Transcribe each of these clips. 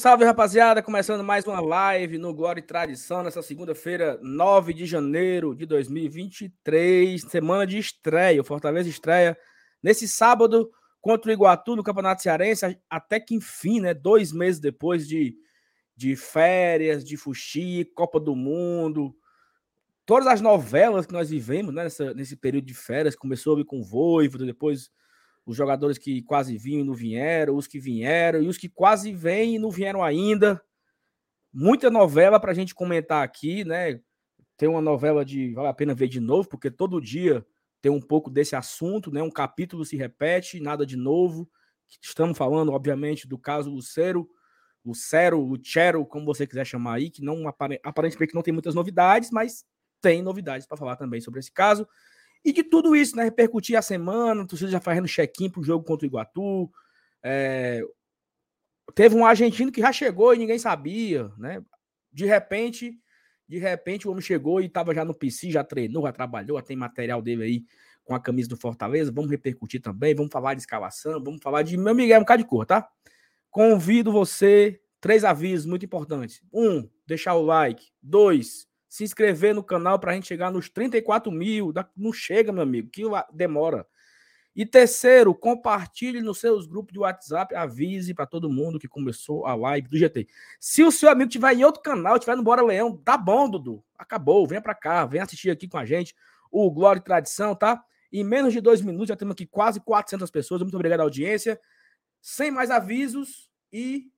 Salve, rapaziada! Começando mais uma live no Glória e Tradição, nessa segunda-feira, 9 de janeiro de 2023, semana de estreia. O Fortaleza estreia nesse sábado contra o Iguatu no Campeonato Cearense, até que enfim, né? Dois meses depois de, de férias, de fuxi, Copa do Mundo, todas as novelas que nós vivemos né, nessa, nesse período de férias. Começou com o Voivoda, depois os jogadores que quase vinham e não vieram, os que vieram e os que quase vêm e não vieram ainda. Muita novela para a gente comentar aqui, né? Tem uma novela de vale a pena ver de novo, porque todo dia tem um pouco desse assunto, né? Um capítulo se repete, nada de novo. Estamos falando, obviamente, do caso Lucero, Lucero, Lucero, como você quiser chamar aí, que não aparentemente não tem muitas novidades, mas tem novidades para falar também sobre esse caso. E de tudo isso, né? Repercutir a semana, você já fazendo check-in para o jogo contra o Iguatu. É... Teve um argentino que já chegou e ninguém sabia, né? De repente, de repente o homem chegou e estava já no PC, já treinou, já trabalhou, já tem material dele aí com a camisa do Fortaleza. Vamos repercutir também, vamos falar de escalação, vamos falar de meu Miguel, um bocado de cor, tá? Convido você, três avisos muito importantes. Um, deixar o like. Dois, se inscrever no canal para a gente chegar nos 34 mil. Não chega, meu amigo, que demora. E terceiro, compartilhe nos seus grupos de WhatsApp, avise para todo mundo que começou a live do GT. Se o seu amigo tiver em outro canal, tiver no Bora Leão, tá bom, Dudu. Acabou, venha para cá, venha assistir aqui com a gente o Glória e Tradição, tá? Em menos de dois minutos já temos aqui quase 400 pessoas. Muito obrigado à audiência. Sem mais avisos e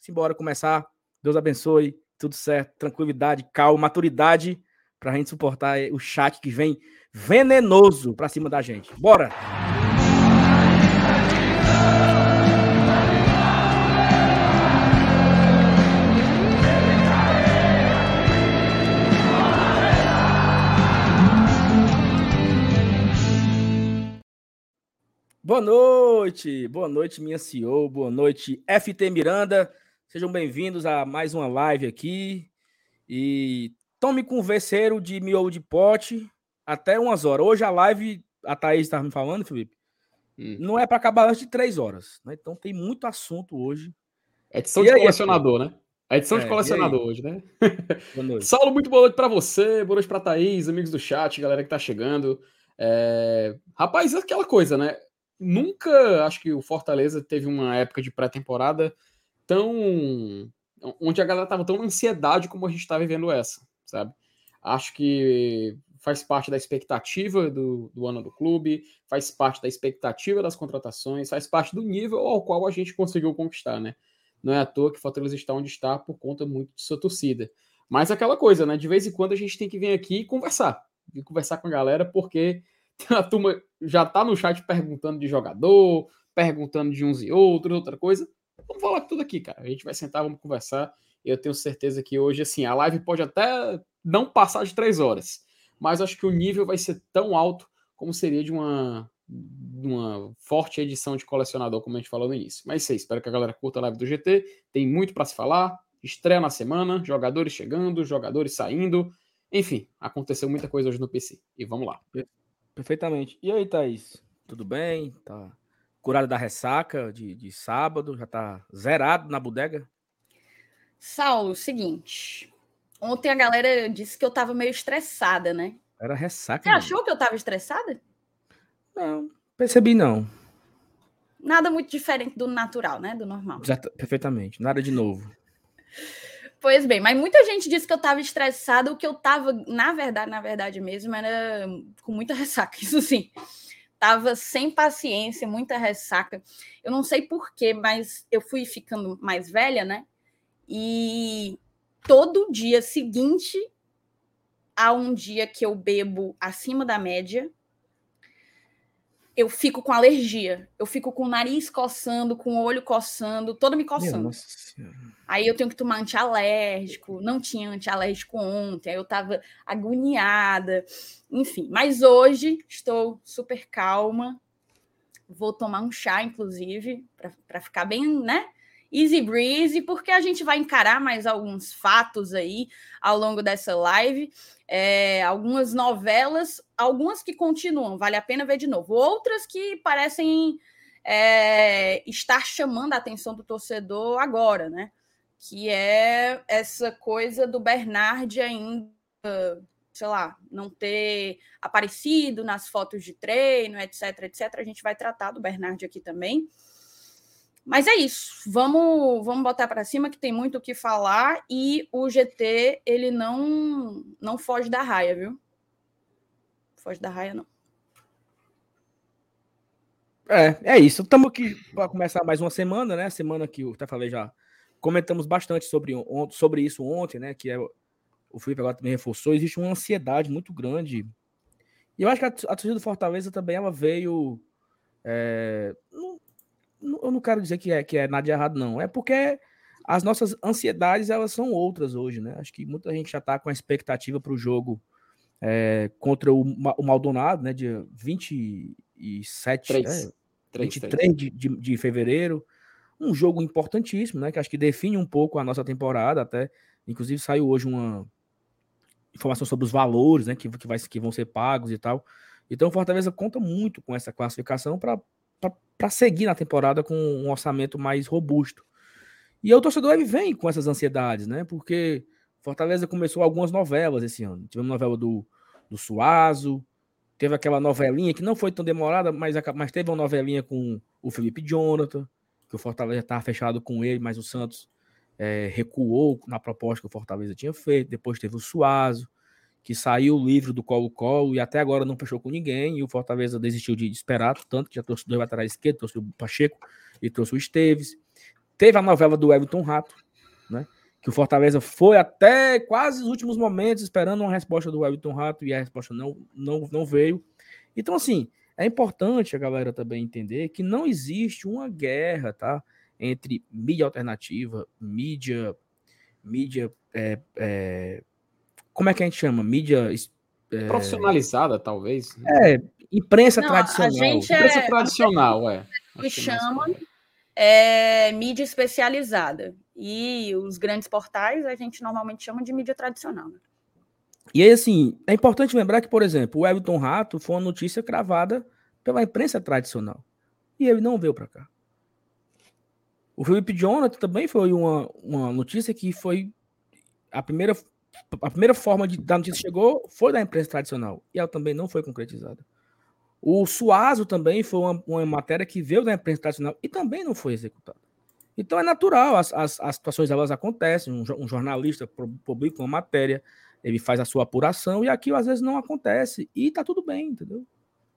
simbora começar. Deus abençoe tudo certo, tranquilidade, calma, maturidade para a gente suportar o chat que vem venenoso para cima da gente. Bora! Boa noite, boa noite, minha CEO, boa noite, FT Miranda. Sejam bem-vindos a mais uma live aqui. E tome converseiro de miolo de pote até umas horas. Hoje a live, a Thaís estava me falando, Felipe, hum. não é para acabar antes de três horas. Né? Então tem muito assunto hoje. É edição e de aí, colecionador, né? É edição é, de colecionador hoje, né? Saulo, muito boa noite para você, boa noite para Thaís, amigos do chat, galera que tá chegando. É... Rapaz, é aquela coisa, né? Nunca acho que o Fortaleza teve uma época de pré-temporada tão. onde a galera tava tão na ansiedade como a gente tá vivendo essa, sabe? Acho que faz parte da expectativa do, do ano do clube, faz parte da expectativa das contratações, faz parte do nível ao qual a gente conseguiu conquistar, né? Não é à toa que o Fortaleza está onde está por conta muito de sua torcida. Mas aquela coisa, né? De vez em quando a gente tem que vir aqui e conversar. E conversar com a galera, porque a turma já tá no chat perguntando de jogador, perguntando de uns e outros, outra coisa. Vamos falar tudo aqui, cara. A gente vai sentar, vamos conversar. Eu tenho certeza que hoje, assim, a live pode até não passar de três horas, mas acho que o nível vai ser tão alto como seria de uma, de uma forte edição de colecionador, como a gente falou no início. Mas sei, espero que a galera curta a live do GT. Tem muito para se falar. Estreia na semana, jogadores chegando, jogadores saindo. Enfim, aconteceu muita coisa hoje no PC. E vamos lá. Perfeitamente. E aí, Thaís? Tudo bem? Tá curado da ressaca de, de sábado, já tá zerado na bodega? Saulo, seguinte. Ontem a galera disse que eu tava meio estressada, né? Era ressaca. Você achou que eu tava estressada? Não, percebi não. Nada muito diferente do natural, né? Do normal. Exato, perfeitamente. Nada de novo. Pois bem, mas muita gente disse que eu tava estressada, o que eu tava, na verdade, na verdade mesmo, era com muita ressaca, isso sim tava sem paciência, muita ressaca. Eu não sei porquê, mas eu fui ficando mais velha, né? E todo dia seguinte a um dia que eu bebo acima da média, eu fico com alergia. Eu fico com o nariz coçando, com o olho coçando, todo me coçando. Aí eu tenho que tomar antialérgico. Não tinha antialérgico ontem, aí eu tava agoniada. Enfim, mas hoje estou super calma. Vou tomar um chá, inclusive, para ficar bem, né? Easy breezy, porque a gente vai encarar mais alguns fatos aí ao longo dessa live é, algumas novelas, algumas que continuam, vale a pena ver de novo, outras que parecem é, estar chamando a atenção do torcedor agora, né? Que é essa coisa do Bernard ainda, sei lá, não ter aparecido nas fotos de treino, etc, etc. A gente vai tratar do Bernard aqui também. Mas é isso. Vamos, vamos botar para cima que tem muito o que falar e o GT ele não não foge da raia, viu? Foge da raia não. É, é isso. Estamos aqui para começar mais uma semana, né? Semana que eu até falei já. Comentamos bastante sobre, sobre isso ontem, né? Que é o Felipe agora também reforçou. Existe uma ansiedade muito grande. E eu acho que a, a torcida do Fortaleza também ela veio. É, eu não quero dizer que é, que é nada de errado, não. É porque as nossas ansiedades elas são outras hoje, né? Acho que muita gente já está com a expectativa para o jogo é, contra o, o Maldonado, né? Dia 27, 3, é, 3, 23 3. De, de, de, fevereiro. Um jogo importantíssimo, né? Que acho que define um pouco a nossa temporada. Até, inclusive, saiu hoje uma informação sobre os valores, né? Que, que, vai, que vão ser pagos e tal. Então, o Fortaleza conta muito com essa classificação para seguir na temporada com um orçamento mais robusto. E o torcedor ele vem com essas ansiedades, né? Porque Fortaleza começou algumas novelas esse ano. Tivemos novela do, do Suazo, teve aquela novelinha que não foi tão demorada, mas, mas teve uma novelinha com o Felipe Jonathan, que o Fortaleza estava fechado com ele, mas o Santos é, recuou na proposta que o Fortaleza tinha feito. Depois teve o Suazo, que saiu livre do Colo-Colo e até agora não fechou com ninguém. E o Fortaleza desistiu de esperar, tanto que já trouxe dois laterais esquerdos, trouxe o Pacheco e trouxe o Esteves. Teve a novela do Everton Rato, né? que o Fortaleza foi até quase os últimos momentos esperando uma resposta do Everton Rato e a resposta não, não, não veio. Então, assim, é importante a galera também entender que não existe uma guerra, tá? Entre mídia alternativa, mídia, mídia, é, é, como é que a gente chama? Mídia é, profissionalizada, talvez. É, imprensa não, tradicional. A gente é, imprensa tradicional, é. Que chama é mídia especializada. E os grandes portais a gente normalmente chama de mídia tradicional. Né? E aí, assim, é importante lembrar que, por exemplo, o Everton Rato foi uma notícia cravada pela imprensa tradicional. E ele não veio para cá. O Felipe Jonathan também foi uma, uma notícia que foi a primeira, a primeira forma de da notícia chegou foi da imprensa tradicional. E ela também não foi concretizada. O Suazo também foi uma, uma matéria que veio da imprensa tradicional e também não foi executada. Então é natural, as, as, as situações elas acontecem. Um, um, jornalista publica uma matéria, ele faz a sua apuração e aquilo às vezes não acontece. E tá tudo bem, entendeu?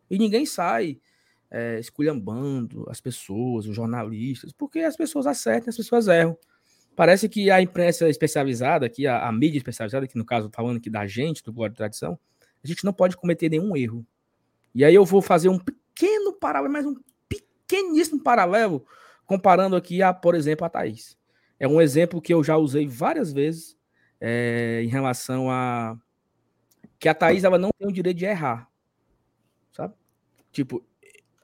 E ninguém sai é, esculhambando as pessoas, os jornalistas, porque as pessoas acertam, as pessoas erram. Parece que a imprensa especializada, aqui, a, a mídia especializada, que no caso falando aqui da gente, do Glória de Tradição, a gente não pode cometer nenhum erro. E aí eu vou fazer um pequeno paralelo, mas um pequeníssimo paralelo, comparando aqui a, por exemplo, a Thaís. É um exemplo que eu já usei várias vezes é, em relação a que a Thaís ela não tem o direito de errar. Sabe? Tipo,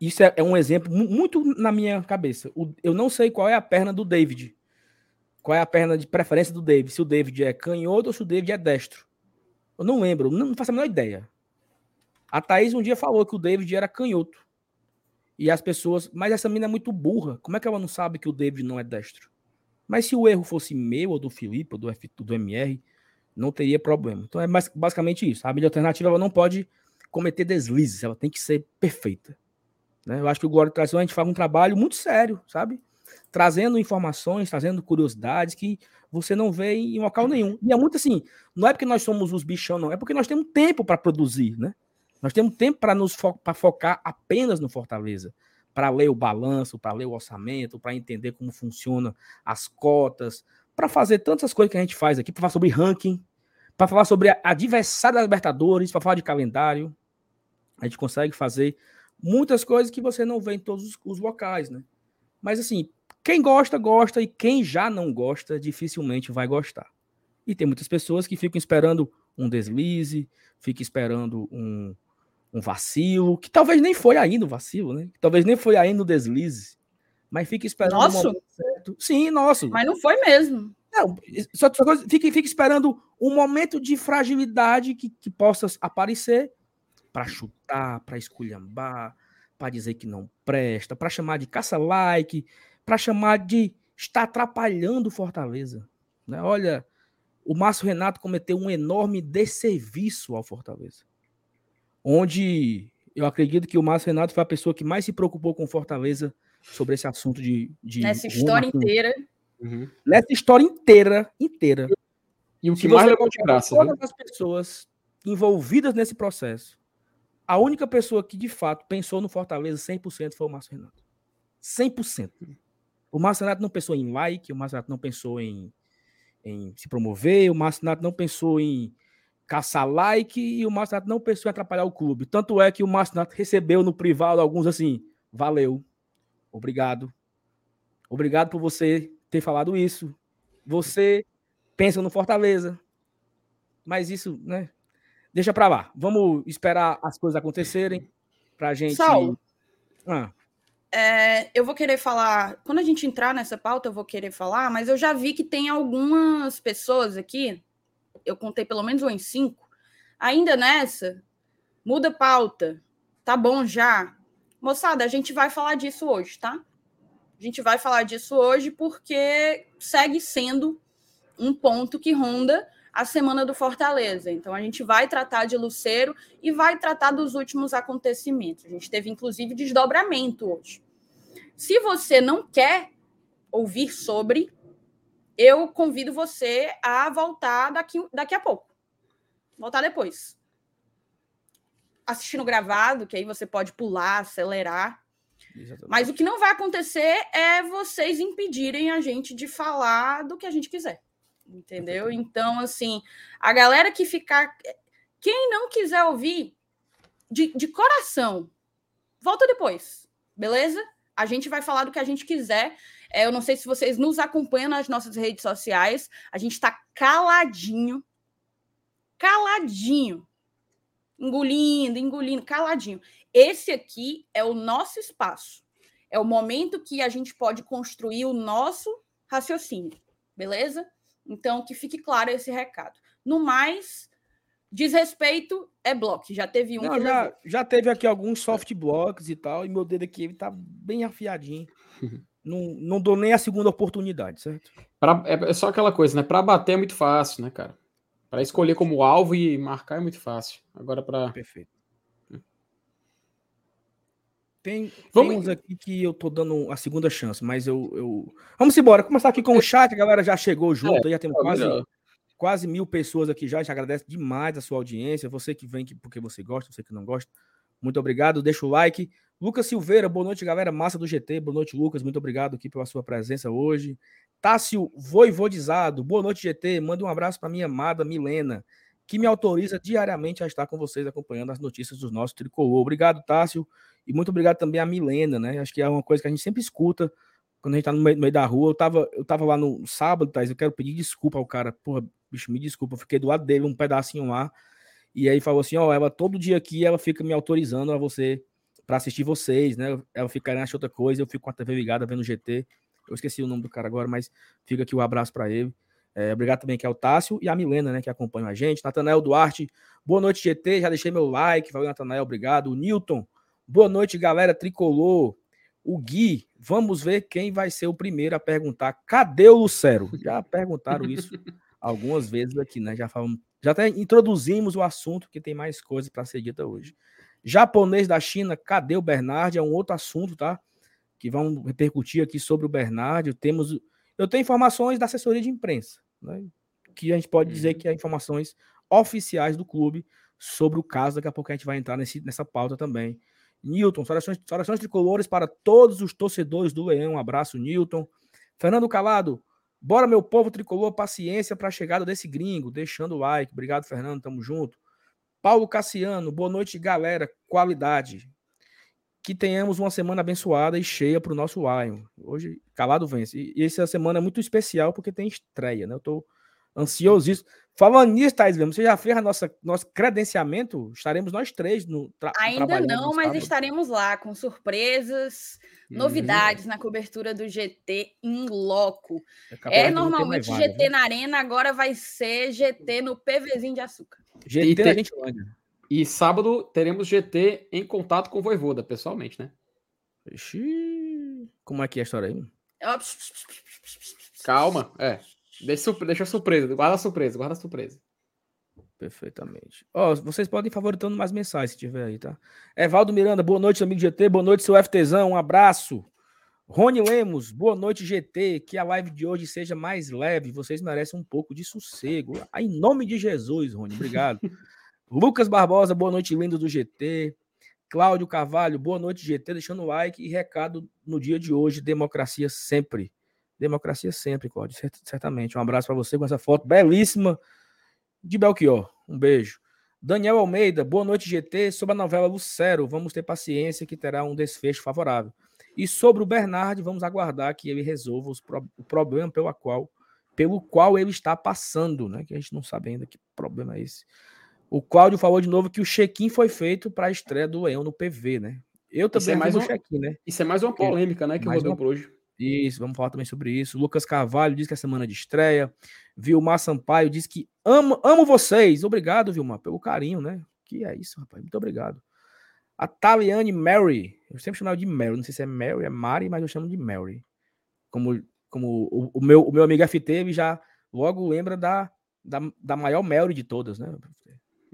isso é, é um exemplo muito na minha cabeça. O, eu não sei qual é a perna do David. Qual é a perna de preferência do David? Se o David é canhoto ou se o David é destro. Eu não lembro, não faço a menor ideia. A Thaís um dia falou que o David era canhoto. E as pessoas, mas essa menina é muito burra. Como é que ela não sabe que o David não é destro? Mas se o erro fosse meu, ou do Felipe, ou do, F, do MR, não teria problema. Então é basicamente isso. A mídia alternativa ela não pode cometer deslizes, ela tem que ser perfeita. Né? Eu acho que o Glória Tração a gente faz um trabalho muito sério, sabe? Trazendo informações, trazendo curiosidades que você não vê em local nenhum. E é muito assim, não é porque nós somos os bichão, não, é porque nós temos tempo para produzir, né? Nós temos tempo para nos fo focar apenas no Fortaleza, para ler o balanço, para ler o orçamento, para entender como funcionam as cotas, para fazer tantas coisas que a gente faz aqui, para falar sobre ranking, para falar sobre a adversária da Libertadores, para falar de calendário. A gente consegue fazer muitas coisas que você não vê em todos os, os locais, né? Mas assim, quem gosta, gosta, e quem já não gosta, dificilmente vai gostar. E tem muitas pessoas que ficam esperando um deslize, ficam esperando um, um vacilo, que talvez nem foi ainda o vacilo, né? Talvez nem foi ainda o deslize. Mas fica esperando nosso? certo. Sim, nosso. Mas não foi mesmo. Não, só, só fica, fica esperando um momento de fragilidade que, que possa aparecer para chutar, para esculhambar, para dizer que não presta, para chamar de caça-like, para chamar de estar atrapalhando o Fortaleza. Né? Olha, o Márcio Renato cometeu um enorme desserviço ao Fortaleza. Onde eu acredito que o Márcio Renato foi a pessoa que mais se preocupou com o Fortaleza sobre esse assunto de. de Nessa história inteira. Uhum. Nessa história inteira, inteira. E o que mais levou de graça. Todas né? as pessoas envolvidas nesse processo, a única pessoa que de fato pensou no Fortaleza 100% foi o Márcio Renato. 100%. O Márcio Renato não pensou em like, o Márcio Renato não pensou em, em se promover, o Márcio Renato não pensou em caçar like e o Márcio Renato não pensou em atrapalhar o clube. Tanto é que o Márcio Renato recebeu no privado alguns assim: valeu, obrigado, obrigado por você ter falado isso. Você pensa no Fortaleza. Mas isso, né? Deixa para lá. Vamos esperar as coisas acontecerem para a gente. Saulo, ah. É, eu vou querer falar. Quando a gente entrar nessa pauta, eu vou querer falar, mas eu já vi que tem algumas pessoas aqui. Eu contei pelo menos um em cinco. Ainda nessa, muda pauta. Tá bom já. Moçada, a gente vai falar disso hoje, tá? A gente vai falar disso hoje porque segue sendo um ponto que ronda a semana do Fortaleza. Então a gente vai tratar de Luceiro e vai tratar dos últimos acontecimentos. A gente teve inclusive desdobramento hoje. Se você não quer ouvir sobre, eu convido você a voltar daqui, daqui a pouco. Voltar depois. Assistindo gravado, que aí você pode pular, acelerar. Exatamente. Mas o que não vai acontecer é vocês impedirem a gente de falar do que a gente quiser entendeu? Então, assim, a galera que ficar. Quem não quiser ouvir, de, de coração, volta depois, beleza? A gente vai falar do que a gente quiser. É, eu não sei se vocês nos acompanham nas nossas redes sociais. A gente está caladinho. Caladinho. Engolindo, engolindo, caladinho. Esse aqui é o nosso espaço. É o momento que a gente pode construir o nosso raciocínio. Beleza? Então, que fique claro esse recado. No mais, desrespeito é bloco. Já teve um. Não, já, já teve aqui alguns soft blocks e tal, e meu dedo aqui ele tá bem afiadinho. não, não dou nem a segunda oportunidade, certo? Pra, é, é só aquela coisa, né? Para bater é muito fácil, né, cara? Para escolher como alvo e marcar é muito fácil. Agora para Perfeito. Tem, Vamos... tem uns aqui que eu tô dando a segunda chance, mas eu. eu... Vamos embora. Começar aqui com o chat, a galera já chegou junto, é, já temos quase, quase mil pessoas aqui já. Já agradece demais a sua audiência. Você que vem porque você gosta, você que não gosta. Muito obrigado. Deixa o like. Lucas Silveira, boa noite, galera. Massa do GT. Boa noite, Lucas. Muito obrigado aqui pela sua presença hoje. Tássio Voivodizado, boa noite, GT. Manda um abraço para minha amada Milena, que me autoriza diariamente a estar com vocês acompanhando as notícias dos nossos tricolor. Obrigado, Tássio. E muito obrigado também a Milena, né? Acho que é uma coisa que a gente sempre escuta quando a gente tá no meio, no meio da rua. Eu tava, eu tava lá no sábado, Thais, eu quero pedir desculpa ao cara. Porra, bicho, me desculpa, fiquei do lado dele um pedacinho lá. E aí falou assim: ó, ela todo dia aqui ela fica me autorizando a você para assistir vocês, né? Ela fica querendo outra coisa, eu fico com a TV ligada vendo o GT. Eu esqueci o nome do cara agora, mas fica aqui o um abraço para ele. É, obrigado também que é o Tássio e a Milena, né, que acompanham a gente. Natanael Duarte, boa noite, GT. Já deixei meu like. Valeu, Natanael, obrigado. O Newton, Boa noite, galera tricolor. O Gui, vamos ver quem vai ser o primeiro a perguntar. Cadê o Lucero? Já perguntaram isso algumas vezes aqui, né? Já falamos, já até introduzimos o assunto que tem mais coisas para ser dita hoje. Japonês da China, cadê o Bernard? É um outro assunto, tá? Que vamos repercutir aqui sobre o Bernard. Temos, eu tenho informações da assessoria de imprensa, né? Que a gente pode dizer uhum. que é informações oficiais do clube sobre o caso. Daqui a pouco a gente vai entrar nesse, nessa pauta também. Newton, saudações, saudações tricolores para todos os torcedores do Leão. Um abraço, Newton. Fernando Calado, bora, meu povo tricolor, paciência para a chegada desse gringo. Deixando o like. Obrigado, Fernando, tamo junto. Paulo Cassiano, boa noite, galera. Qualidade. Que tenhamos uma semana abençoada e cheia para o nosso Lion. Hoje, Calado vence. E essa semana é muito especial porque tem estreia, né? Eu tô ansiosíssimo. Falando nisso, Thais, você já fez a nossa, nosso credenciamento? Estaremos nós três no tra Ainda não, mas estaremos lá com surpresas, uhum. novidades na cobertura do GT em loco. É, é normalmente GT, GT na Arena, agora vai ser GT no PVzinho de açúcar. GT e tem, E sábado teremos GT em contato com o Voivoda, pessoalmente, né? Ixi, como é que é a história aí? Calma, é. Deixa, deixa surpresa, guarda a surpresa, guarda a surpresa. Perfeitamente. Ó, oh, vocês podem favoritando mais mensagens se tiver aí, tá? Evaldo Miranda, boa noite, amigo GT. Boa noite, seu FTzão. Um abraço. Rony Lemos, boa noite, GT. Que a live de hoje seja mais leve. Vocês merecem um pouco de sossego. Em nome de Jesus, Rony. Obrigado. Lucas Barbosa, boa noite, lindo do GT. Cláudio Carvalho, boa noite, GT. Deixando o like e recado no dia de hoje. Democracia sempre. Democracia sempre, Cláudio. Certamente. Um abraço para você com essa foto belíssima de Belchior. Um beijo. Daniel Almeida, boa noite, GT. Sobre a novela Lucero, vamos ter paciência que terá um desfecho favorável. E sobre o Bernard, vamos aguardar que ele resolva pro... o problema pelo qual, pelo qual ele está passando, né? Que a gente não sabe ainda que problema é esse. O Cláudio falou de novo que o check-in foi feito para a estreia do Leão no PV, né? Eu também isso é mais um check-in, né? Isso é mais uma polêmica, né? Que rodou uma... por hoje. Isso, vamos falar também sobre isso. Lucas Carvalho diz que é semana de estreia. Vilmar Sampaio diz que amo, amo vocês. Obrigado, Vilmar, pelo carinho, né? Que é isso, rapaz. Muito obrigado. A Taliane Mary. Eu sempre chamava de Mary. Não sei se é Mary, é Mari, mas eu chamo de Mary. Como, como o, o meu, o meu amigo FT já logo lembra da, da, da maior Mary de todas, né?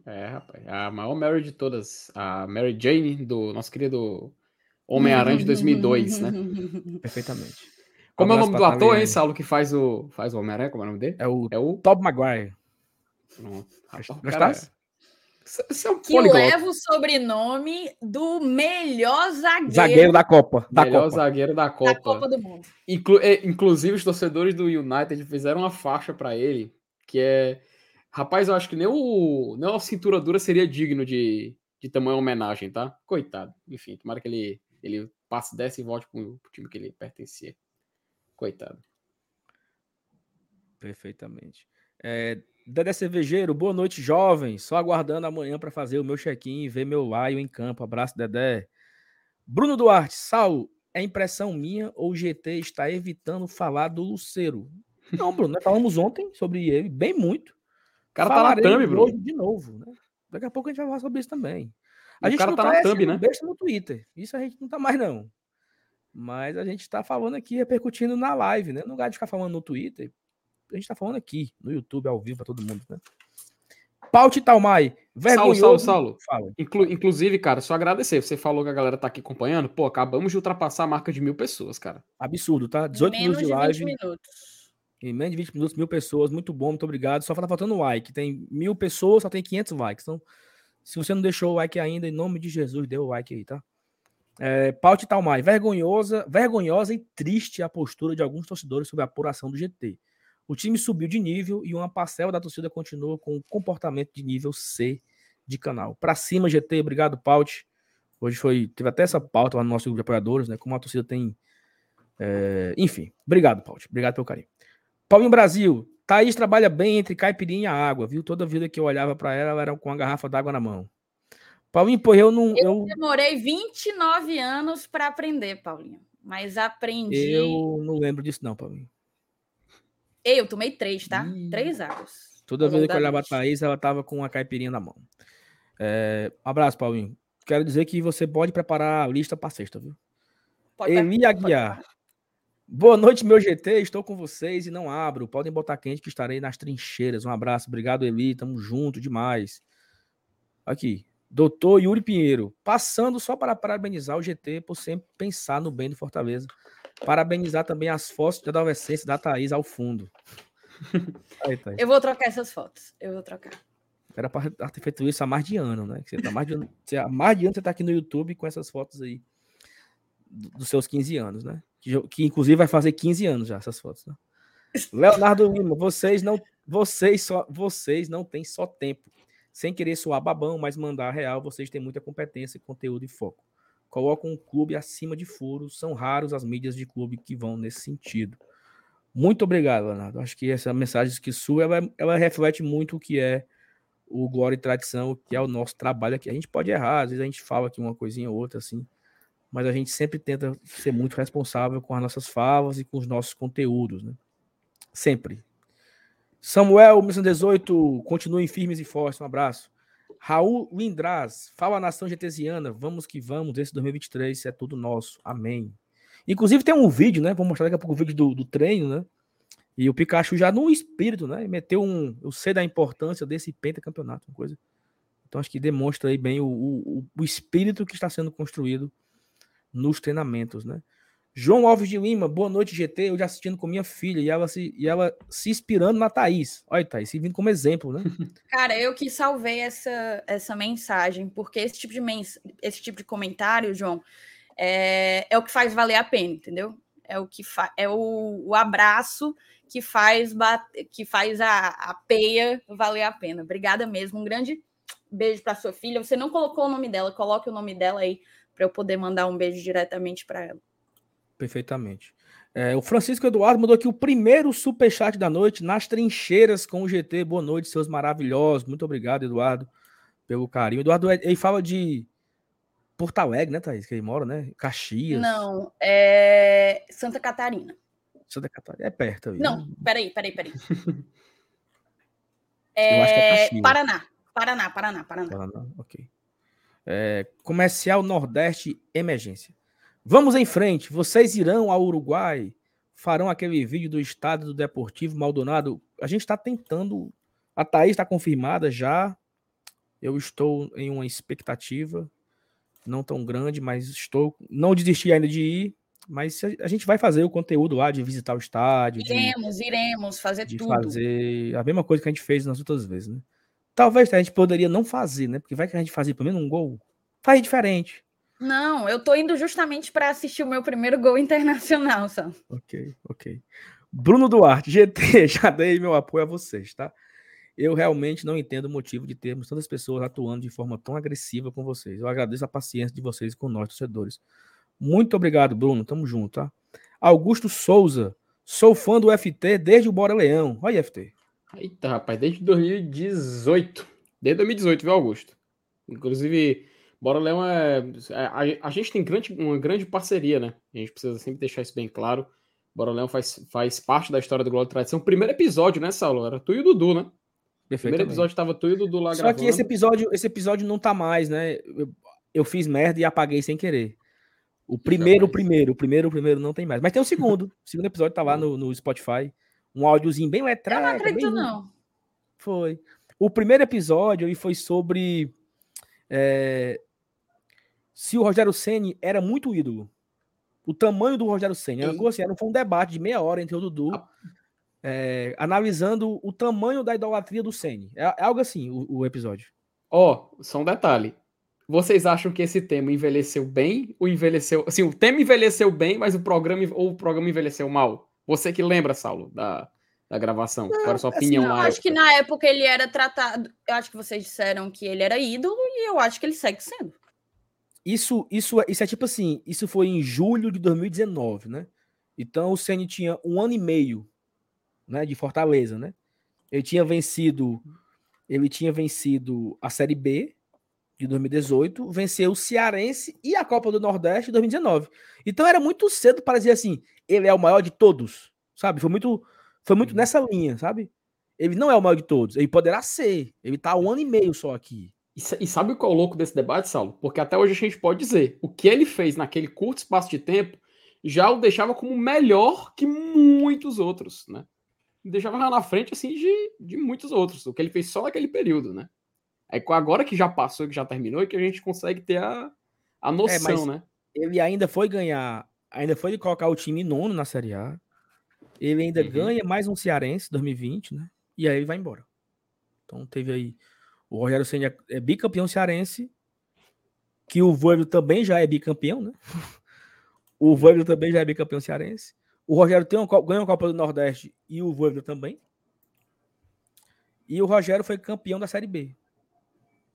É, rapaz. A maior Mary de todas. A Mary Jane, do nosso querido Homem-Aranha de 2002, né? Perfeitamente. Como é o nome do ator, hein, Saulo, que faz o, faz o Homem-Aranha? Como é o nome dele? É o, é o... Tob Maguire. Gostasse? Você é um que leva o sobrenome do melhor zagueiro. Zagueiro da Copa. Da melhor Copa. zagueiro da Copa. Da Copa do Mundo. Inclu é, inclusive, os torcedores do United fizeram uma faixa para ele, que é... Rapaz, eu acho que nem, o, nem a cintura dura seria digno de, de tamanho homenagem, tá? Coitado. Enfim, tomara que ele ele passe, desce e volte pro, pro time que ele pertencia. Coitado. Perfeitamente. É, Dedé Cervejeiro, boa noite, jovem. Só aguardando amanhã para fazer o meu check-in e ver meu Lion em campo. Abraço, Dedé. Bruno Duarte, Sal, é impressão minha ou o GT está evitando falar do Luceiro? Não, Bruno, nós falamos ontem sobre ele, bem muito. O cara Falarei tá na thumb, Bruno. de novo, né? Daqui a pouco a gente vai falar sobre isso também. A o gente cara tá, tá na thumb, né? Besta no Twitter. Isso a gente não tá mais, não. Mas a gente tá falando aqui, repercutindo na live, né? No lugar de ficar falando no Twitter, a gente tá falando aqui, no YouTube, ao vivo, pra todo mundo, né? Paute Talmai, vergonhoso. Saulo, Saulo, Saulo. Inclu inclusive, cara, só agradecer. Você falou que a galera tá aqui acompanhando. Pô, acabamos de ultrapassar a marca de mil pessoas, cara. Absurdo, tá? 18 menos minutos de live. minutos. Em menos de 20 minutos, mil pessoas. Muito bom, muito obrigado. Só tá faltando like. Tem mil pessoas, só tem 500 likes. Então, se você não deixou o like ainda, em nome de Jesus, dê o like aí, tá? É, Paute Talmai, vergonhosa, vergonhosa e triste a postura de alguns torcedores sobre a apuração do GT. O time subiu de nível e uma parcela da torcida continua com o comportamento de nível C de canal. Para cima, GT, obrigado, Paute. Hoje foi, teve até essa pauta lá no nosso grupo de apoiadores, né? Como a torcida tem. É, enfim, obrigado, Paute. Obrigado pelo carinho. Paulinho Brasil, Thaís trabalha bem entre caipirinha e água, viu? Toda vida que eu olhava para ela, ela era com a garrafa d'água na mão. Paulinho, pô, eu não. Eu, eu... demorei 29 anos para aprender, Paulinho. Mas aprendi. Eu não lembro disso, não, Paulinho. Eu tomei três, tá? Ih. Três águas. Toda vez que eu olhava a Thaís, ela tava com a caipirinha na mão. É... abraço, Paulinho. Quero dizer que você pode preparar a lista para sexta, viu? Pode Eli Aguiar. Boa noite, meu GT. Estou com vocês e não abro. Podem botar quente que estarei nas trincheiras. Um abraço. Obrigado, Eli. Tamo junto demais. Aqui. Doutor Yuri Pinheiro. Passando só para parabenizar o GT por sempre pensar no bem do Fortaleza. Parabenizar também as fotos de adolescência da Thaís ao fundo. Aí, Thaís. Eu vou trocar essas fotos. Eu vou trocar. Era para ter feito isso há mais de ano, né? Você tá mais de ano, há mais de ano você tá aqui no YouTube com essas fotos aí dos seus 15 anos, né? Que, inclusive vai fazer 15 anos já essas fotos, né? Leonardo Lima, vocês não, vocês só, vocês não têm só tempo. Sem querer soar babão, mas mandar real, vocês têm muita competência, conteúdo e foco. Colocam um clube acima de furos, são raros as mídias de clube que vão nesse sentido. Muito obrigado, Leonardo. Acho que essa mensagem que sua, ela, ela reflete muito o que é o Glória e Tradição, o que é o nosso trabalho aqui. A gente pode errar, às vezes a gente fala aqui uma coisinha ou outra, assim, mas a gente sempre tenta ser muito responsável com as nossas falas e com os nossos conteúdos, né? Sempre. Samuel, 1918, continuem firmes e fortes, um abraço. Raul Lindraz, fala nação getesiana, vamos que vamos, esse 2023 é tudo nosso, amém. Inclusive tem um vídeo, né? Vou mostrar daqui a pouco o vídeo do, do treino, né? E o Pikachu já no espírito, né? Meteu um. Eu sei da importância desse pentacampeonato, uma coisa. Então acho que demonstra aí bem o, o, o espírito que está sendo construído nos treinamentos, né? João Alves de Lima, boa noite, GT. Eu já assistindo com minha filha e ela se, e ela se inspirando na Thaís. Olha, Thaís, se vindo como exemplo, né? Cara, eu que salvei essa, essa mensagem, porque esse tipo de, mens esse tipo de comentário, João, é, é o que faz valer a pena, entendeu? É o que é o, o abraço que faz que faz a, a peia valer a pena. Obrigada mesmo. Um grande beijo para sua filha. Você não colocou o nome dela, coloque o nome dela aí para eu poder mandar um beijo diretamente para ela. Perfeitamente. É, o Francisco Eduardo mandou aqui o primeiro superchat da noite, nas trincheiras com o GT. Boa noite, seus maravilhosos. Muito obrigado, Eduardo, pelo carinho. Eduardo, ele fala de Porto Alegre, né, Thaís? Que ele mora, né? Caxias. Não, é Santa Catarina. Santa Catarina. É perto. Não, né? peraí, peraí, peraí. é, Eu acho que é Caxias. Paraná. Paraná, Paraná, Paraná. Paraná, ok. É, comercial Nordeste Emergência. Vamos em frente. Vocês irão ao Uruguai? Farão aquele vídeo do estado do Deportivo Maldonado? A gente está tentando. A Thaís está confirmada já. Eu estou em uma expectativa não tão grande, mas estou. Não desisti ainda de ir. Mas a gente vai fazer o conteúdo lá de visitar o estádio. Iremos, de, iremos fazer de tudo. fazer a mesma coisa que a gente fez nas outras vezes, né? Talvez a gente poderia não fazer, né? Porque vai que a gente fazia pelo menos um gol. Faz diferente. Não, eu tô indo justamente para assistir o meu primeiro gol internacional, só. Ok, ok. Bruno Duarte, GT, já dei meu apoio a vocês, tá? Eu realmente não entendo o motivo de termos tantas pessoas atuando de forma tão agressiva com vocês. Eu agradeço a paciência de vocês com nós, torcedores. Muito obrigado, Bruno. Tamo junto, tá? Augusto Souza. Sou fã do FT desde o Bora Leão. Olha, FT. Eita, rapaz, desde 2018. Desde 2018, viu, Augusto? Inclusive, Bora Leão é. é a, a, gente tem grande, uma grande parceria, né? A gente precisa sempre deixar isso bem claro. Bora Leão faz, faz parte da história do Glória e Tradição. Primeiro episódio, né, Saulo? Era tu e o Dudu, né? Primeiro episódio tava tu e o Dudu lá Só gravando. que esse episódio, esse episódio não tá mais, né? Eu, eu fiz merda e apaguei sem querer. O primeiro, o primeiro, o primeiro, o primeiro não tem mais. Mas tem o segundo. O segundo episódio tá lá no, no Spotify. Um áudiozinho bem letrado. Eu não acredito, bem... não. Foi. O primeiro episódio e foi sobre é, se o Rogério Ceni era muito ídolo. O tamanho do Rogério Ceni. Era, assim, era, foi um debate de meia hora entre o Dudu, ah. é, analisando o tamanho da idolatria do Ceni. É, é, algo assim o, o episódio. Ó, oh, só um detalhe. Vocês acham que esse tema envelheceu bem ou envelheceu. Assim, o tema envelheceu bem, mas o programa ou o programa envelheceu mal? Você que lembra, Saulo, da, da gravação? Não, Qual a sua assim, opinião? Assim, eu acho que na época ele era tratado. Eu acho que vocês disseram que ele era ídolo e eu acho que ele segue sendo. Isso, isso, isso é tipo assim, isso foi em julho de 2019, né? Então o Ceni tinha um ano e meio, né, de Fortaleza, né? Ele tinha vencido, ele tinha vencido a Série B de 2018, venceu o Cearense e a Copa do Nordeste de 2019. Então era muito cedo para dizer assim, ele é o maior de todos, sabe? Foi muito, foi muito nessa linha, sabe? Ele não é o maior de todos, ele poderá ser. Ele tá um ano e meio só aqui. E sabe o que é o louco desse debate, Saulo? Porque até hoje a gente pode dizer, o que ele fez naquele curto espaço de tempo já o deixava como melhor que muitos outros, né? Deixava lá na frente, assim, de, de muitos outros. O que ele fez só naquele período, né? É agora que já passou, que já terminou, é que a gente consegue ter a, a é, noção, é, né? Ele ainda foi ganhar, ainda foi colocar o time nono na Série A. Ele ainda uhum. ganha mais um Cearense 2020, né? E aí ele vai embora. Então teve aí o Rogério Senna é, é bicampeão cearense, que o Voivodo também já é bicampeão, né? o Voivodo também já é bicampeão cearense. O Rogério tem uma, ganhou a Copa do Nordeste e o Voivodo também. E o Rogério foi campeão da Série B.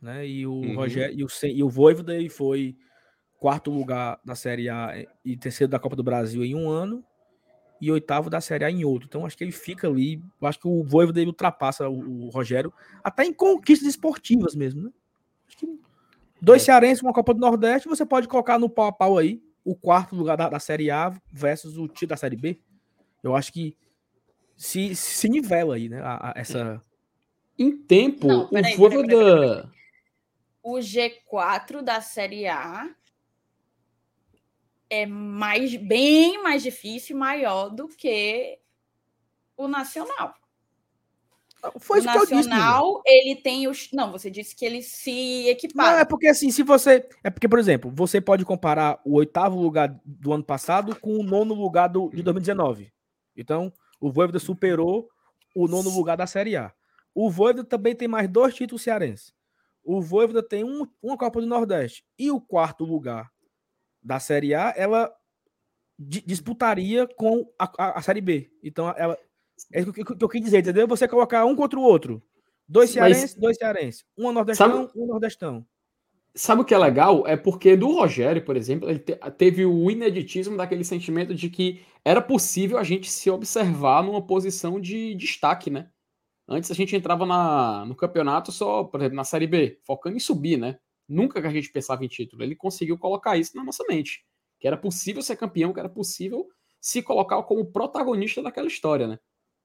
Né? E o uhum. Rogério e o, e o Voivoda foi quarto lugar da Série A e terceiro da Copa do Brasil em um ano e oitavo da Série A em outro. Então acho que ele fica ali. Acho que o Voivo dele ultrapassa o, o, Rogério, até em conquistas esportivas mesmo, né? Acho que dois é. cearenses, uma Copa do Nordeste, você pode colocar no pau a pau aí o quarto lugar da, da Série A versus o título da Série B. Eu acho que se, se nivela aí, né? A, a, essa. Em tempo, Não, o Voivoda. o G4 da Série A é mais bem mais difícil, maior do que o Nacional. Foi o Nacional, disse, ele tem os. Não, você disse que ele se equipara. Não, é porque assim, se você. É porque, por exemplo, você pode comparar o oitavo lugar do ano passado com o nono lugar do, de 2019. Então, o Voivoda superou o nono lugar da Série A. O Voivoda também tem mais dois títulos cearenses. O Voivoda tem um, uma Copa do Nordeste. E o quarto lugar da Série A, ela disputaria com a, a, a, Série B. Então, ela, é o que, que, eu quis dizer, entendeu? Você colocar um contra o outro. Dois cearenses, Mas, dois cearenses. Um nordestão, sabe, um nordestão. Sabe o que é legal? É porque do Rogério, por exemplo, ele te, teve o ineditismo daquele sentimento de que era possível a gente se observar numa posição de destaque, né? Antes a gente entrava na, no campeonato só, por exemplo, na Série B, focando em subir, né? Nunca que a gente pensava em título. Ele conseguiu colocar isso na nossa mente. Que era possível ser campeão, que era possível se colocar como protagonista daquela história, né?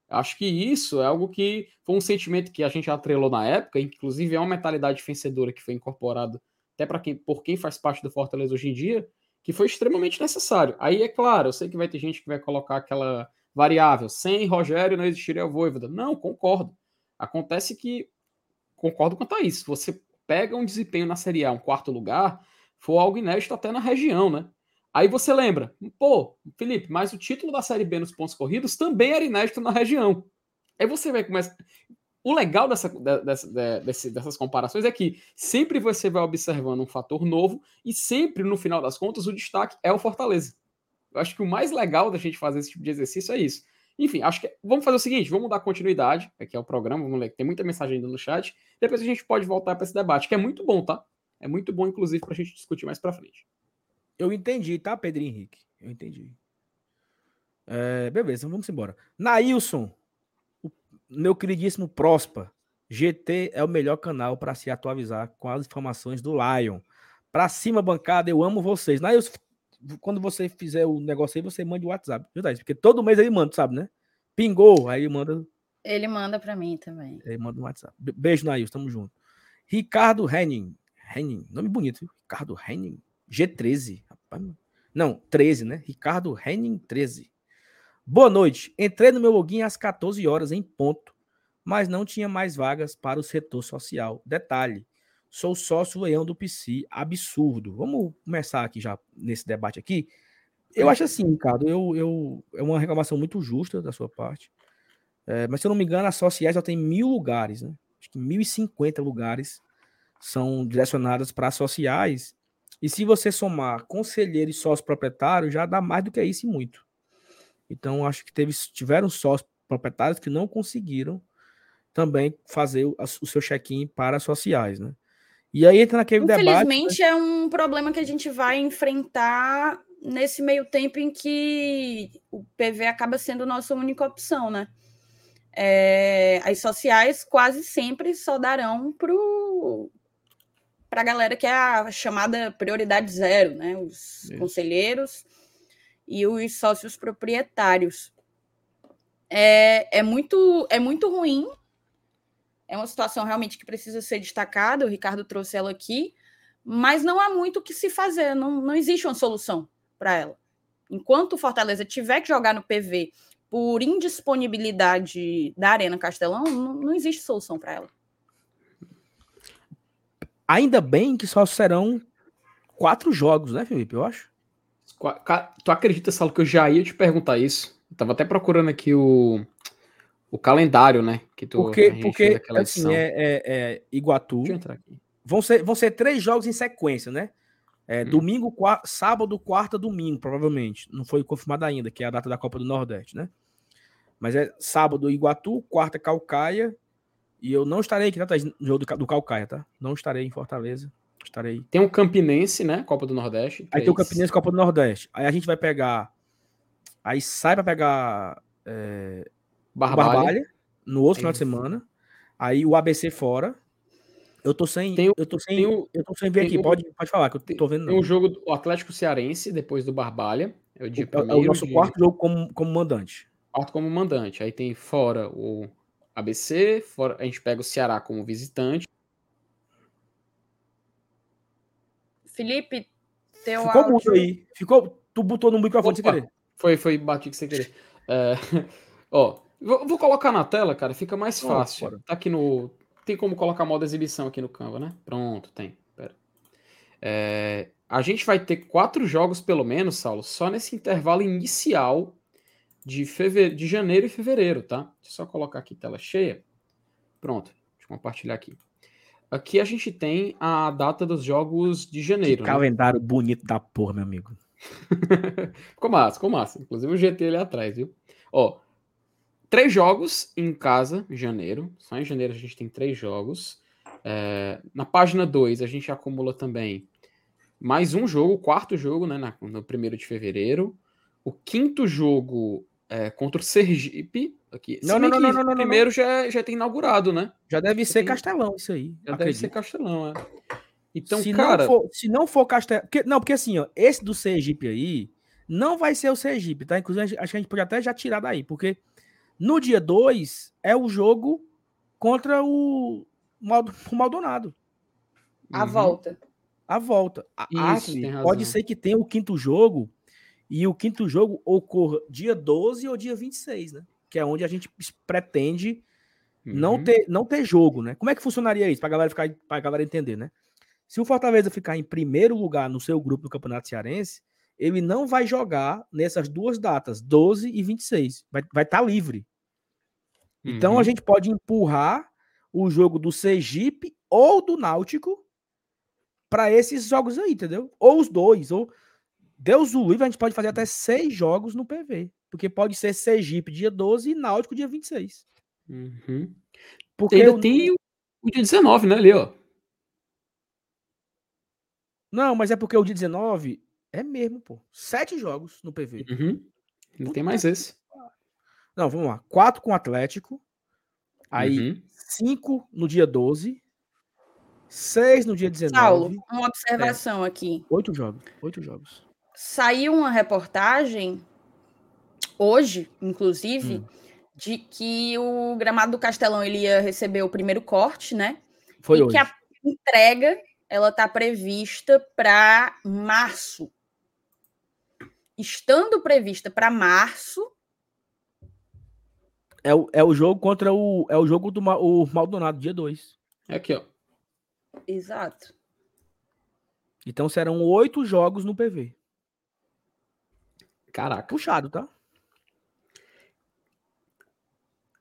Acho que isso é algo que foi um sentimento que a gente atrelou na época, inclusive é uma mentalidade vencedora que foi incorporada até para quem, por quem faz parte do Fortaleza hoje em dia, que foi extremamente necessário. Aí é claro, eu sei que vai ter gente que vai colocar aquela variável, sem Rogério não existiria o Voivoda. Não, concordo. Acontece que concordo quanto a isso. Você pega um desempenho na Série A, um quarto lugar, foi algo inédito até na região, né? Aí você lembra, pô, Felipe, mas o título da Série B nos pontos corridos também era inédito na região. Aí você vai começar. O legal dessa, dessa, dessa, dessas comparações é que sempre você vai observando um fator novo e sempre, no final das contas, o destaque é o Fortaleza. Eu acho que o mais legal da gente fazer esse tipo de exercício é isso. Enfim, acho que vamos fazer o seguinte, vamos dar continuidade, aqui é o programa, vamos ler, tem muita mensagem ainda no chat, depois a gente pode voltar para esse debate, que é muito bom, tá? É muito bom, inclusive, para a gente discutir mais para frente. Eu entendi, tá, Pedro Henrique? Eu entendi. É, beleza, vamos embora. Nailson, meu queridíssimo Prospa, GT é o melhor canal para se atualizar com as informações do Lion. Pra cima, bancada, eu amo vocês. Nailson, quando você fizer o negócio aí, você manda o WhatsApp, viu, Porque todo mês ele manda, sabe, né? Pingou, aí manda. Ele manda para mim também. Ele manda no WhatsApp. Beijo, Nailson, tamo junto. Ricardo Henning. Henning, nome bonito, viu? Ricardo Henning. G13. Não, 13, né? Ricardo Henning 13. Boa noite. Entrei no meu login às 14 horas em ponto, mas não tinha mais vagas para o setor social. Detalhe, sou sócio leão do PC. Absurdo. Vamos começar aqui já nesse debate aqui. Eu acho assim, Ricardo, eu, eu, é uma reclamação muito justa da sua parte. É, mas se eu não me engano, as sociais já tem mil lugares, né? Acho que 1.050 lugares são direcionadas para sociais e se você somar conselheiro e sócio proprietário, já dá mais do que isso e muito. Então, acho que teve, tiveram sócios proprietários que não conseguiram também fazer o, o seu check-in para sociais, né? E aí entra naquele Infelizmente, debate. Infelizmente, né? é um problema que a gente vai enfrentar nesse meio tempo em que o PV acaba sendo nossa única opção, né? É, as sociais quase sempre só darão para a galera que é a chamada prioridade zero, né? Os Isso. conselheiros e os sócios proprietários. É, é, muito, é muito ruim. É uma situação realmente que precisa ser destacada. O Ricardo trouxe ela aqui, mas não há muito o que se fazer. Não, não existe uma solução para ela. Enquanto o Fortaleza tiver que jogar no PV por indisponibilidade da Arena Castelão, não, não existe solução para ela. Ainda bem que só serão quatro jogos, né, Felipe? Eu acho. Tu acredita, Salo, que eu já ia te perguntar isso? Eu tava até procurando aqui o, o calendário, né? Que tu, porque, porque assim, é, é, é, Iguatu. Deixa eu entrar aqui. Vão ser, vão ser três jogos em sequência, né? É, hum. Domingo, quarta, sábado, quarta, domingo, provavelmente. Não foi confirmado ainda, que é a data da Copa do Nordeste, né? Mas é sábado, Iguatu, quarta, Calcaia, e eu não estarei aqui, tá, No jogo do, do Calcaia, tá? Não estarei em Fortaleza. Estarei. Tem o um Campinense, né? Copa do Nordeste. Aí tem o Campinense Copa do Nordeste. Aí a gente vai pegar. Aí sai pra pegar. É... Barbalha. Barbalha. No outro final de semana. Aí o ABC fora. Eu tô sem. Tem, eu tô sem. O, eu tô sem ver aqui. pode, pode falar, que eu tô vendo. Tem o um jogo do Atlético Cearense, depois do Barbalha. É o, dia é, é o nosso de... quarto jogo como, como mandante. Quarto como mandante. Aí tem fora o ABC, fora, a gente pega o Ceará como visitante. Felipe, teu Ficou áudio... muito aí. Ficou, tu botou no microfone Opa, sem querer. Foi, foi, bati sem querer. É, ó, vou, vou, colocar na tela, cara, fica mais fácil. tá aqui no... Tem como colocar modo exibição aqui no Canva, né? Pronto, tem. Pera. É, a gente vai ter quatro jogos, pelo menos, Saulo, só nesse intervalo inicial de, feve... de janeiro e fevereiro, tá? Deixa eu só colocar aqui tela cheia. Pronto, deixa eu compartilhar aqui. Aqui a gente tem a data dos jogos de janeiro. Que né? calendário bonito da porra, meu amigo. ficou massa, ficou massa. Inclusive o GT ali atrás, viu? Ó, três jogos em casa, em janeiro. Só em janeiro a gente tem três jogos. É, na página 2 a gente acumula também mais um jogo, o quarto jogo, né? Na, no primeiro de fevereiro. O quinto jogo é, contra o Sergipe. Aqui. Não, não, não, não, não, não, primeiro já, já tem inaugurado, né? Já deve ser Castelão isso aí. Já acredito. deve ser Castelão, é. Então, se cara. Não for, se não for Castelão. Porque, não, porque assim, ó, esse do Sergipe aí não vai ser o Sergipe, tá? Inclusive, acho que a gente pode até já tirar daí, porque no dia 2 é o jogo contra o, o Maldonado. A uhum. volta. A volta. Isso, pode ser que tenha o quinto jogo e o quinto jogo ocorra dia 12 ou dia 26, né? Que é onde a gente pretende uhum. não, ter, não ter jogo, né? Como é que funcionaria isso? Pra galera ficar, pra galera entender, né? Se o Fortaleza ficar em primeiro lugar no seu grupo do Campeonato Cearense, ele não vai jogar nessas duas datas, 12 e 26. Vai estar vai tá livre. Então uhum. a gente pode empurrar o jogo do Sergipe ou do Náutico para esses jogos aí, entendeu? Ou os dois, ou Deus o livre, a gente pode fazer até seis jogos no PV. Porque pode ser Sergipe dia 12 e Náutico dia 26. Uhum. Porque ainda eu... tem o dia 19, né, ali, ó. Não, mas é porque o dia 19 é mesmo, pô. Sete jogos no PV. Uhum. Não tem mais esse. Não, vamos lá. Quatro com o Atlético. Aí, uhum. cinco no dia 12. Seis no dia 19. Saulo, uma observação é. aqui. Oito jogos. Oito jogos saiu uma reportagem hoje, inclusive, hum. de que o gramado do Castelão ele ia receber o primeiro corte, né? Foi e hoje. que a entrega ela está prevista para março. Estando prevista para março. É o, é o jogo contra o. É o jogo do o Maldonado, dia 2. É aqui, ó. Exato. Então serão oito jogos no PV. Caraca. Puxado, tá?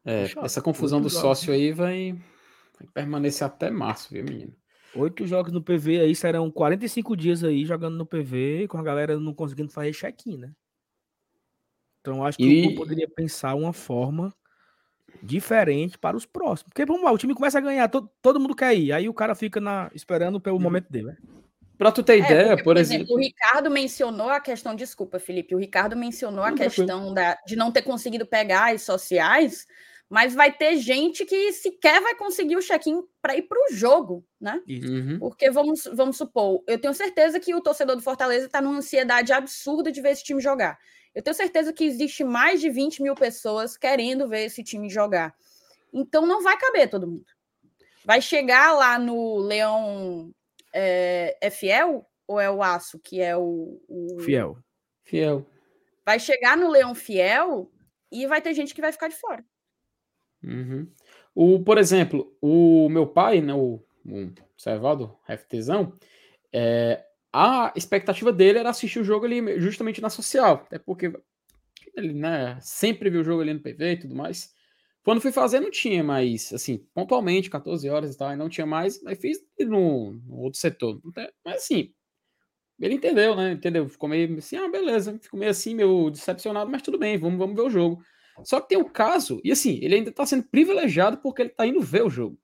É, Puxado. essa confusão Oito do jogos. sócio aí vai, vai, permanecer até março, viu, menino? Oito jogos no PV aí serão 45 dias aí jogando no PV, com a galera não conseguindo fazer check-in, né? Então acho que e... o poderia pensar uma forma diferente para os próximos. Porque vamos lá, o time começa a ganhar, todo, todo mundo quer ir, aí o cara fica na, esperando pelo uhum. momento dele, né? Para tu ter é, ideia, porque, por, por exemplo, exemplo, O Ricardo mencionou a questão, desculpa, Felipe, o Ricardo mencionou a questão da, de não ter conseguido pegar as sociais, mas vai ter gente que sequer vai conseguir o check-in para ir para o jogo, né? Uhum. Porque vamos, vamos supor, eu tenho certeza que o torcedor do Fortaleza está numa ansiedade absurda de ver esse time jogar. Eu tenho certeza que existe mais de 20 mil pessoas querendo ver esse time jogar. Então não vai caber todo mundo. Vai chegar lá no Leão é, é fiel ou é o aço que é o, o, Fiel. Fiel. Vai chegar no leão fiel e vai ter gente que vai ficar de fora. Uhum. O, por exemplo, o meu pai, né, o, o Servaldo FTzão, é, a expectativa dele era assistir o jogo ali justamente na social, até porque ele né, sempre viu o jogo ali no PV e tudo mais. Quando fui fazer, não tinha mais, assim, pontualmente, 14 horas e tal, e não tinha mais, aí fiz no, no outro setor. Mas assim, ele entendeu, né? Entendeu? Ficou meio assim, ah, beleza, ficou meio assim, meio decepcionado, mas tudo bem, vamos, vamos ver o jogo. Só que tem o caso, e assim, ele ainda tá sendo privilegiado porque ele tá indo ver o jogo.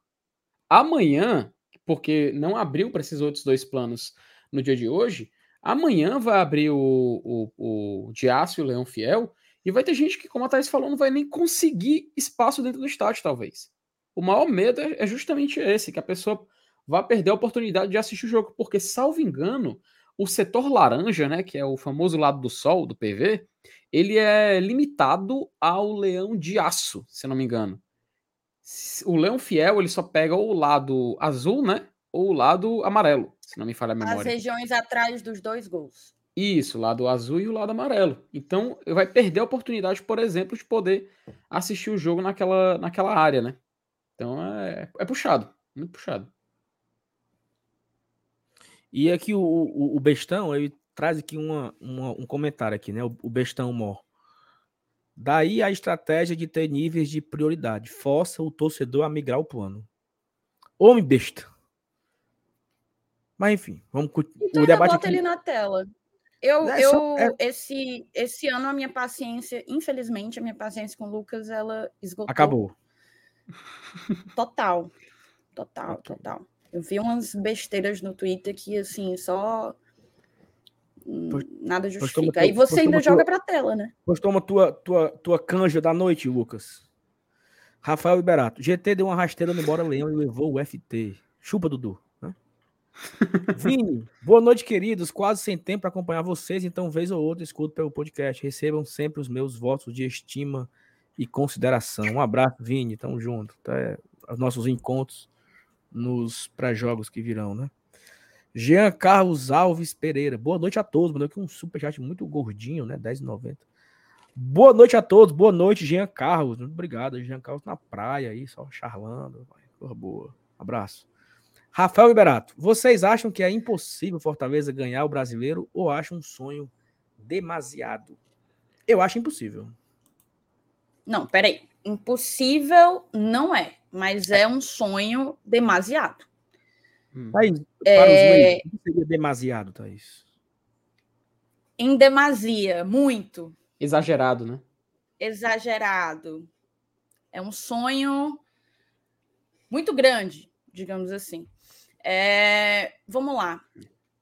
Amanhã, porque não abriu para esses outros dois planos no dia de hoje, amanhã vai abrir o, o, o Diácio, o Leão Fiel, e vai ter gente que, como a Thaís falou, não vai nem conseguir espaço dentro do estádio, talvez. O maior medo é, é justamente esse, que a pessoa vá perder a oportunidade de assistir o jogo, porque, salvo engano, o setor laranja, né, que é o famoso lado do sol do PV, ele é limitado ao leão de aço, se não me engano. O leão fiel, ele só pega o lado azul, né, ou o lado amarelo. Se não me falha a memória. As regiões atrás dos dois gols. Isso, o lado azul e o lado amarelo. Então, vai perder a oportunidade, por exemplo, de poder assistir o jogo naquela, naquela área, né? Então, é, é puxado, muito puxado. E aqui o, o, o Bestão, ele traz aqui uma, uma, um comentário aqui, né? O, o Bestão Mor. Daí a estratégia de ter níveis de prioridade. Força o torcedor a migrar o plano. Homem besta. Mas enfim, vamos então, o debate bota aqui... ele na tela. Eu, é, eu é... esse, esse ano a minha paciência, infelizmente, a minha paciência com o Lucas, ela esgotou. Acabou. Total. Total, total. Eu vi umas besteiras no Twitter que, assim, só Nada justifica. Aí você ainda joga para a tela, né? Pois toma tua, tua, tua canja da noite, Lucas. Rafael Liberato. GT deu uma rasteira no Bora Leão e levou o FT. Chupa, Dudu. Vini, boa noite, queridos. Quase sem tempo para acompanhar vocês, então, vez ou outra, escuto pelo podcast. Recebam sempre os meus votos de estima e consideração. Um abraço, Vini. Tamo junto. Até os nossos encontros nos pré-jogos que virão, né? Jean Carlos Alves Pereira. Boa noite a todos. Mandou aqui um superchat muito gordinho, né? 10,90. Boa noite a todos. Boa noite, Jean Carlos. Muito obrigado. Jean Carlos na praia aí, só charlando. Porra boa. Abraço. Rafael Liberato. Vocês acham que é impossível Fortaleza ganhar o brasileiro ou acham um sonho demasiado? Eu acho impossível. Não, peraí. Impossível não é, mas é um sonho demasiado. Hum. Thaís, para é... os que seria demasiado, Thaís? Em demasia, muito. Exagerado, né? Exagerado. É um sonho muito grande, digamos assim. É... Vamos lá.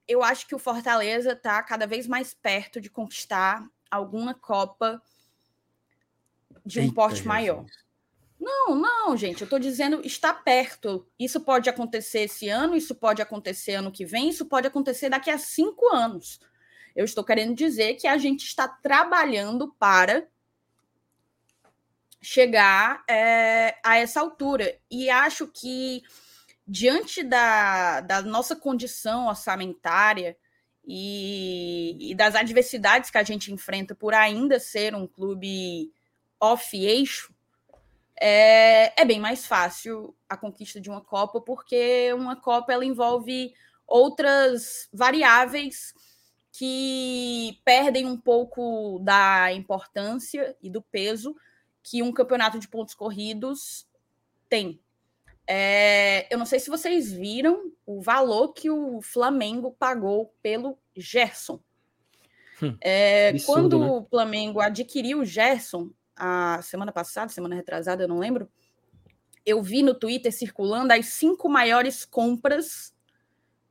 Eu acho que o Fortaleza está cada vez mais perto de conquistar alguma Copa de um Eita, porte Jesus. maior. Não, não, gente, eu estou dizendo está perto. Isso pode acontecer esse ano, isso pode acontecer ano que vem, isso pode acontecer daqui a cinco anos. Eu estou querendo dizer que a gente está trabalhando para chegar é, a essa altura. E acho que, diante da, da nossa condição orçamentária e, e das adversidades que a gente enfrenta por ainda ser um clube off-eixo, é, é bem mais fácil a conquista de uma Copa, porque uma Copa ela envolve outras variáveis que perdem um pouco da importância e do peso que um campeonato de pontos corridos tem. É, eu não sei se vocês viram o valor que o Flamengo pagou pelo Gerson. Hum, é, absurdo, quando né? o Flamengo adquiriu o Gerson, a semana passada, semana retrasada, eu não lembro, eu vi no Twitter circulando as cinco maiores compras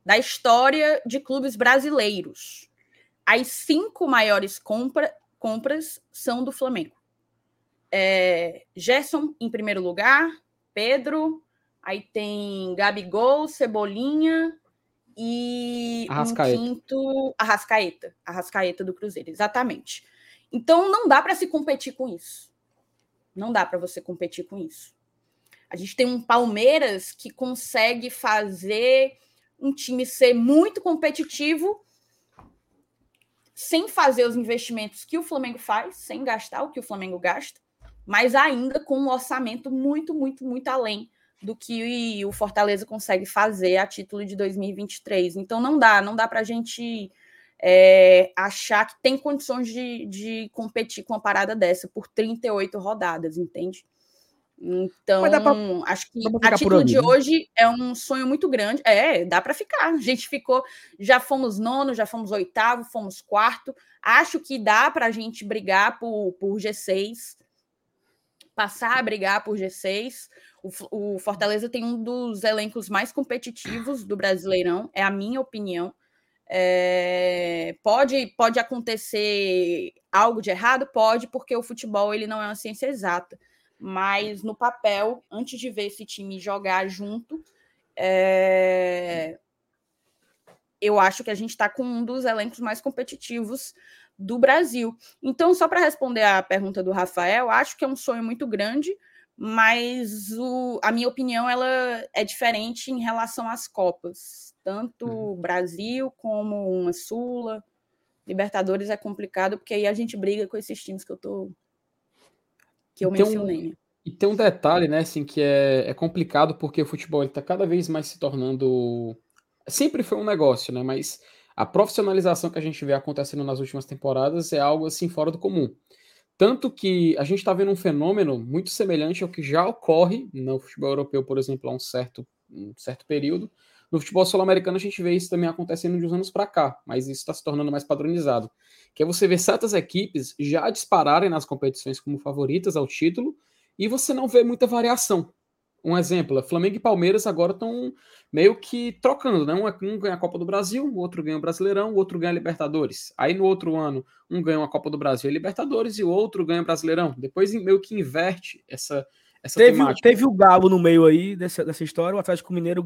da história de clubes brasileiros. As cinco maiores compra, compras são do Flamengo. É, Gerson em primeiro lugar, Pedro, aí tem Gabigol, Cebolinha e Arrascaeta. um quinto Arrascaeta, Arrascaeta do Cruzeiro, exatamente. Então não dá para se competir com isso. Não dá para você competir com isso. A gente tem um Palmeiras que consegue fazer um time ser muito competitivo sem fazer os investimentos que o Flamengo faz, sem gastar o que o Flamengo gasta, mas ainda com um orçamento muito, muito, muito além do que o Fortaleza consegue fazer a título de 2023. Então não dá, não dá para a gente é, achar que tem condições de, de competir com uma parada dessa por 38 rodadas, entende? Então, pra, acho que a título de né? hoje é um sonho muito grande. É, dá para ficar. A gente ficou, já fomos nono, já fomos oitavo, fomos quarto. Acho que dá para a gente brigar por, por G6, passar a brigar por G6. O, o Fortaleza tem um dos elencos mais competitivos do Brasileirão, é a minha opinião. É, pode, pode acontecer algo de errado? Pode, porque o futebol ele não é uma ciência exata. Mas no papel, antes de ver esse time jogar junto, é, eu acho que a gente está com um dos elencos mais competitivos do Brasil. Então, só para responder a pergunta do Rafael, acho que é um sonho muito grande, mas o, a minha opinião ela é diferente em relação às Copas. Tanto uhum. Brasil como uma Sula, Libertadores é complicado, porque aí a gente briga com esses times que eu tô. que eu então, mencionei. Né? E tem um detalhe, né, assim, que é, é complicado porque o futebol está cada vez mais se tornando. Sempre foi um negócio, né? Mas a profissionalização que a gente vê acontecendo nas últimas temporadas é algo assim fora do comum. Tanto que a gente está vendo um fenômeno muito semelhante ao que já ocorre no futebol europeu, por exemplo, há um certo, um certo período. No futebol sul-americano, a gente vê isso também acontecendo de uns anos para cá, mas isso está se tornando mais padronizado. Que é você ver certas equipes já dispararem nas competições como favoritas ao título e você não vê muita variação. Um exemplo, Flamengo e Palmeiras agora estão meio que trocando, né? Um, ganha a Copa do Brasil, o outro ganha o Brasileirão, o outro ganha a Libertadores. Aí no outro ano, um ganha a Copa do Brasil e Libertadores e o outro ganha o Brasileirão. Depois meio que inverte essa, essa teve, temática. Teve o Galo no meio aí dessa, dessa história, o Atlético Mineiro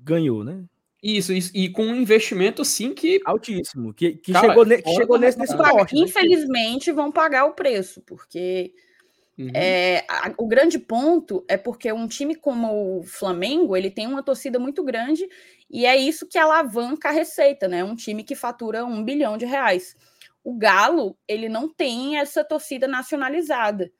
ganhou, né? Isso, isso, e com um investimento sim que. Altíssimo, que, que Cara, chegou, ne, que chegou nesse, nesse né? Infelizmente vão pagar o preço, porque Uhum. É, a, o grande ponto é porque um time como o Flamengo ele tem uma torcida muito grande e é isso que alavanca a receita, né? Um time que fatura um bilhão de reais. O Galo ele não tem essa torcida nacionalizada,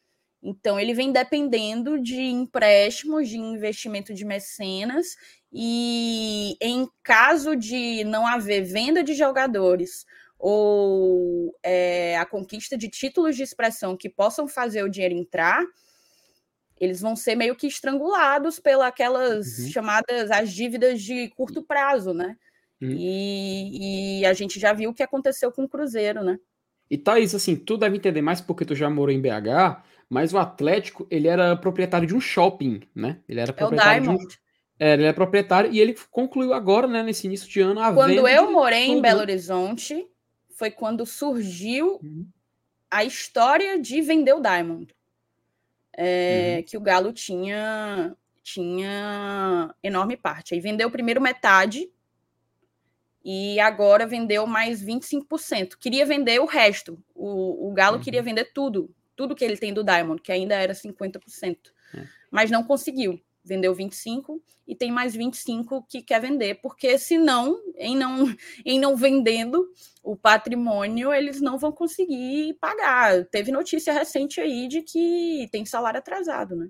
então ele vem dependendo de empréstimos, de investimento de mecenas e em caso de não haver venda de jogadores ou é, a conquista de títulos de expressão que possam fazer o dinheiro entrar, eles vão ser meio que estrangulados pelas aquelas uhum. chamadas as dívidas de curto prazo, né? Uhum. E, e, a gente já viu o que aconteceu com o Cruzeiro, né? E Thaís, assim, tu deve entender mais porque tu já morou em BH, mas o Atlético, ele era proprietário de um shopping, né? Ele era proprietário é o Diamond. de um... É, ele é proprietário e ele concluiu agora, né, nesse início de ano, a Quando eu morei em Belo Horizonte, foi quando surgiu uhum. a história de vender o Diamond. É, uhum. Que o Galo tinha, tinha enorme parte. Aí vendeu primeiro metade e agora vendeu mais 25%. Queria vender o resto. O, o Galo uhum. queria vender tudo, tudo que ele tem do Diamond, que ainda era 50%. É. Mas não conseguiu vendeu 25 e tem mais 25 que quer vender, porque senão, em não, em não vendendo o patrimônio, eles não vão conseguir pagar. Teve notícia recente aí de que tem salário atrasado, né?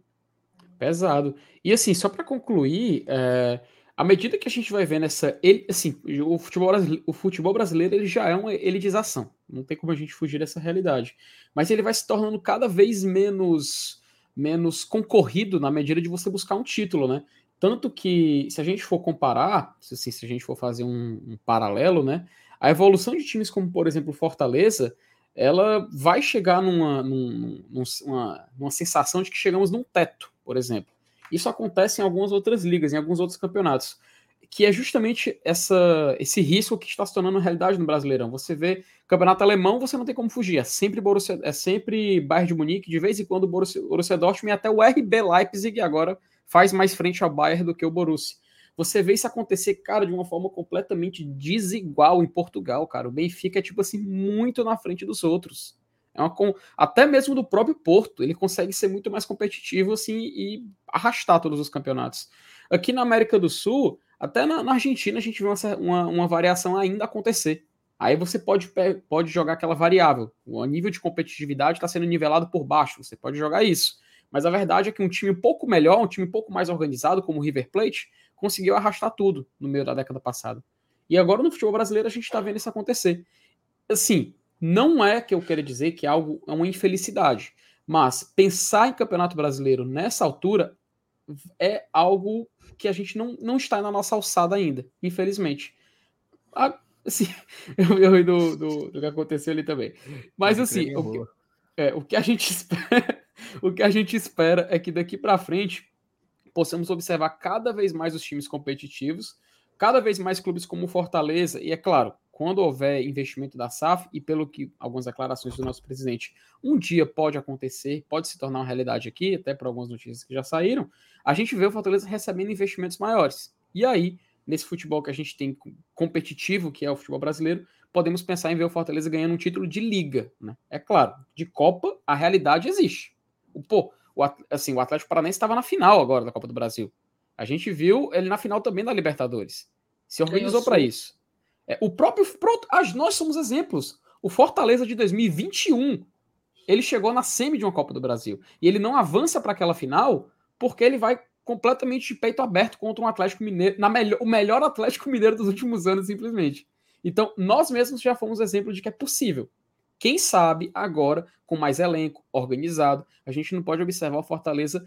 Pesado. E assim, só para concluir, é, à medida que a gente vai vendo essa. Ele, assim, o futebol, o futebol brasileiro ele já é uma elitização. Não tem como a gente fugir dessa realidade. Mas ele vai se tornando cada vez menos menos concorrido na medida de você buscar um título, né? Tanto que, se a gente for comparar, se, se a gente for fazer um, um, paralelo, né? A evolução de times como, por exemplo, Fortaleza, ela vai chegar numa, numa, numa sensação de que chegamos num teto, por exemplo. Isso acontece em algumas outras ligas, em alguns outros campeonatos que é justamente essa, esse risco que está se tornando realidade no Brasileirão. Você vê campeonato alemão, você não tem como fugir. É sempre Borussia, é sempre Bayern de Munique, de vez em quando Borussia, Borussia Dortmund e até o RB Leipzig agora faz mais frente ao Bayern do que o Borussia. Você vê isso acontecer, cara, de uma forma completamente desigual em Portugal, cara. O Benfica é tipo assim muito na frente dos outros. É uma, até mesmo do próprio Porto, ele consegue ser muito mais competitivo assim e arrastar todos os campeonatos. Aqui na América do Sul, até na, na Argentina a gente vê uma, uma, uma, variação ainda acontecer. Aí você pode, pode jogar aquela variável. O nível de competitividade está sendo nivelado por baixo. Você pode jogar isso. Mas a verdade é que um time um pouco melhor, um time um pouco mais organizado, como o River Plate, conseguiu arrastar tudo no meio da década passada. E agora no futebol brasileiro a gente está vendo isso acontecer. Assim, não é que eu quero dizer que é algo é uma infelicidade, mas pensar em campeonato brasileiro nessa altura é algo que a gente não, não está na nossa alçada ainda, infelizmente. Ah, assim, eu, eu ri do, do, do, que aconteceu ali também. Mas assim, o que, é, o que a gente espera, o que a gente espera é que daqui para frente possamos observar cada vez mais os times competitivos, cada vez mais clubes como Fortaleza, e é claro, quando houver investimento da SAF, e pelo que algumas declarações do nosso presidente, um dia pode acontecer, pode se tornar uma realidade aqui, até por algumas notícias que já saíram, a gente vê o Fortaleza recebendo investimentos maiores. E aí, nesse futebol que a gente tem competitivo, que é o futebol brasileiro, podemos pensar em ver o Fortaleza ganhando um título de liga. Né? É claro, de Copa, a realidade existe. O, pô, o, assim, o Atlético Paranaense estava na final agora da Copa do Brasil. A gente viu ele na final também da Libertadores. Se organizou para isso. É, o próprio. nós somos exemplos. O Fortaleza de 2021 ele chegou na semi de uma Copa do Brasil. E ele não avança para aquela final porque ele vai completamente de peito aberto contra um Atlético Mineiro, na melhor, o melhor Atlético Mineiro dos últimos anos, simplesmente. Então, nós mesmos já fomos exemplo de que é possível. Quem sabe agora, com mais elenco, organizado, a gente não pode observar o Fortaleza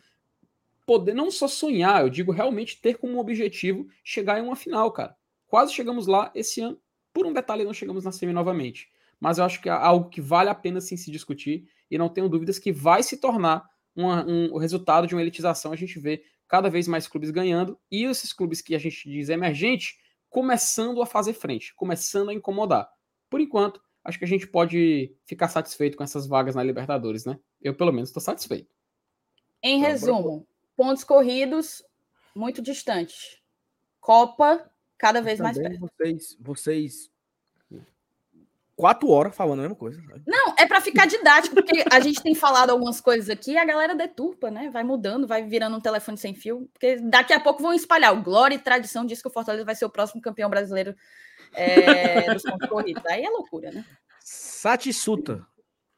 poder não só sonhar, eu digo realmente ter como objetivo chegar em uma final, cara. Quase chegamos lá esse ano. Por um detalhe, não chegamos na semi novamente mas eu acho que é algo que vale a pena sim se discutir e não tenho dúvidas que vai se tornar uma, um, o resultado de uma elitização. A gente vê cada vez mais clubes ganhando e esses clubes que a gente diz emergente começando a fazer frente, começando a incomodar. Por enquanto, acho que a gente pode ficar satisfeito com essas vagas na Libertadores, né? Eu, pelo menos, estou satisfeito. Em então, resumo, pontos corridos muito distantes. Copa cada vez mais perto. Vocês, vocês quatro horas falando a mesma coisa. Sabe? Não, é para ficar didático, porque a gente tem falado algumas coisas aqui e a galera deturpa, né? Vai mudando, vai virando um telefone sem fio, porque daqui a pouco vão espalhar. O Glória e Tradição diz que o Fortaleza vai ser o próximo campeão brasileiro é, dos pontos corridos. Aí é loucura, né? Satisuta.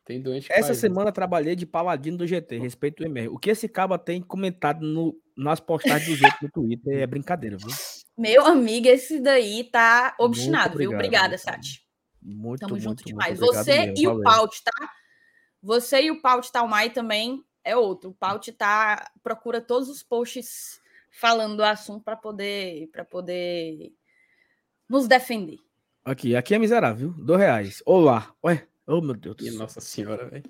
Tem doente Essa faz, semana né? trabalhei de paladino do GT, respeito o e-mail. O que esse caba tem comentado no, nas postagens do GT no Twitter é brincadeira, viu? Meu amigo, esse daí tá obstinado, viu? Obrigada, Sati. Muito, Tamo muito, junto demais. Muito Você mesmo, e valeu. o Paut, tá? Você e o Paut Talmai também é outro. O Paut tá procura todos os posts falando do assunto para poder para poder nos defender. Aqui, aqui é miserável, viu? Dois reais. Olá. Ué, oh meu Deus. E nossa senhora, velho.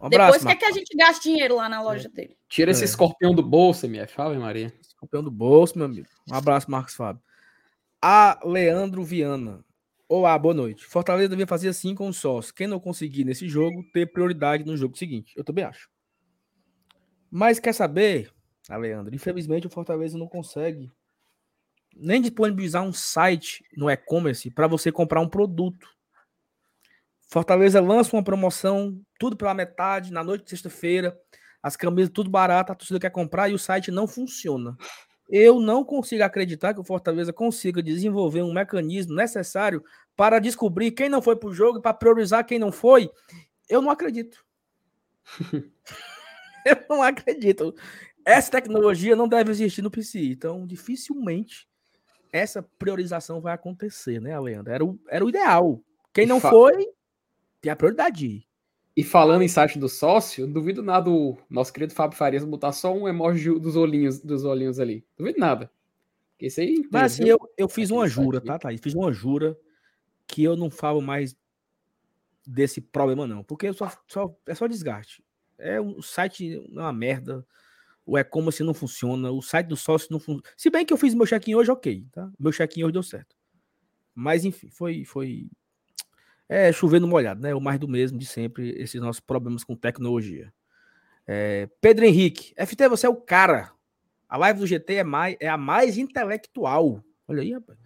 Um abraço, Depois quer que a gente gaste dinheiro lá na loja é. dele. Tira esse é. escorpião do bolso, MF. Fala, Maria. Escorpião do bolso, meu amigo. Um abraço, Marcos Fábio. A Leandro Viana. Olá, boa noite. Fortaleza devia fazer assim com o sócio. Quem não conseguir nesse jogo, ter prioridade no jogo seguinte. Eu também acho. Mas quer saber, Aleandro? Infelizmente o Fortaleza não consegue nem disponibilizar um site no e-commerce para você comprar um produto. Fortaleza lança uma promoção, tudo pela metade, na noite de sexta-feira, as camisas tudo barato, a torcida quer comprar e o site não funciona. Eu não consigo acreditar que o Fortaleza consiga desenvolver um mecanismo necessário para descobrir quem não foi para o jogo, para priorizar quem não foi. Eu não acredito. eu não acredito. Essa tecnologia não deve existir no PC. Então, dificilmente essa priorização vai acontecer, né, Leandro? Era o, era o ideal. Quem não foi, tem a prioridade. E falando em site do sócio, duvido nada o nosso querido Fábio Farias botar só um emoji dos olhinhos, dos olhinhos ali. Duvido nada. Esse aí. Mas assim, eu, eu fiz uma jura, tá, Thaís? Fiz uma jura que eu não falo mais desse problema, não. Porque só, só, é só desgaste. É um, o site é uma merda. O e-commerce não funciona. O site do sócio não funciona. Se bem que eu fiz meu check-in hoje, ok. Tá? Meu check-in hoje deu certo. Mas enfim, foi, foi, é chover no molhado, né? O mais do mesmo de sempre, esses nossos problemas com tecnologia. É, Pedro Henrique, FT, você é o cara. A live do GT é, mais, é a mais intelectual. Olha aí, rapaz.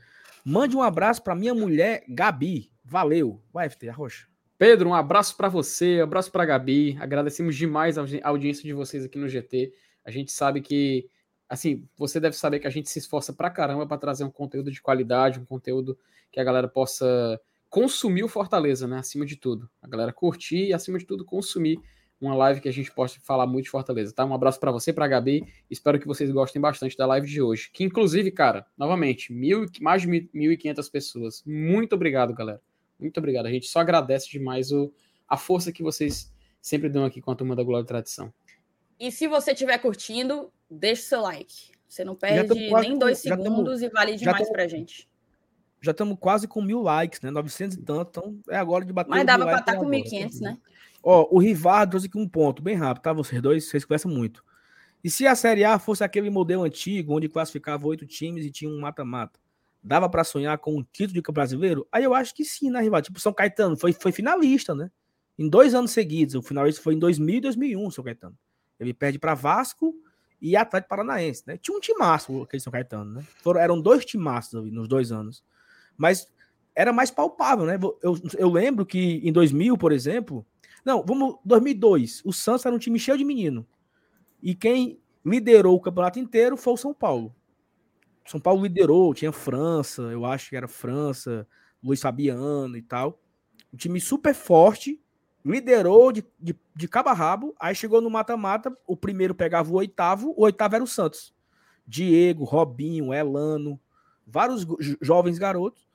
Mande um abraço para minha mulher, Gabi. Valeu. Vai, FT, arrocha. Pedro, um abraço para você, um abraço para Gabi. Agradecemos demais a audiência de vocês aqui no GT. A gente sabe que, assim, você deve saber que a gente se esforça pra caramba para trazer um conteúdo de qualidade, um conteúdo que a galera possa consumir o Fortaleza, né? Acima de tudo. A galera curtir e, acima de tudo, consumir uma live que a gente possa falar muito de Fortaleza, tá? Um abraço para você, para a Gabi. Espero que vocês gostem bastante da live de hoje. Que, inclusive, cara, novamente, mil, mais de 1.500 pessoas. Muito obrigado, galera. Muito obrigado. A gente só agradece demais o, a força que vocês sempre dão aqui com a turma da Glória e Tradição. E se você estiver curtindo, deixe seu like. Você não perde quase, nem dois segundos tamo, e vale demais para gente já estamos quase com mil likes, né? 900 e tanto, então é agora de bater Mas dava para estar tá com 1.500, né? Ó, o Rivar trouxe aqui um ponto, bem rápido, tá? Vocês dois, vocês conversam muito. E se a Série A fosse aquele modelo antigo, onde classificava oito times e tinha um mata-mata, dava para sonhar com um título de campeonato brasileiro? Aí eu acho que sim, né, Rival? Tipo, São Caetano foi, foi finalista, né? Em dois anos seguidos. O finalista foi em 2000 e 2001, São Caetano. Ele perde para Vasco e Atlético Paranaense, né? Tinha um timaço aquele São Caetano, né? Foram, eram dois timaços nos dois anos mas era mais palpável, né? Eu, eu lembro que em 2000, por exemplo, Não, vamos. 2002. O Santos era um time cheio de menino. E quem liderou o campeonato inteiro foi o São Paulo. São Paulo liderou, tinha França, eu acho que era França, Luiz Fabiano e tal. Um time super forte, liderou de, de, de cabo a rabo, aí chegou no mata-mata, o primeiro pegava o oitavo, o oitavo era o Santos. Diego, Robinho, Elano, vários jovens garotos.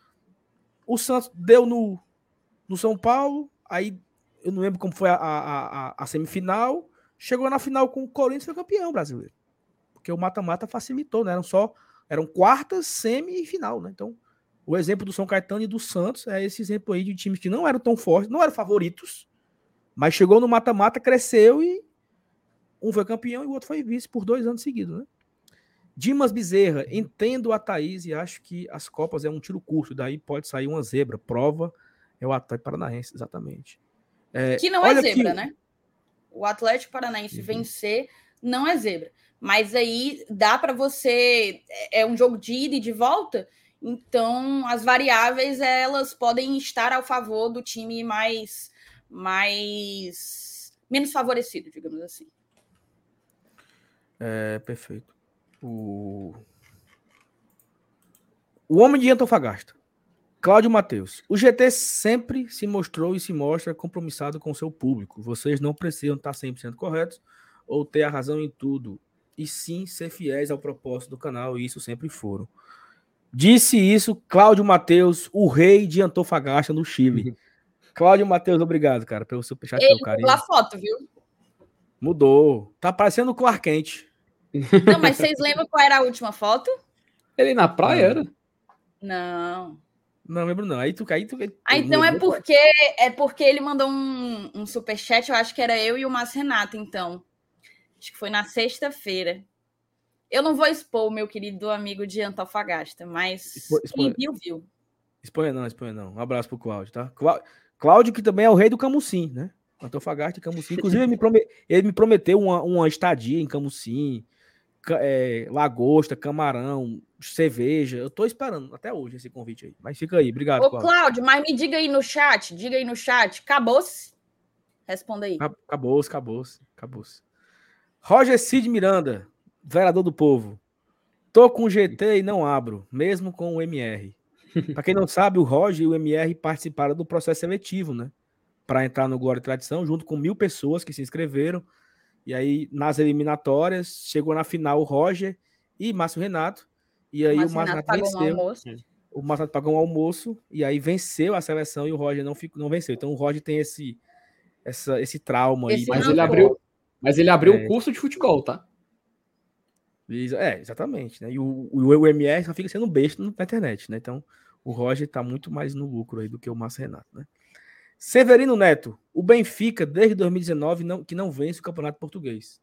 O Santos deu no, no São Paulo, aí eu não lembro como foi a, a, a, a semifinal, chegou na final com o Corinthians e foi campeão brasileiro. Porque o mata-mata facilitou, né? Eram só eram quartas, semi e final, né? Então, o exemplo do São Caetano e do Santos é esse exemplo aí de times que não eram tão fortes, não eram favoritos, mas chegou no mata-mata, cresceu e um foi campeão e o outro foi vice por dois anos seguidos, né? Dimas Bezerra, entendo a Thaís e acho que as Copas é um tiro curto, daí pode sair uma zebra. Prova é o Atlético Paranaense, exatamente. É, que não é zebra, que... né? O Atlético Paranaense uhum. vencer não é zebra. Mas aí dá para você. É, é um jogo de ida e de volta, então as variáveis elas podem estar ao favor do time mais. mais menos favorecido, digamos assim. É, perfeito. O, o homem de Antofagasta. Cláudio Matheus. O GT sempre se mostrou e se mostra compromissado com seu público. Vocês não precisam estar 100% corretos ou ter a razão em tudo, e sim ser fiéis ao propósito do canal, e isso sempre foram. Disse isso Cláudio Matheus, o rei de Antofagasta, no Chile. Cláudio Matheus, obrigado, cara, pelo seu superchat. Ele mudou a foto, viu? Mudou. Tá parecendo o Clark Kent. Não, mas vocês lembram qual era a última foto? Ele na praia era? Não. Não lembro, não. Aí tu cai. Tu, ah, então é porque é porque ele mandou um, um superchat, eu acho que era eu e o Márcio Renato, então. Acho que foi na sexta-feira. Eu não vou expor o meu querido amigo de Antofagasta, mas Expo, quem viu, viu. Exponha não, exponha não. Um abraço pro Cláudio, tá? Cláudio, que também é o rei do Camusim, né? Antofagasta e Camusim. Inclusive, ele me, promet... ele me prometeu uma, uma estadia em Camusim, é, lagosta, camarão, cerveja. Eu tô esperando até hoje esse convite aí. Mas fica aí, obrigado. Ô, Cláudio, Cláudio mas me diga aí no chat, diga aí no chat, acabou-se? Responda aí. Acabou-se, acabou-se, acabou-se. Roger Cid Miranda, vereador do povo. Tô com o GT e não abro, mesmo com o MR. Para quem não sabe, o Roger e o MR participaram do processo seletivo, né? Para entrar no Glória e Tradição, junto com mil pessoas que se inscreveram. E aí, nas eliminatórias, chegou na final o Roger e Márcio Renato. E aí o Márcio, Renato, Renato venceu. Um o Márcio Renato pagou um almoço e aí venceu a seleção e o Roger não, ficou, não venceu. Então o Roger tem esse, essa, esse trauma esse aí. Mas ele abriu, mas ele abriu é. um curso de futebol, tá? É, exatamente. Né? E o, o, o MR só fica sendo besta na internet, né? Então o Roger tá muito mais no lucro aí do que o Márcio Renato, né? Severino Neto, o Benfica, desde 2019, não, que não vence o Campeonato Português.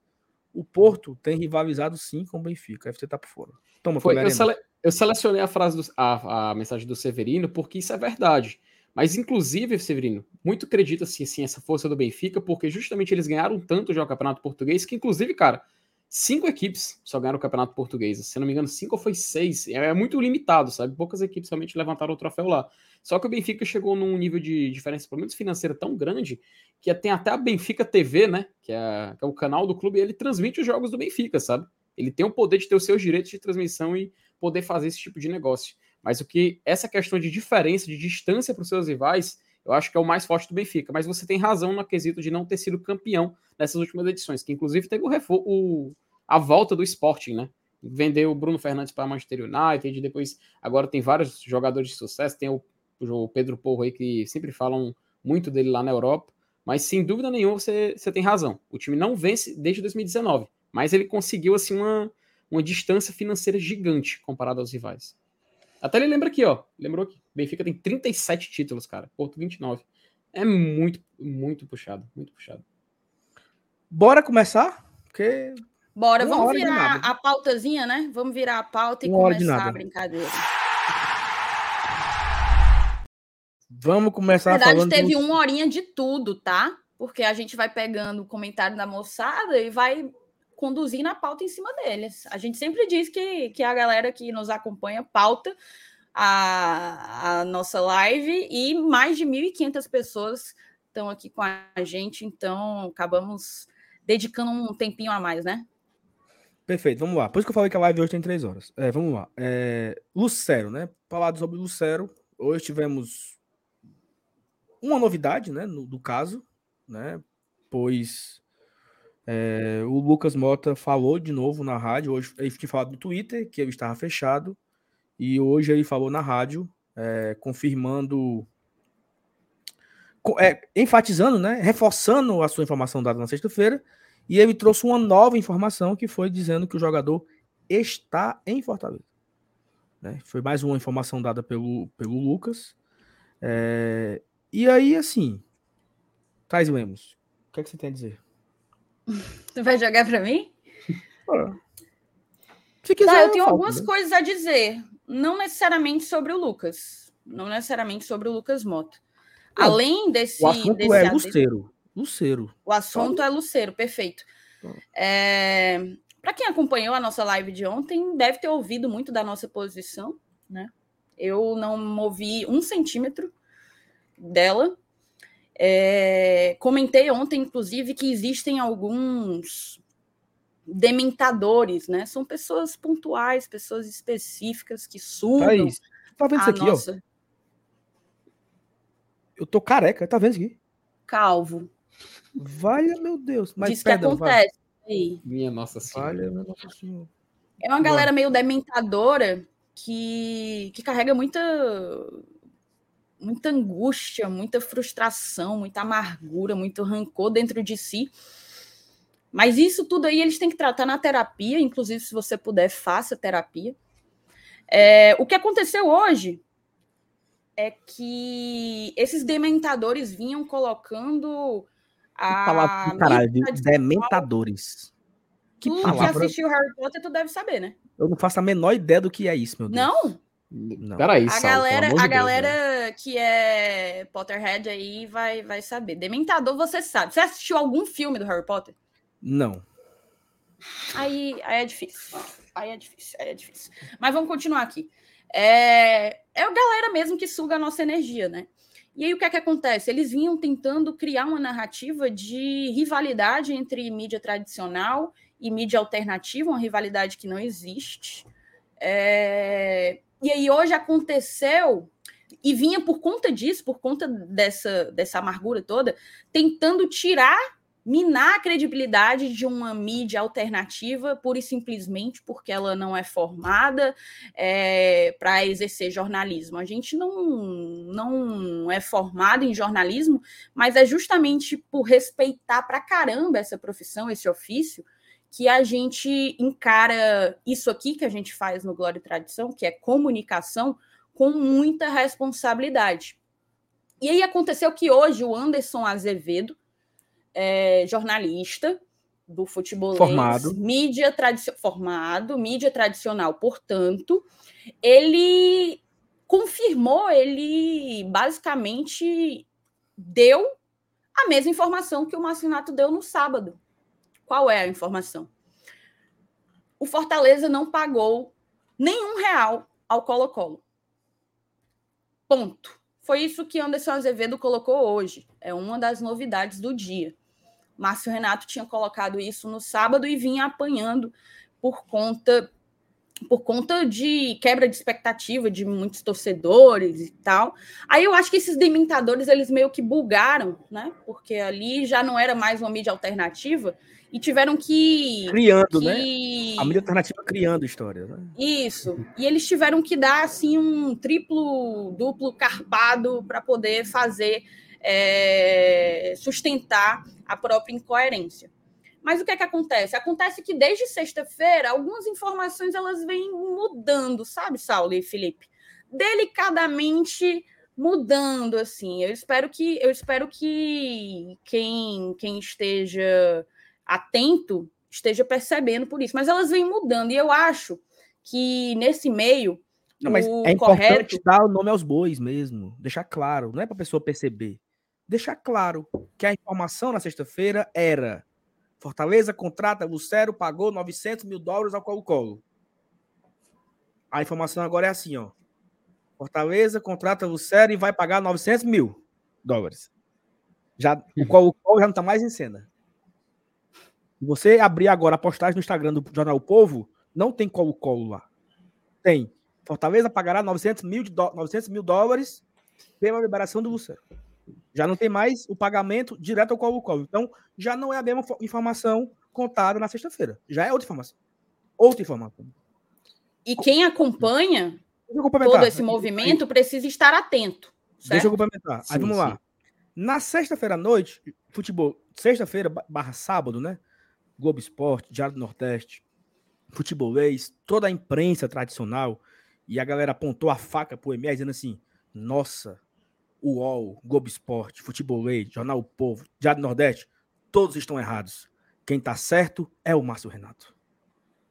O Porto tem rivalizado sim com o Benfica. Aí você tá por fora. Toma, Foi, eu, sele, eu, selecionei a frase, do, a, a, mensagem do Severino, porque isso é verdade. Mas, inclusive, Severino, muito acredita-se assim, essa força do Benfica, porque justamente eles ganharam tanto já o Campeonato Português, que, inclusive, cara, cinco equipes só ganharam o Campeonato Português. Se não me engano, cinco ou foi seis. É, é muito limitado, sabe? Poucas equipes realmente levantaram o troféu lá. Só que o Benfica chegou num nível de diferença, pelo menos financeira, tão grande que tem até a Benfica TV, né? Que é, que é o canal do clube, ele transmite os jogos do Benfica, sabe? Ele tem o poder de ter os seus direitos de transmissão e poder fazer esse tipo de negócio. Mas o que essa questão de diferença, de distância para os seus rivais, eu acho que é o mais forte do Benfica. Mas você tem razão no quesito de não ter sido campeão nessas últimas edições, que inclusive teve o, o a volta do Sporting, né? Vendeu o Bruno Fernandes para Manchester United, depois agora tem vários jogadores de sucesso, tem o o Pedro Porro aí, que sempre falam muito dele lá na Europa. Mas sem dúvida nenhuma você, você tem razão. O time não vence desde 2019, mas ele conseguiu assim uma, uma distância financeira gigante comparado aos rivais. Até ele lembra aqui, ó. Lembrou que Benfica tem 37 títulos, cara. Porto 29. É muito, muito puxado, muito puxado. Bora começar? Porque Bora, vamos virar a pautazinha, né? Vamos virar a pauta e Uma começar a brincadeira. Vamos começar Na verdade, falando teve uma horinha de tudo, tá? Porque a gente vai pegando o comentário da moçada e vai conduzindo a pauta em cima deles. A gente sempre diz que, que a galera que nos acompanha pauta a, a nossa live e mais de 1.500 pessoas estão aqui com a gente, então acabamos dedicando um tempinho a mais, né? Perfeito, vamos lá. Por isso que eu falei que a live hoje tem três horas. É, vamos lá. É, Lucero, né? Falado sobre Lucero. Hoje tivemos uma novidade, né? No, do caso, né? Pois é, o Lucas Mota falou de novo na rádio. Hoje ele tinha falado no Twitter que ele estava fechado. E hoje ele falou na rádio, é, confirmando. É, enfatizando, né? Reforçando a sua informação dada na sexta-feira e ele trouxe uma nova informação que foi dizendo que o jogador está em Fortaleza. Né? Foi mais uma informação dada pelo, pelo Lucas. É... E aí, assim, Thais Lemos, o que, é que você tem a dizer? Tu vai jogar para mim? Se quiser, tá, eu tenho algumas né? coisas a dizer. Não necessariamente sobre o Lucas. Não necessariamente sobre o Lucas Mota. Além desse. O assunto desse é Luceiro. Luceiro. O assunto é Luceiro, perfeito. É, Para quem acompanhou a nossa live de ontem, deve ter ouvido muito da nossa posição, né? Eu não movi um centímetro dela. É, comentei ontem, inclusive, que existem alguns dementadores, né? São pessoas pontuais, pessoas específicas que sugam. Tá vendo isso aqui, nossa... ó? Eu tô careca, tá vendo isso aqui? Calvo. Valha, meu Deus. Mas Diz perdão, que acontece. Vai. Minha Nossa Senhora. Valha, meu Nossa Senhora. É uma galera meio dementadora que, que carrega muita muita angústia, muita frustração, muita amargura, muito rancor dentro de si. Mas isso tudo aí eles têm que tratar na terapia, inclusive se você puder, faça terapia. É, o que aconteceu hoje é que esses dementadores vinham colocando que palavra caralho, dementadores. Que tu palavra... que assistiu Harry Potter, tu deve saber, né? Eu não faço a menor ideia do que é isso, meu Deus. Não? Não. Peraí, a galera, a Deus, galera né? que é Potterhead aí vai, vai saber. Dementador, você sabe. Você assistiu algum filme do Harry Potter? Não. Aí, aí é difícil. Aí é difícil, aí é difícil. Mas vamos continuar aqui. É, é a galera mesmo que suga a nossa energia, né? E aí o que é que acontece? Eles vinham tentando criar uma narrativa de rivalidade entre mídia tradicional e mídia alternativa, uma rivalidade que não existe. É... E aí hoje aconteceu e vinha por conta disso, por conta dessa, dessa amargura toda, tentando tirar minar a credibilidade de uma mídia alternativa, pura e simplesmente porque ela não é formada é, para exercer jornalismo. A gente não, não é formado em jornalismo, mas é justamente por respeitar pra caramba essa profissão, esse ofício, que a gente encara isso aqui que a gente faz no Glória e Tradição, que é comunicação, com muita responsabilidade. E aí aconteceu que hoje o Anderson Azevedo, é, jornalista do futebol formado, mídia tradicional, formado, mídia tradicional, portanto, ele confirmou, ele basicamente deu a mesma informação que o Marcinato deu no sábado. Qual é a informação? O Fortaleza não pagou nenhum real ao Colo-Colo. Ponto. Foi isso que Anderson Azevedo colocou hoje. É uma das novidades do dia. Márcio Renato tinha colocado isso no sábado e vinha apanhando por conta por conta de quebra de expectativa de muitos torcedores e tal. Aí eu acho que esses dementadores eles meio que bugaram, né? Porque ali já não era mais uma mídia alternativa e tiveram que criando, que... né? A mídia alternativa criando histórias, né? Isso. E eles tiveram que dar assim um triplo, duplo carpado para poder fazer é, sustentar a própria incoerência. Mas o que é que acontece? Acontece que desde sexta-feira algumas informações elas vêm mudando, sabe, Saulo e Felipe? Delicadamente mudando assim. Eu espero que eu espero que quem quem esteja atento esteja percebendo por isso. Mas elas vêm mudando e eu acho que nesse meio não, mas é importante correto... dar o nome aos bois mesmo, deixar claro, não é para a pessoa perceber deixar claro que a informação na sexta-feira era Fortaleza contrata Lucero, pagou 900 mil dólares ao Colo-Colo. A informação agora é assim, ó. Fortaleza contrata Lucero e vai pagar 900 mil dólares. Já, o Colo-Colo já não tá mais em cena. Você abrir agora a postagem no Instagram do Jornal o Povo, não tem Colo-Colo lá. Tem. Fortaleza pagará 900 mil, de 900 mil dólares pela liberação do Lucero. Já não tem mais o pagamento direto ao Colo-Colo. Então, já não é a mesma informação contada na sexta-feira. Já é outra informação. Outra informação. E quem acompanha todo esse movimento precisa estar atento. Certo? Deixa eu complementar. Sim, Aí vamos sim. lá. Na sexta-feira à noite, futebol, sexta-feira barra sábado, né? Globo Esporte, Diário do Nordeste, futebolês, toda a imprensa tradicional, e a galera apontou a faca pro MR dizendo assim: nossa, o UOL, Globo Esporte, Futebolês, Jornal o Povo, Diário do Nordeste, todos estão errados. Quem tá certo é o Márcio Renato.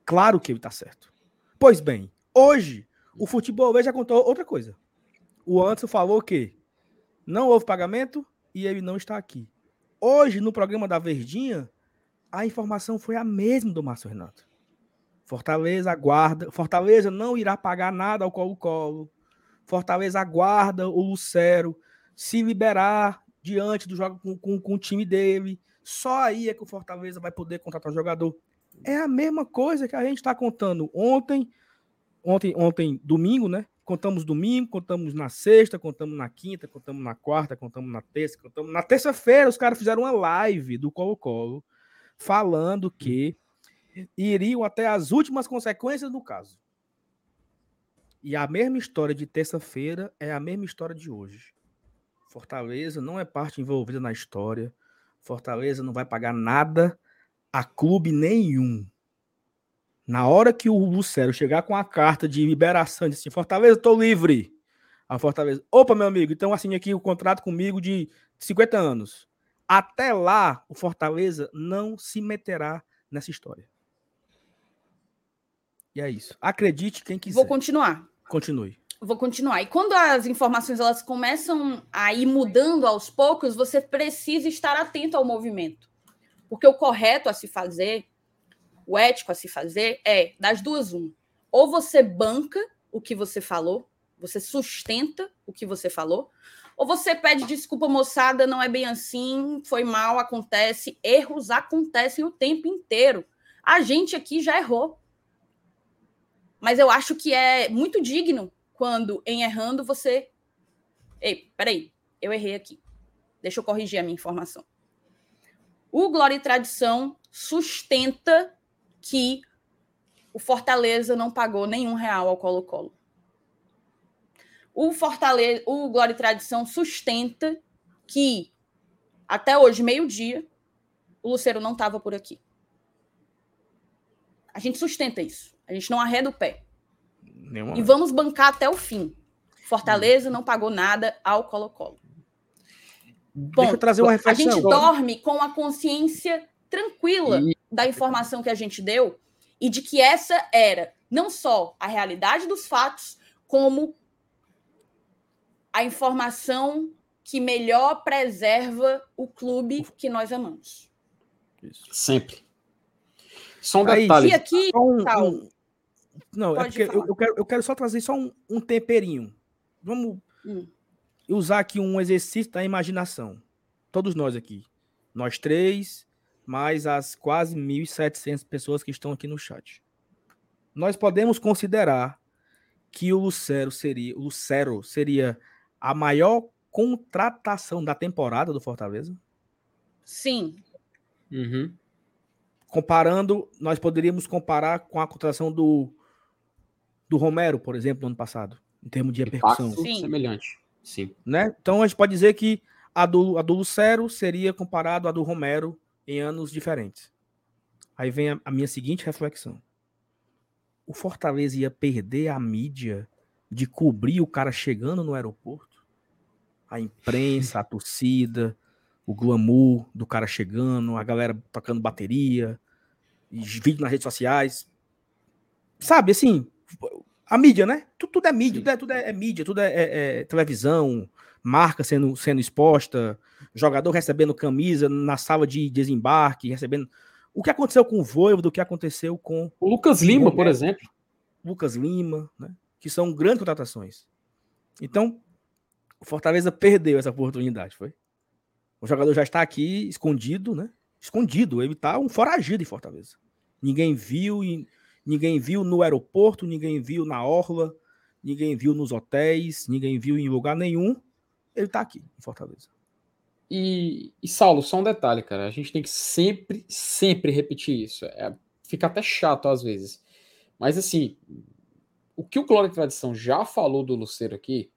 Claro que ele tá certo. Pois bem, hoje o Futebolês já contou outra coisa. O Anderson falou que não houve pagamento e ele não está aqui. Hoje, no programa da Verdinha, a informação foi a mesma do Márcio Renato. Fortaleza aguarda. Fortaleza não irá pagar nada ao Colo-Colo. Fortaleza aguarda o Lucero se liberar diante do jogo com, com, com, o time dele. Só aí é que o Fortaleza vai poder contratar o jogador. É a mesma coisa que a gente está contando ontem, ontem, ontem, domingo, né? Contamos domingo, contamos na sexta, contamos na quinta, contamos na quarta, contamos na terça, contamos na terça-feira. Os caras fizeram uma live do Colo-Colo falando que iriam até as últimas consequências do caso. E a mesma história de terça-feira é a mesma história de hoje. Fortaleza não é parte envolvida na história. Fortaleza não vai pagar nada a clube nenhum. Na hora que o Lucero chegar com a carta de liberação, de assim, Fortaleza, estou livre. A Fortaleza, opa, meu amigo, então assine aqui o contrato comigo de 50 anos. Até lá, o Fortaleza não se meterá nessa história. E é isso. Acredite quem quiser. Vou continuar. Continue. Vou continuar. E quando as informações elas começam a ir mudando aos poucos, você precisa estar atento ao movimento. Porque o correto a se fazer, o ético a se fazer, é das duas, um. Ou você banca o que você falou, você sustenta o que você falou, ou você pede desculpa, moçada, não é bem assim, foi mal, acontece, erros acontecem o tempo inteiro. A gente aqui já errou. Mas eu acho que é muito digno quando, em errando, você. Ei, peraí, eu errei aqui. Deixa eu corrigir a minha informação. O Glória e Tradição sustenta que o Fortaleza não pagou nenhum real ao Colo-Colo. O o Glória e Tradição sustenta que até hoje, meio-dia, o Luceiro não estava por aqui. A gente sustenta isso. A gente não arreda o pé. Nenhuma e vamos bancar até o fim. Fortaleza hum. não pagou nada ao Colo-Colo. Deixa eu trazer uma reflexão. A gente agora. dorme com a consciência tranquila e... da informação que a gente deu e de que essa era não só a realidade dos fatos, como a informação que melhor preserva o clube que nós amamos. Isso. Sempre. Só um detalhe. aqui, um, um, não, é Pode é porque eu, eu, quero, eu quero só trazer só um, um temperinho. Vamos hum. usar aqui um exercício da imaginação. Todos nós aqui. Nós três, mais as quase 1.700 pessoas que estão aqui no chat. Nós podemos considerar que o Lucero seria, o Lucero seria a maior contratação da temporada do Fortaleza? Sim. Uhum. Comparando, nós poderíamos comparar com a contratação do, do Romero, por exemplo, no ano passado, em termos de repercussão. Sim. Semelhante. Sim. Né? Então a gente pode dizer que a do, a do Lucero seria comparado à do Romero em anos diferentes. Aí vem a, a minha seguinte reflexão. O Fortaleza ia perder a mídia de cobrir o cara chegando no aeroporto? a imprensa, a torcida, o glamour do cara chegando, a galera tocando bateria, vídeo nas redes sociais. Sabe, assim, a mídia, né? Tudo, tudo é mídia, tudo é, tudo é, é mídia, tudo é, é, é, televisão, marca sendo, sendo exposta, jogador recebendo camisa na sala de desembarque, recebendo. O que aconteceu com o Voivo, do que aconteceu com. O Lucas Lima, por exemplo. Lucas Lima, né? Que são grandes contratações. Então, o Fortaleza perdeu essa oportunidade, foi? O jogador já está aqui escondido, né? Escondido. Ele está um foragido em Fortaleza. Ninguém viu, ninguém viu no aeroporto, ninguém viu na orla, ninguém viu nos hotéis, ninguém viu em lugar nenhum. Ele está aqui em Fortaleza. E, e, Saulo, só um detalhe, cara. A gente tem que sempre, sempre repetir isso. É, fica até chato às vezes. Mas assim, o que o Glória e Tradição já falou do Luceiro aqui,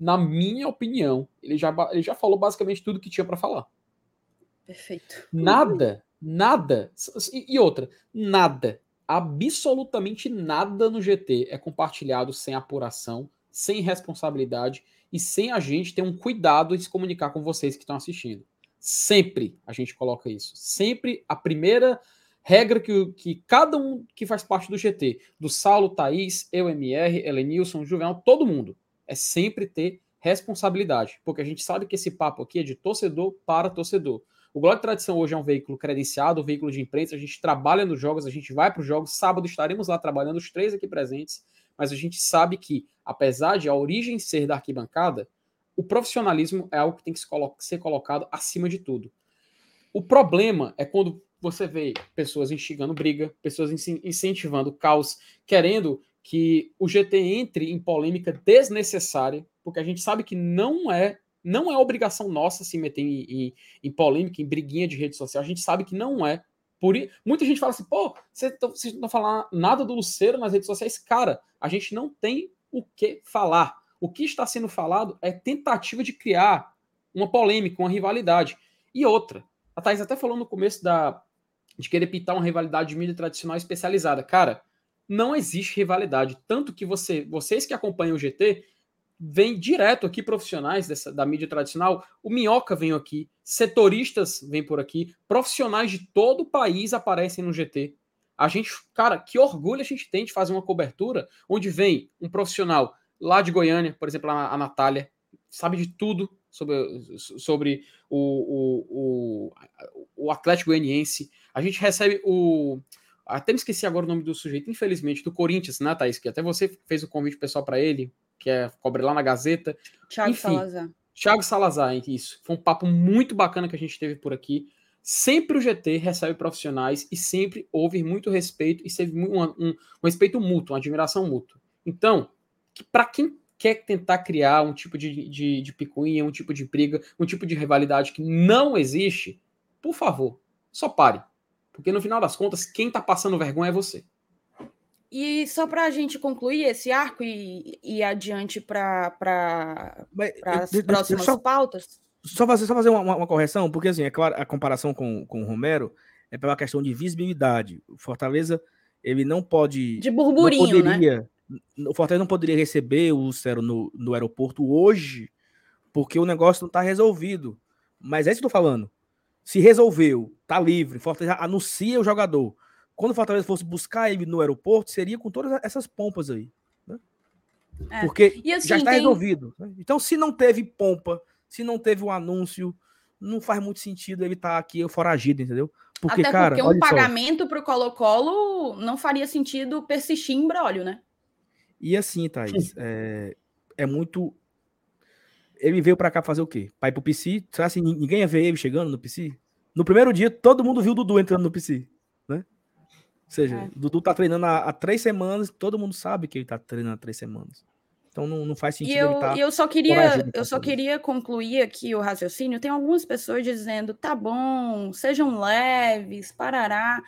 na minha opinião, ele já, ele já falou basicamente tudo que tinha para falar. Perfeito. Nada, nada. E, e outra, nada, absolutamente nada no GT é compartilhado sem apuração, sem responsabilidade e sem a gente ter um cuidado em se comunicar com vocês que estão assistindo. Sempre a gente coloca isso. Sempre a primeira regra que, que cada um que faz parte do GT, do Saulo, Thaís, eu, MR, Elenilson, Juvenal, todo mundo, é sempre ter responsabilidade. Porque a gente sabe que esse papo aqui é de torcedor para torcedor. O Glória Tradição hoje é um veículo credenciado, um veículo de imprensa, a gente trabalha nos jogos, a gente vai para os jogos. Sábado estaremos lá trabalhando, os três aqui presentes, mas a gente sabe que apesar de a origem ser da arquibancada, o profissionalismo é algo que tem que ser colocado acima de tudo. O problema é quando você vê pessoas instigando briga, pessoas incentivando caos, querendo que o GT entre em polêmica desnecessária, porque a gente sabe que não é não é obrigação nossa se meter em, em, em polêmica, em briguinha de rede social. A gente sabe que não é. Por muita gente fala assim, pô, vocês não estão falando nada do Luceiro nas redes sociais. Cara, a gente não tem o que falar. O que está sendo falado é tentativa de criar uma polêmica, uma rivalidade. E outra, a Thais até falou no começo da, de querer pintar uma rivalidade de mídia tradicional especializada. Cara, não existe rivalidade. Tanto que você, vocês que acompanham o GT, vêm direto aqui profissionais dessa, da mídia tradicional. O Minhoca vem aqui, setoristas vêm por aqui, profissionais de todo o país aparecem no GT. A gente, cara, que orgulho a gente tem de fazer uma cobertura onde vem um profissional lá de Goiânia, por exemplo, a, a Natália, sabe de tudo sobre, sobre o, o, o, o Atlético Goianiense. A gente recebe o. Até me esqueci agora o nome do sujeito, infelizmente, do Corinthians, né, Thaís? Que até você fez o convite pessoal para ele, que é cobre lá na Gazeta. Thiago Enfim, Salazar. Thiago Salazar, isso. Foi um papo muito bacana que a gente teve por aqui. Sempre o GT recebe profissionais e sempre houve muito respeito e teve um, um, um respeito mútuo, uma admiração mútua. Então, que para quem quer tentar criar um tipo de, de, de picuinha, um tipo de briga, um tipo de rivalidade que não existe, por favor, só pare. Porque no final das contas, quem está passando vergonha é você. E só para a gente concluir esse arco e ir adiante para as próximas só, pautas. Só fazer, só fazer uma, uma, correção, porque assim, é claro, a comparação com, com o Romero é pela questão de visibilidade. O Fortaleza, ele não pode. De burburinho, né? poderia, né? O Fortaleza não poderia receber o Lucero no, no aeroporto hoje, porque o negócio não está resolvido. Mas é isso que eu tô falando. Se resolveu, tá livre, Fortaleza anuncia o jogador. Quando o Fortaleza fosse buscar ele no aeroporto, seria com todas essas pompas aí. Né? É. Porque assim, já está tem... resolvido. Né? Então, se não teve pompa, se não teve o um anúncio, não faz muito sentido ele estar tá aqui foragido, entendeu? Porque, Até cara, porque um pagamento para o Colo-Colo não faria sentido persistir em brólio, né? E assim, Thaís, é, é muito. Ele veio para cá fazer o quê? Pai pro PC? Será assim, ninguém ia ver ele chegando no PC? No primeiro dia, todo mundo viu o Dudu entrando no PC? Ou seja, é. o Dudu tá treinando há, há, três semanas, todo mundo sabe que ele tá treinando há três semanas. Então não, não faz sentido. E eu, tá eu só queria, eu só queria concluir aqui o raciocínio. Tem algumas pessoas dizendo, tá bom, sejam leves, parará.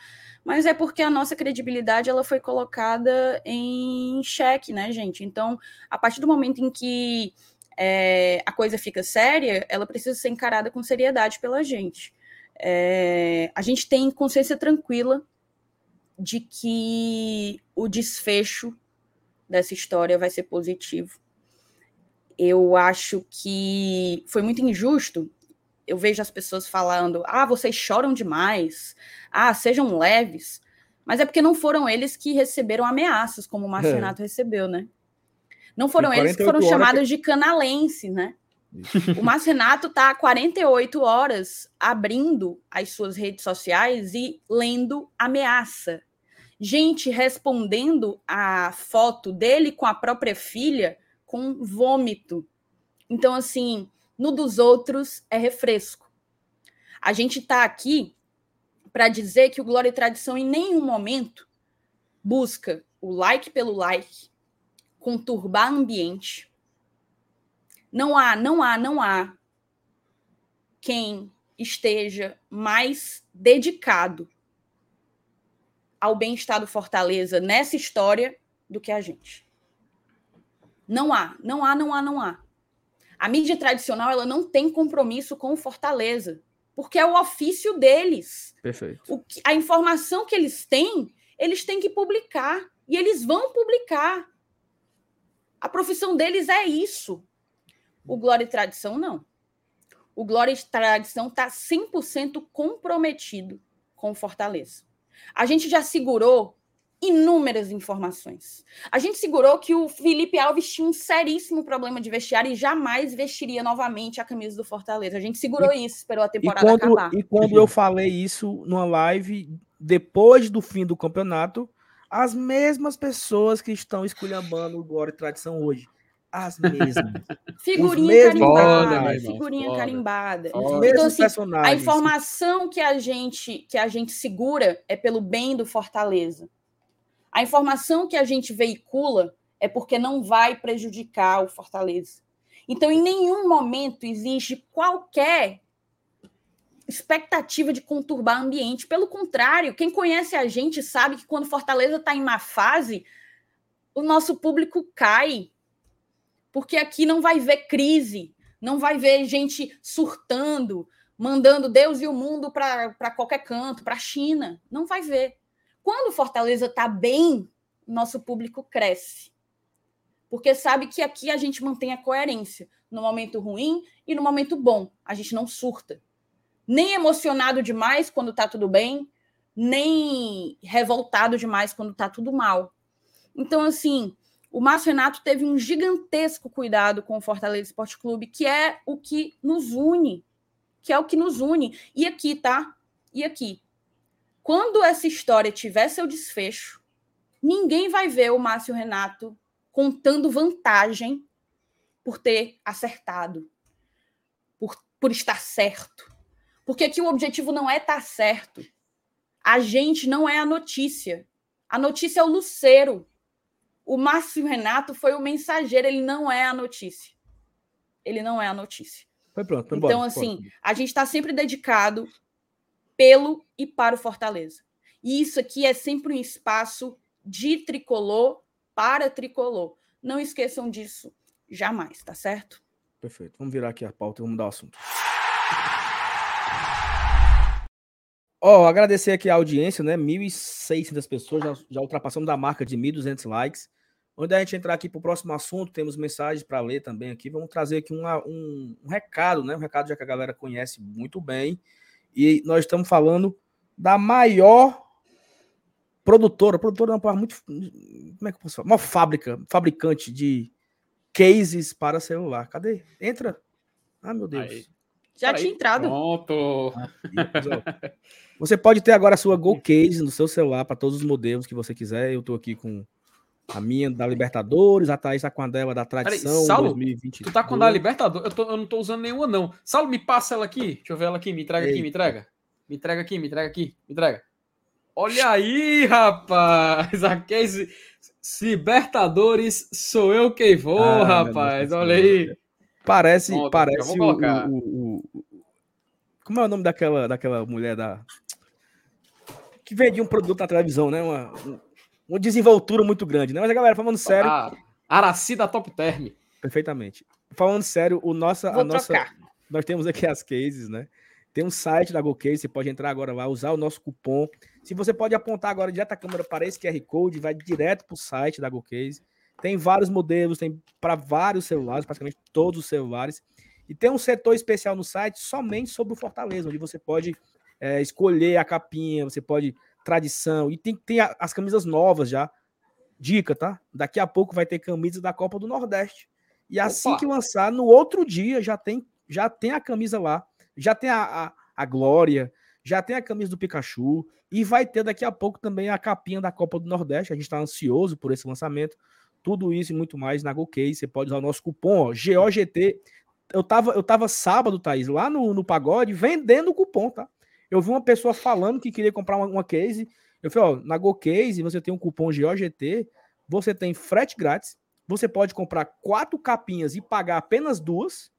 Mas é porque a nossa credibilidade ela foi colocada em xeque, né, gente? Então, a partir do momento em que é, a coisa fica séria, ela precisa ser encarada com seriedade pela gente. É, a gente tem consciência tranquila de que o desfecho dessa história vai ser positivo. Eu acho que foi muito injusto. Eu vejo as pessoas falando: ah, vocês choram demais, ah, sejam leves. Mas é porque não foram eles que receberam ameaças, como o Marcinato é. recebeu, né? Não foram eles que foram chamados que... de canalense, né? o Marcinato está há 48 horas abrindo as suas redes sociais e lendo ameaça gente respondendo a foto dele com a própria filha com vômito. Então, assim, no dos outros é refresco. A gente está aqui para dizer que o Glória e Tradição em nenhum momento busca o like pelo like, conturbar ambiente. Não há, não há, não há quem esteja mais dedicado ao bem-estar do Fortaleza nessa história do que a gente. Não há, não há, não há, não há. A mídia tradicional ela não tem compromisso com o Fortaleza, porque é o ofício deles. Perfeito. O que, a informação que eles têm, eles têm que publicar e eles vão publicar. A profissão deles é isso. O Glória e Tradição não. O Glória e Tradição está 100% comprometido com o Fortaleza. A gente já segurou inúmeras informações. A gente segurou que o Felipe Alves tinha um seríssimo problema de vestiário e jamais vestiria novamente a camisa do Fortaleza. A gente segurou e, isso, esperou a temporada e quando, acabar. E quando eu falei isso numa live, depois do fim do campeonato, as mesmas pessoas que estão esculhambando o Glória e Tradição hoje. As mesmas. Figurinha carimbada. figurinha carimbada. Então, assim, a informação que a gente que a gente segura é pelo bem do Fortaleza. A informação que a gente veicula é porque não vai prejudicar o Fortaleza. Então, em nenhum momento existe qualquer expectativa de conturbar o ambiente. Pelo contrário, quem conhece a gente sabe que quando Fortaleza está em má fase, o nosso público cai. Porque aqui não vai ver crise, não vai ver gente surtando, mandando Deus e o mundo para qualquer canto, para a China. Não vai ver. Quando Fortaleza está bem, nosso público cresce. Porque sabe que aqui a gente mantém a coerência no momento ruim e no momento bom. A gente não surta. Nem emocionado demais quando está tudo bem, nem revoltado demais quando está tudo mal. Então, assim, o Márcio Renato teve um gigantesco cuidado com o Fortaleza Esporte Clube, que é o que nos une. Que é o que nos une. E aqui, tá? E aqui. Quando essa história tiver seu desfecho, ninguém vai ver o Márcio Renato contando vantagem por ter acertado, por, por estar certo. Porque aqui o objetivo não é estar certo. A gente não é a notícia. A notícia é o Luceiro. O Márcio Renato foi o mensageiro, ele não é a notícia. Ele não é a notícia. Foi pronto. Foi então, embora, assim, a gente está sempre dedicado pelo e para o Fortaleza. E isso aqui é sempre um espaço de tricolor para tricolor. Não esqueçam disso jamais, tá certo? Perfeito. Vamos virar aqui a pauta e vamos mudar o assunto. Ó, oh, agradecer aqui a audiência, né? 1.600 pessoas, já, já ultrapassamos da marca de 1.200 likes. Onde a gente entrar aqui para o próximo assunto, temos mensagens para ler também aqui. Vamos trazer aqui uma, um, um, recado, né? Um recado já que a galera conhece muito bem. E nós estamos falando da maior produtora, produtora não, muito. Como é que eu posso falar? Uma fábrica, fabricante de cases para celular. Cadê? Entra. Ah, meu Deus. Aí. Já tinha entrado. Pronto. Você pode ter agora a sua Go Case no seu celular para todos os modelos que você quiser. Eu estou aqui com a minha da Libertadores, a Thaís tá com a dela da Tradição Peraí, Saulo, 2022. Tu tá com a da Libertadores? Eu, tô, eu, não tô usando nenhuma, não. Saulo, me passa ela aqui. Deixa eu ver ela aqui. Me entrega Eita. aqui, me entrega. Me entrega aqui, me entrega aqui, me entrega. Olha aí, rapaz! A case Libertadores sou eu quem vou, ah, rapaz. Olha aí. Parece, Pronto, parece o, o, o, Como é o nome daquela, daquela mulher da. Que vendia um produto na televisão, né? Uma, uma desenvoltura muito grande, né? Mas a galera, falando sério. Ah, Araci da Top Term. Perfeitamente. Falando sério, o nossa, a nossa. Nós temos aqui as cases, né? Tem um site da GoCase, você pode entrar agora lá, usar o nosso cupom. Se você pode apontar agora direto a câmera para esse QR Code, vai direto para o site da GoCase. Tem vários modelos, tem para vários celulares, praticamente todos os celulares. E tem um setor especial no site somente sobre o Fortaleza, onde você pode é, escolher a capinha, você pode tradição. E tem, tem as camisas novas já. Dica, tá? Daqui a pouco vai ter camisa da Copa do Nordeste. E assim Opa. que lançar, no outro dia já tem, já tem a camisa lá. Já tem a, a, a Glória, já tem a camisa do Pikachu. E vai ter daqui a pouco também a capinha da Copa do Nordeste. A gente está ansioso por esse lançamento. Tudo isso e muito mais na GoCase. Você pode usar o nosso cupom ó, GOGT eu, tava, eu tava sábado, Thaís, lá no, no pagode, vendendo cupom, tá? Eu vi uma pessoa falando que queria comprar uma, uma case. Eu falei, ó, na GoCase você tem um cupom GOGT, você tem frete grátis, você pode comprar quatro capinhas e pagar apenas duas,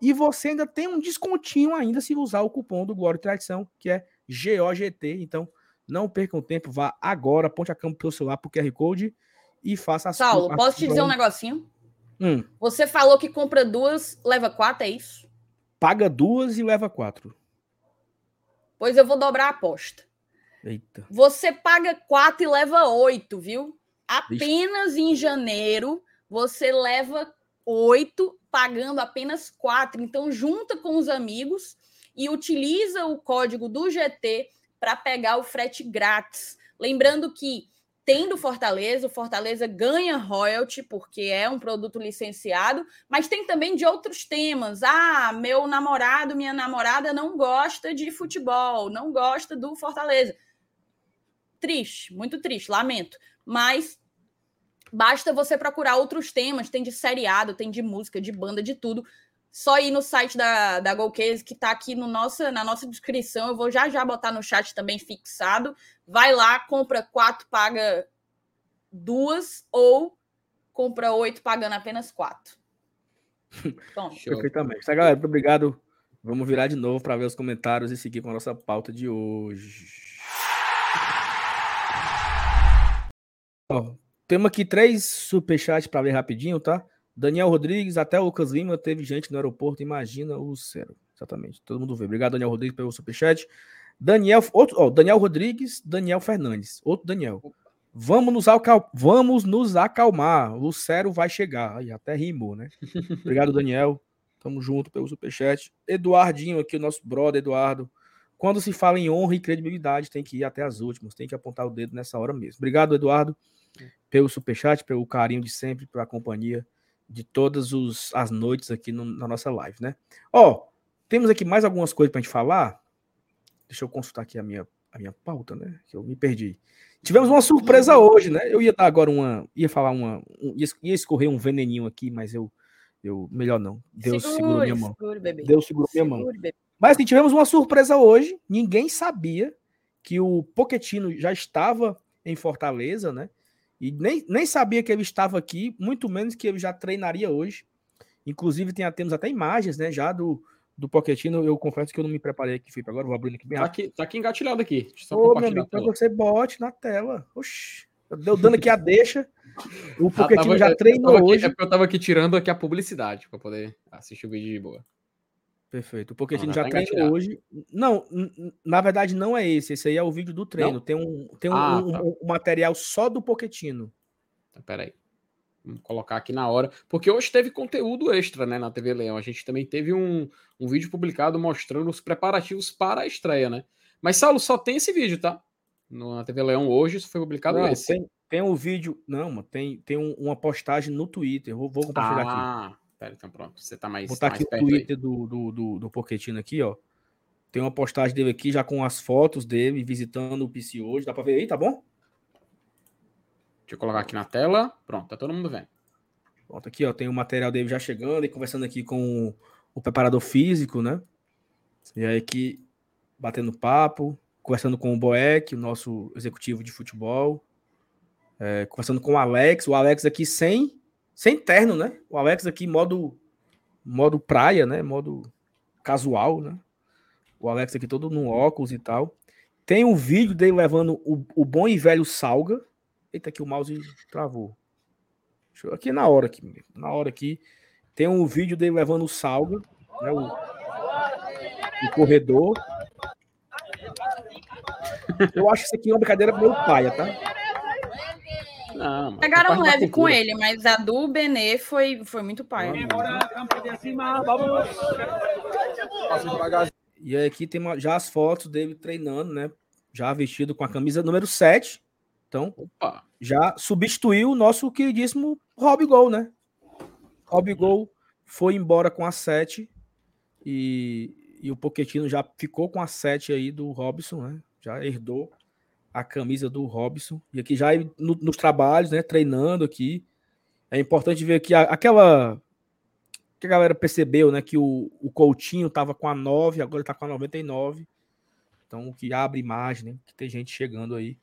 e você ainda tem um descontinho ainda se usar o cupom do Glória e Tradição, que é GOGT. Então, não percam tempo, vá agora, ponte a câmera pelo celular pro QR Code e faça a Saulo, a posso te dizer um negocinho? Hum. Você falou que compra duas, leva quatro, é isso? Paga duas e leva quatro. Pois eu vou dobrar a aposta. Eita. Você paga quatro e leva oito, viu? Apenas Ixi. em janeiro você leva oito, pagando apenas quatro. Então junta com os amigos e utiliza o código do GT para pegar o frete grátis. Lembrando que tem do Fortaleza, o Fortaleza ganha royalty porque é um produto licenciado, mas tem também de outros temas. Ah, meu namorado, minha namorada não gosta de futebol, não gosta do Fortaleza. Triste, muito triste, lamento. Mas basta você procurar outros temas, tem de seriado, tem de música, de banda, de tudo. Só ir no site da, da Golcase, que está aqui no nossa, na nossa descrição. Eu vou já já botar no chat também fixado vai lá, compra quatro, paga duas, ou compra oito, pagando apenas quatro. Perfeitamente. Tá, galera? Muito obrigado. Vamos virar de novo para ver os comentários e seguir com a nossa pauta de hoje. Ó, temos aqui três superchats para ver rapidinho, tá? Daniel Rodrigues, até o Lucas Lima teve gente no aeroporto, imagina o céu. Exatamente. Todo mundo vê. Obrigado, Daniel Rodrigues, pelo superchat. Daniel, outro, Daniel Rodrigues, Daniel Fernandes, outro Daniel. Vamos nos, acal vamos nos acalmar. Lucero vai chegar. Aí até rimou, né? Obrigado, Daniel. Tamo junto pelo superchat. Eduardinho aqui, o nosso brother Eduardo. Quando se fala em honra e credibilidade, tem que ir até as últimas, tem que apontar o dedo nessa hora mesmo. Obrigado, Eduardo, pelo superchat, pelo carinho de sempre, pela companhia de todas os, as noites aqui no, na nossa live, né? Ó, temos aqui mais algumas coisas pra gente falar. Deixa eu consultar aqui a minha, a minha pauta, né? Que eu me perdi. Tivemos uma surpresa hoje, né? Eu ia dar agora uma. Ia falar uma. Um, ia, escorrer um veneninho aqui, mas eu. eu melhor não. Deus segure, segurou minha mão. Segure, bebê. Deus segurou minha mão. Bebê. Mas assim, tivemos uma surpresa hoje. Ninguém sabia que o Poquetino já estava em Fortaleza, né? E nem, nem sabia que ele estava aqui, muito menos que ele já treinaria hoje. Inclusive, tem, temos até imagens, né? Já do, do Pochettino, eu confesso que eu não me preparei aqui, Felipe. Agora vou abrir aqui bem tá rápido. Aqui, tá aqui engatilhado aqui. Só Ô, meu amigo, então você bote na tela. Oxi. Deu dando aqui a deixa. O Pochettino já treinou aqui, hoje. É porque eu tava aqui tirando aqui a publicidade para poder assistir o vídeo de boa. Perfeito. O Pochettino já tá treinou hoje. Não, na verdade não é esse. Esse aí é o vídeo do treino. Não? Tem um, tem um, ah, um, tá. um, material só do Pochettino. Então, peraí. Vamos colocar aqui na hora, porque hoje teve conteúdo extra, né, na TV Leão. A gente também teve um, um vídeo publicado mostrando os preparativos para a estreia, né? Mas, Saulo, só tem esse vídeo, tá? No, na TV Leão hoje, isso foi publicado não, esse. Tem, tem um vídeo, não, tem, tem um, uma postagem no Twitter. Vou, vou compartilhar ah, aqui. Pera, então pronto. Você tá mais. Vou botar tá aqui o Twitter do, do, do, do Pochettino aqui, ó. Tem uma postagem dele aqui já com as fotos dele visitando o PC hoje. Dá para ver aí, tá bom? Deixa eu colocar aqui na tela. Pronto, tá todo mundo vendo. Pronto, aqui, ó, tem o material dele já chegando e conversando aqui com o preparador físico, né? E aí aqui, batendo papo, conversando com o Boeck, o nosso executivo de futebol, é, conversando com o Alex, o Alex aqui sem, sem terno, né? O Alex aqui modo, modo praia, né? Modo casual, né? O Alex aqui todo no óculos e tal. Tem um vídeo dele levando o, o bom e velho Salga, Eita, aqui o mouse travou. Deixa eu, aqui na hora aqui, na hora aqui. Tem um vídeo dele levando o salgo, né, o, o corredor. Eu acho que isso aqui é uma brincadeira meu pai, tá? Não, Pegaram leve com ele, mas a do Benê foi, foi muito pai. E aqui tem já as fotos dele treinando, né? Já vestido com a camisa número 7 então, Opa. já substituiu o nosso queridíssimo Rob Gol, né? Rob Gol foi embora com a 7 e, e o Poquetino já ficou com a 7 aí do Robson, né? Já herdou a camisa do Robson. E aqui já no, nos trabalhos, né? Treinando aqui. É importante ver aqui a, aquela que a galera percebeu, né? Que o, o Coutinho tava com a 9, agora tá com a 99. Então, o que abre imagem, né? Que tem gente chegando aí.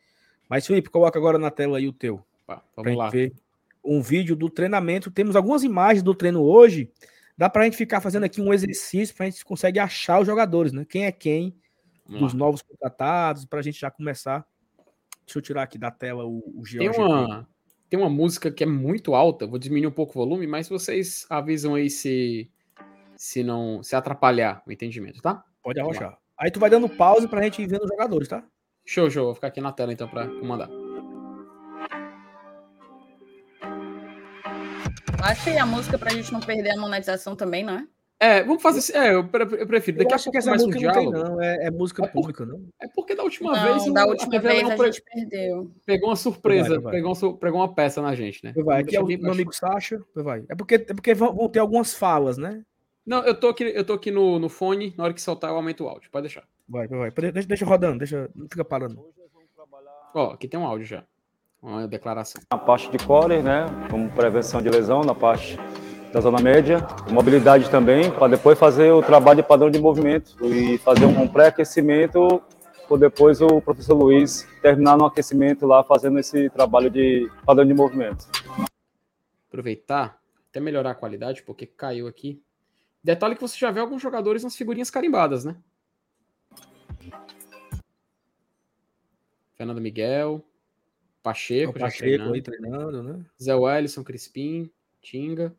Mas, Felipe, coloca agora na tela aí o teu. Pá, vamos lá. Ver um vídeo do treinamento. Temos algumas imagens do treino hoje. Dá pra gente ficar fazendo aqui um exercício pra gente conseguir achar os jogadores, né? Quem é quem lá. novos contratados, pra gente já começar. Deixa eu tirar aqui da tela o, o Tem uma, tem uma música que é muito alta, vou diminuir um pouco o volume, mas vocês avisam aí se se não se atrapalhar o entendimento, tá? Pode arrochar. Aí tu vai dando pause pra gente ir vendo os jogadores, tá? Show, show. Vou ficar aqui na tela então pra comandar. Achei a música pra gente não perder a monetização também, não é? É, vamos fazer assim. É, eu, prefiro. Daqui eu a pouco que essa música um não tem, não. É, é música é pública, não. É porque da última não, vez. Da última a vez a pre... gente perdeu. Pegou uma surpresa, vai, vai. Pegou, uma, pegou uma peça na gente, né? Vai, aqui é o meu amigo Sasha. Vai. É porque, é porque vão ter algumas falas, né? Não, eu tô aqui, eu tô aqui no, no fone, na hora que soltar eu aumento o áudio. Pode deixar. Vai, vai, vai. Deixa, deixa rodando, deixa. Não fica parando. Ó, aqui tem um áudio já. Uma declaração. Na parte de core, né? Como prevenção de lesão, na parte da zona média, mobilidade também, para depois fazer o trabalho de padrão de movimento e fazer um pré-aquecimento, para depois o professor Luiz terminar no aquecimento lá, fazendo esse trabalho de padrão de movimento. Aproveitar, até melhorar a qualidade, porque caiu aqui. Detalhe que você já vê alguns jogadores nas figurinhas carimbadas, né? Fernando Miguel, Pacheco, o Pacheco aí treinando, né? Zé Wellison, Crispim, Tinga.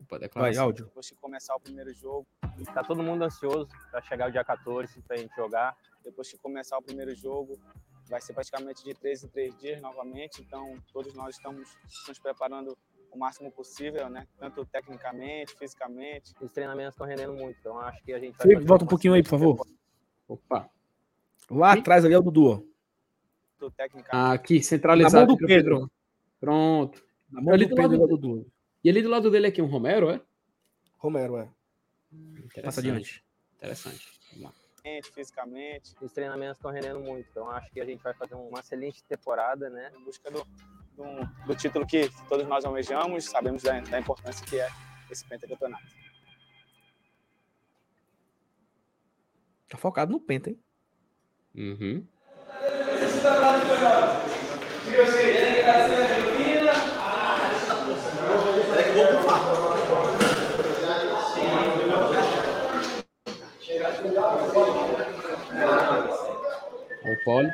Opa, Vai, áudio. Depois de começar o primeiro jogo, tá todo mundo ansioso para chegar o dia 14 para a gente jogar. Depois que começar o primeiro jogo, vai ser praticamente de três em três dias novamente. Então, todos nós estamos nos preparando o máximo possível, né? Tanto tecnicamente, fisicamente. Os treinamentos estão rendendo muito, então acho que a gente. Felipe, volta um pouquinho aí, por favor. Opa. Lá atrás ali é o Dudu. Ah, aqui, centralizado. Na mão do Pedro. Pronto. Na mão ali do, do Pedro do Dudu. E ali do lado dele aqui, um Romero, é? Romero, é. Passa adiante. Interessante. Fisicamente. Os treinamentos estão rendendo muito, então acho que a gente vai fazer uma excelente temporada, né? Em busca do, do, do título que todos nós almejamos, sabemos da, da importância que é esse pentacampeonato. Tá focado no penta, hein? Uhum. O Poli.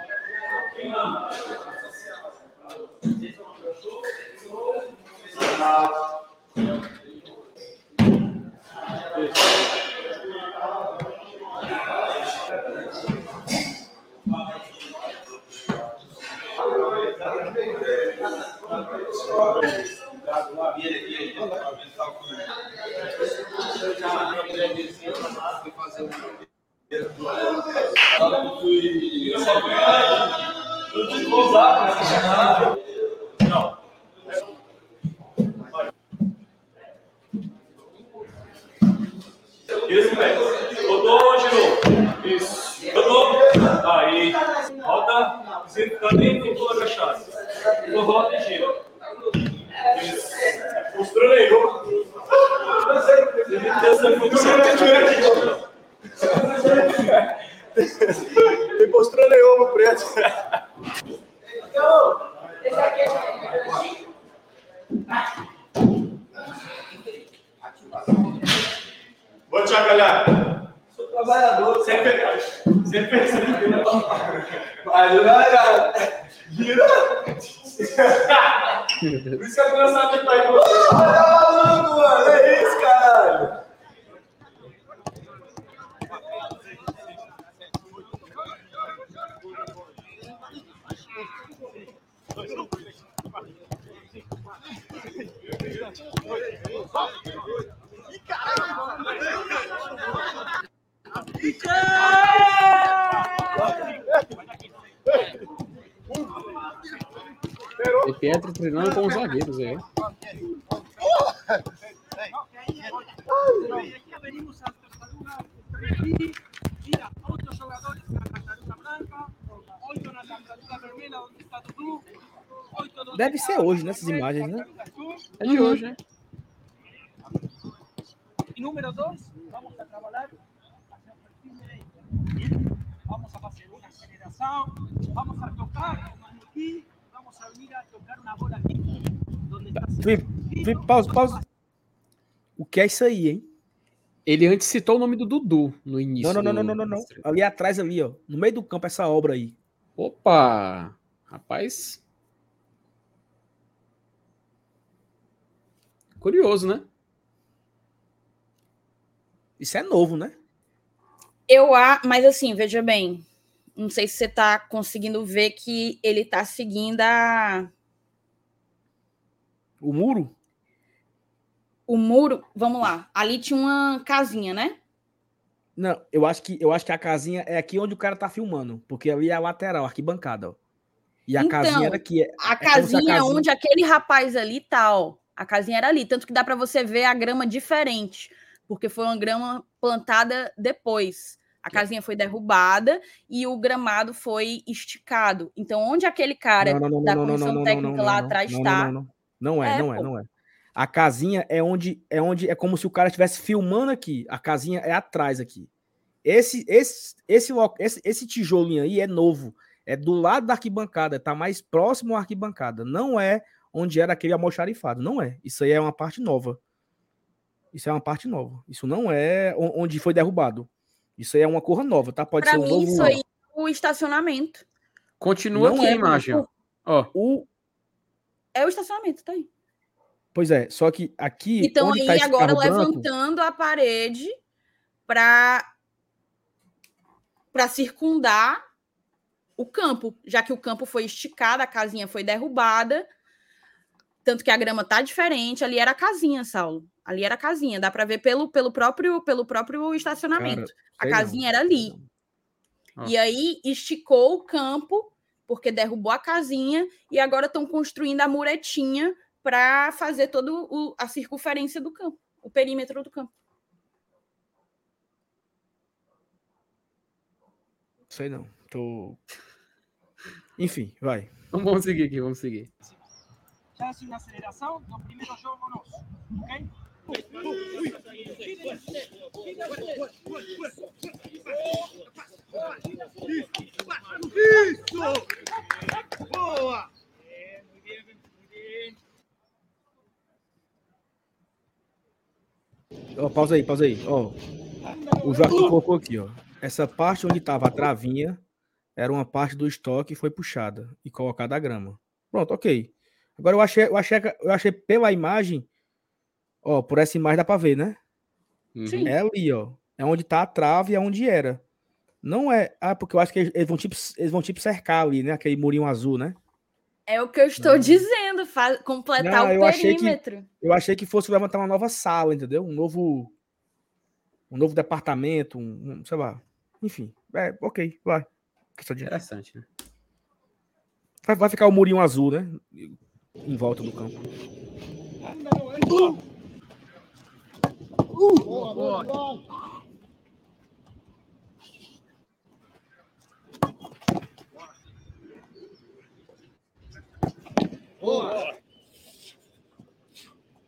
Né, imagens, né? É de hoje, né? Y número vamos a derecho. Vamos a hacer una aceleración, vamos a tocar vamos a venir a tocar una bola. Donde está Felipe, Felipe, pausa, pausa. O que é isso aí, hein? Ele antes citou o nome do Dudu no início. Não, não, não, não, não, não. Ali atrás, ali, ó. No meio do campo, essa obra aí. Opa! Rapaz. Curioso, né? Isso é novo, né? Eu a, mas assim, veja bem, não sei se você está conseguindo ver que ele está seguindo a o muro. O muro, vamos lá. Ali tinha uma casinha, né? Não, eu acho que eu acho que a casinha é aqui onde o cara tá filmando, porque ali é a lateral, a arquibancada, ó. E a então, casinha era aqui. É, a, é casinha, a casinha onde aquele rapaz ali tá, ó. A casinha era ali, tanto que dá para você ver a grama diferente porque foi uma grama plantada depois. A casinha foi derrubada e o gramado foi esticado. Então, onde aquele cara não, não, não, da comissão técnica lá atrás está. Não, é, não é, não é. A casinha é onde é onde é como se o cara estivesse filmando aqui. A casinha é atrás aqui. Esse esse esse esse, esse tijolinho aí é novo. É do lado da arquibancada, tá mais próximo à arquibancada. Não é onde era aquele almoxarifado. Não é. Isso aí é uma parte nova. Isso é uma parte nova. Isso não é onde foi derrubado. Isso aí é uma cor nova, tá? Pode pra ser um mim, novo. Isso aí é o estacionamento. Continua não aqui é, a imagem. O, ó. O... É o estacionamento, tá aí. Pois é, só que aqui. Então aí tá agora levantando branco... a parede para para circundar o campo, já que o campo foi esticado, a casinha foi derrubada, tanto que a grama tá diferente, ali era a casinha, Saulo. Ali era a casinha, dá para ver pelo, pelo, próprio, pelo próprio estacionamento. Cara, a casinha não. era ali. Ah. E aí esticou o campo, porque derrubou a casinha, e agora estão construindo a muretinha para fazer toda a circunferência do campo, o perímetro do campo. Sei não. Tô. Enfim, vai. Vamos seguir aqui, vamos seguir. Já hace uma aceleração no primeiro jogo nosso, ok? Isso! Boa! É, muito bem, muito bem. Oh, pausa aí, pausa aí. Oh, o Joaquim colocou aqui, ó. Essa parte onde tava a travinha era uma parte do estoque e foi puxada e colocada a grama. Pronto, ok. Agora eu achei, eu achei, eu achei pela imagem Ó, por essa imagem dá pra ver, né? Sim. É ali, ó. É onde tá a trave, é onde era. Não é. Ah, porque eu acho que eles vão tipo, eles vão tipo cercar ali, né? Aquele murinho azul, né? É o que eu estou não. dizendo, faz, completar não, o eu perímetro. Achei que, eu achei que fosse levantar uma nova sala, entendeu? Um novo. Um novo departamento, um, um sei lá. Enfim. É, ok, vai. Interessante, né? Vai, vai ficar o murinho azul, né? Em volta do campo. Uh! Boa, boa. Boa.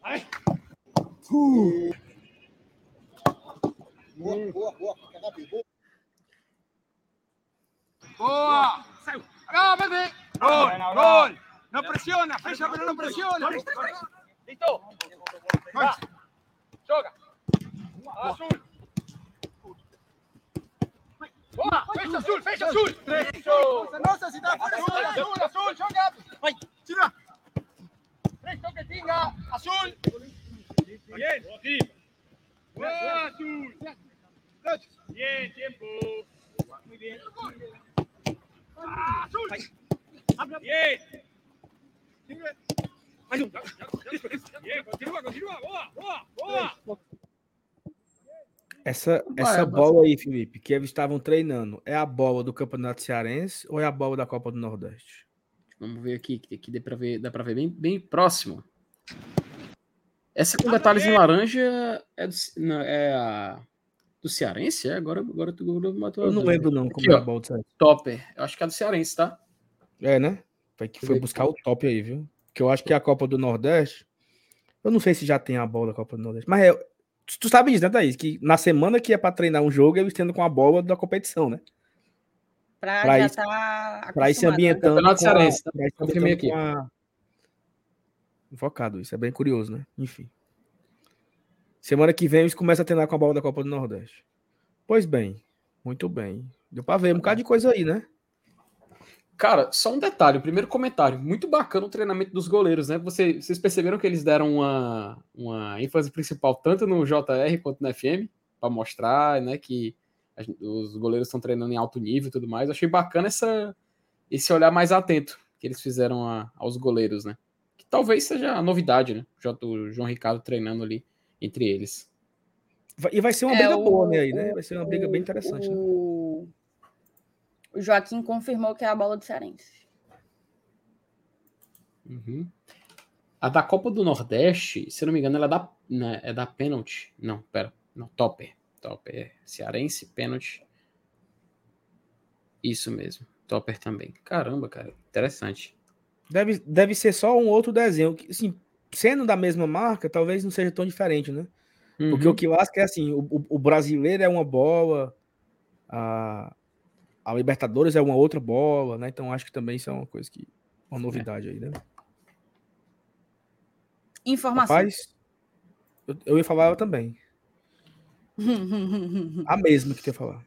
Ai. Uh. Boa, boa, boa. Boa. Saiu. Ah, bebê. Gol, gol. Não pressiona, fecha, pero não pressiona. Listo. Vai. Joga. Azul. Boa, fecha azul, fecha azul. Nossa, se tá fora, azul, azul, joga. Vai, tira. Três toquetinha, azul. Bien. Boa, azul. Bien, tiempo. Muy bien. Azul. Bien. Mais um. Continua, continua. Boa, boa, boa. Essa, essa bola aí, Felipe, que eles estavam treinando, é a bola do Campeonato Cearense ou é a bola da Copa do Nordeste? Vamos ver aqui, que aqui dá para ver, dá para ver bem, bem próximo. Essa com detalhes em laranja é, do, não, é a do Cearense? É? Agora, agora tu matou. Eu não lembro não como aqui, é a bola do Cearense. Topper. Eu acho que é do Cearense, tá? É, né? Foi que foi buscar o top aí, viu? Que eu acho que a Copa do Nordeste. Eu não sei se já tem a bola da Copa do Nordeste, mas é, tu sabe disso, né, Thaís? Que na semana que é pra treinar um jogo, eles tendo com a bola da competição, né? Pra, Pra já isso- tá Pra ir se né? ambientando. Campeonato com a- Cearense, tá? pra ir se Confirmei com a- Enfocado, isso é bem curioso, né? Enfim. Semana que vem eles começam a treinar com a bola da Copa do Nordeste. Pois bem, muito bem. Deu pra ver um bocado de coisa aí, né? Cara, só um detalhe, o primeiro comentário. Muito bacana o treinamento dos goleiros, né? Você- vocês perceberam que eles deram uma, uma ênfase principal tanto no JR quanto no FM, para mostrar, né, que a os goleiros estão treinando em alto nível e tudo mais. Eu achei bacana essa, esse olhar mais atento que eles fizeram a- aos goleiros, né? Que talvez seja a novidade, né? O J- O João Ricardo treinando ali entre eles. E vai ser uma É, briga o- boa, né? Aí, né? o- Vai ser uma briga bem interessante, né? O... Joaquim confirmou que é a bola do Cearense. Uhum. A da Copa do Nordeste, se eu não me engano, ela é da, né, é da pênalti. Não, pera. Não, Topper. Topper é cearense, pênalti. Isso mesmo. Topper também. Caramba, cara. Interessante. Deve, deve ser só um outro desenho. que, Assim, sendo da mesma marca, talvez não seja tão diferente, né? Porque Uhum. o que lasca é assim: o, o- o brasileiro é uma bola, a, a Libertadores é uma outra bola, né? Então acho que também isso é uma coisa que. Uma novidade aí, né? Informação. Rapaz, eu, eu ia falar ela também. A mesma que tu ia falar.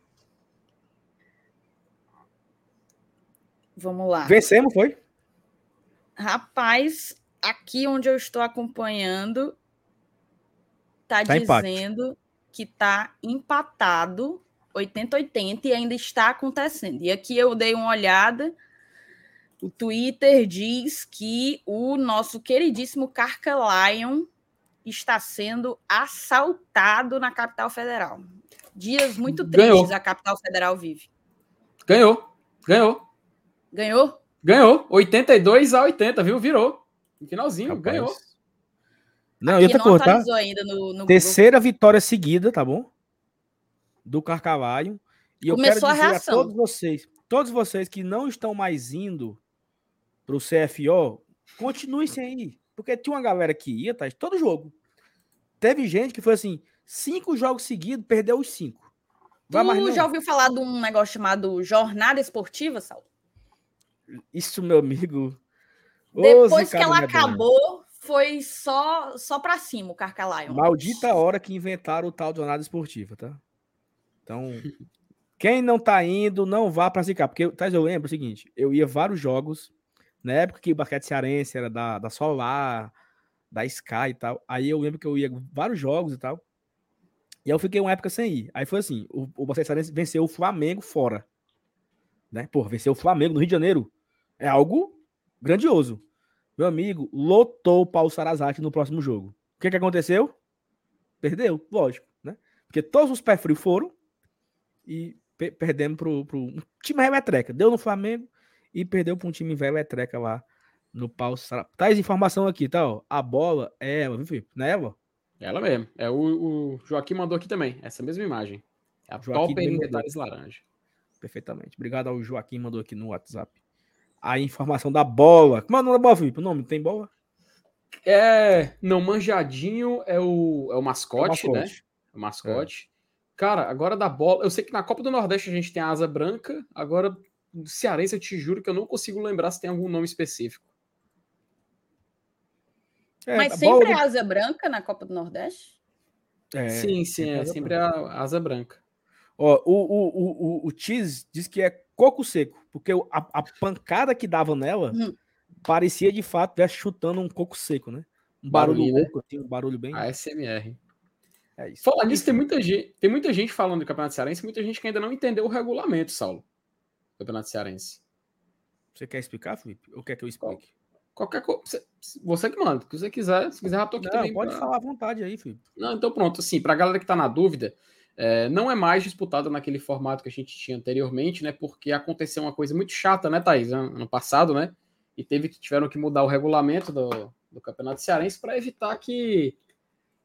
Vamos lá. Vencemos, foi? Rapaz, aqui onde eu estou acompanhando, tá, Tá empate. dizendo que tá empatado 80-80 e ainda está acontecendo. E aqui eu dei uma olhada. O Twitter diz que o nosso queridíssimo Carca Lion está sendo assaltado na capital federal. Dias muito Ganhou. tristes a capital federal vive. Ganhou. Ganhou. Ganhou? Ganhou. 82 a 80, viu? Virou. No finalzinho, Rapaz. ganhou. Não, Aqui eu ia não cortar. ainda no, no Google. Terceira vitória seguida, tá bom? Do Carcavalho. E eu Começou a quero dizer a, reação. todos vocês, todos vocês que não estão mais indo pro CFO, continuem sem ir. Porque tinha uma galera que ia, tá? Todo jogo. Teve gente que foi assim, cinco jogos seguidos, perdeu os cinco. Vai Tu já ouviu falar de um negócio chamado jornada esportiva, Saulo? Isso, meu amigo. Depois que ela acabou, foi só só para cima o Carcalion. Maldita hora que inventaram o tal de jornada esportiva, tá? Então, quem não tá indo, não vá pra Zicar. Porque, tá, eu lembro o seguinte: eu ia vários jogos, na época que o basquete cearense era da, da Solar, da Sky e tal. Aí eu lembro que eu ia vários jogos e tal. E eu fiquei uma época sem ir. Aí foi assim: o, o basquete cearense venceu o Flamengo fora. Né? Porra, venceu o Flamengo no Rio de Janeiro. É algo grandioso. Meu amigo, lotou o Paulo Sarazate no próximo jogo. O que, que aconteceu? Perdeu, lógico, né? Porque todos os pé frios foram e pe perdemos pro, pro um time reletreca. Deu no Flamengo e perdeu para um time velho retreca lá no Paulo Sarazate. Tá essa informação aqui, tá? Ó. A bola é ela, viu, Felipe? Não é ela? Ela mesmo. É o, o Joaquim mandou aqui também, essa mesma imagem. É a Joaquim Topper em detalhes laranja. Perfeitamente. Obrigado ao Joaquim, mandou aqui no WhatsApp. A informação da bola. Como é o nome da bola, Felipe? O nome? Tem bola? É, não, Manjadinho é o, é o mascote, né? mascote. O mascote. Cara, agora da bola. Eu sei que na Copa do Nordeste a gente tem a asa branca. Agora, do Cearense, eu te juro que eu não consigo lembrar se tem algum nome específico. É, Mas sempre bola é asa branca na Copa do Nordeste? é, sim, sim, é asa sempre a asa branca. Ó, o, o, o, o, o Cheese diz que é coco seco, porque a, a pancada que dava nela Hum. parecia de fato estivesse chutando um coco seco, né? Um barulho Barulhinho, né? louco, assim, um barulho bem. A SMR. É isso. Falar nisso, tem muita gente, tem muita gente falando do Campeonato Cearense, muita gente que ainda não entendeu o regulamento, Saulo. do Campeonato Cearense. Você quer explicar, Felipe? Ou quer que eu explique? Qualquer coisa. Você, que manda. O que você quiser. Se quiser, já tô aqui Não, também. pode pra- falar à vontade aí, Felipe. Não, então pronto. Assim, pra galera que tá na dúvida, é, não é mais disputado naquele formato que a gente tinha anteriormente, né? Porque aconteceu uma coisa muito chata, né, Thaís? Ano ano passado, né? E teve que tiveram que mudar o regulamento do, do Campeonato Cearense para evitar que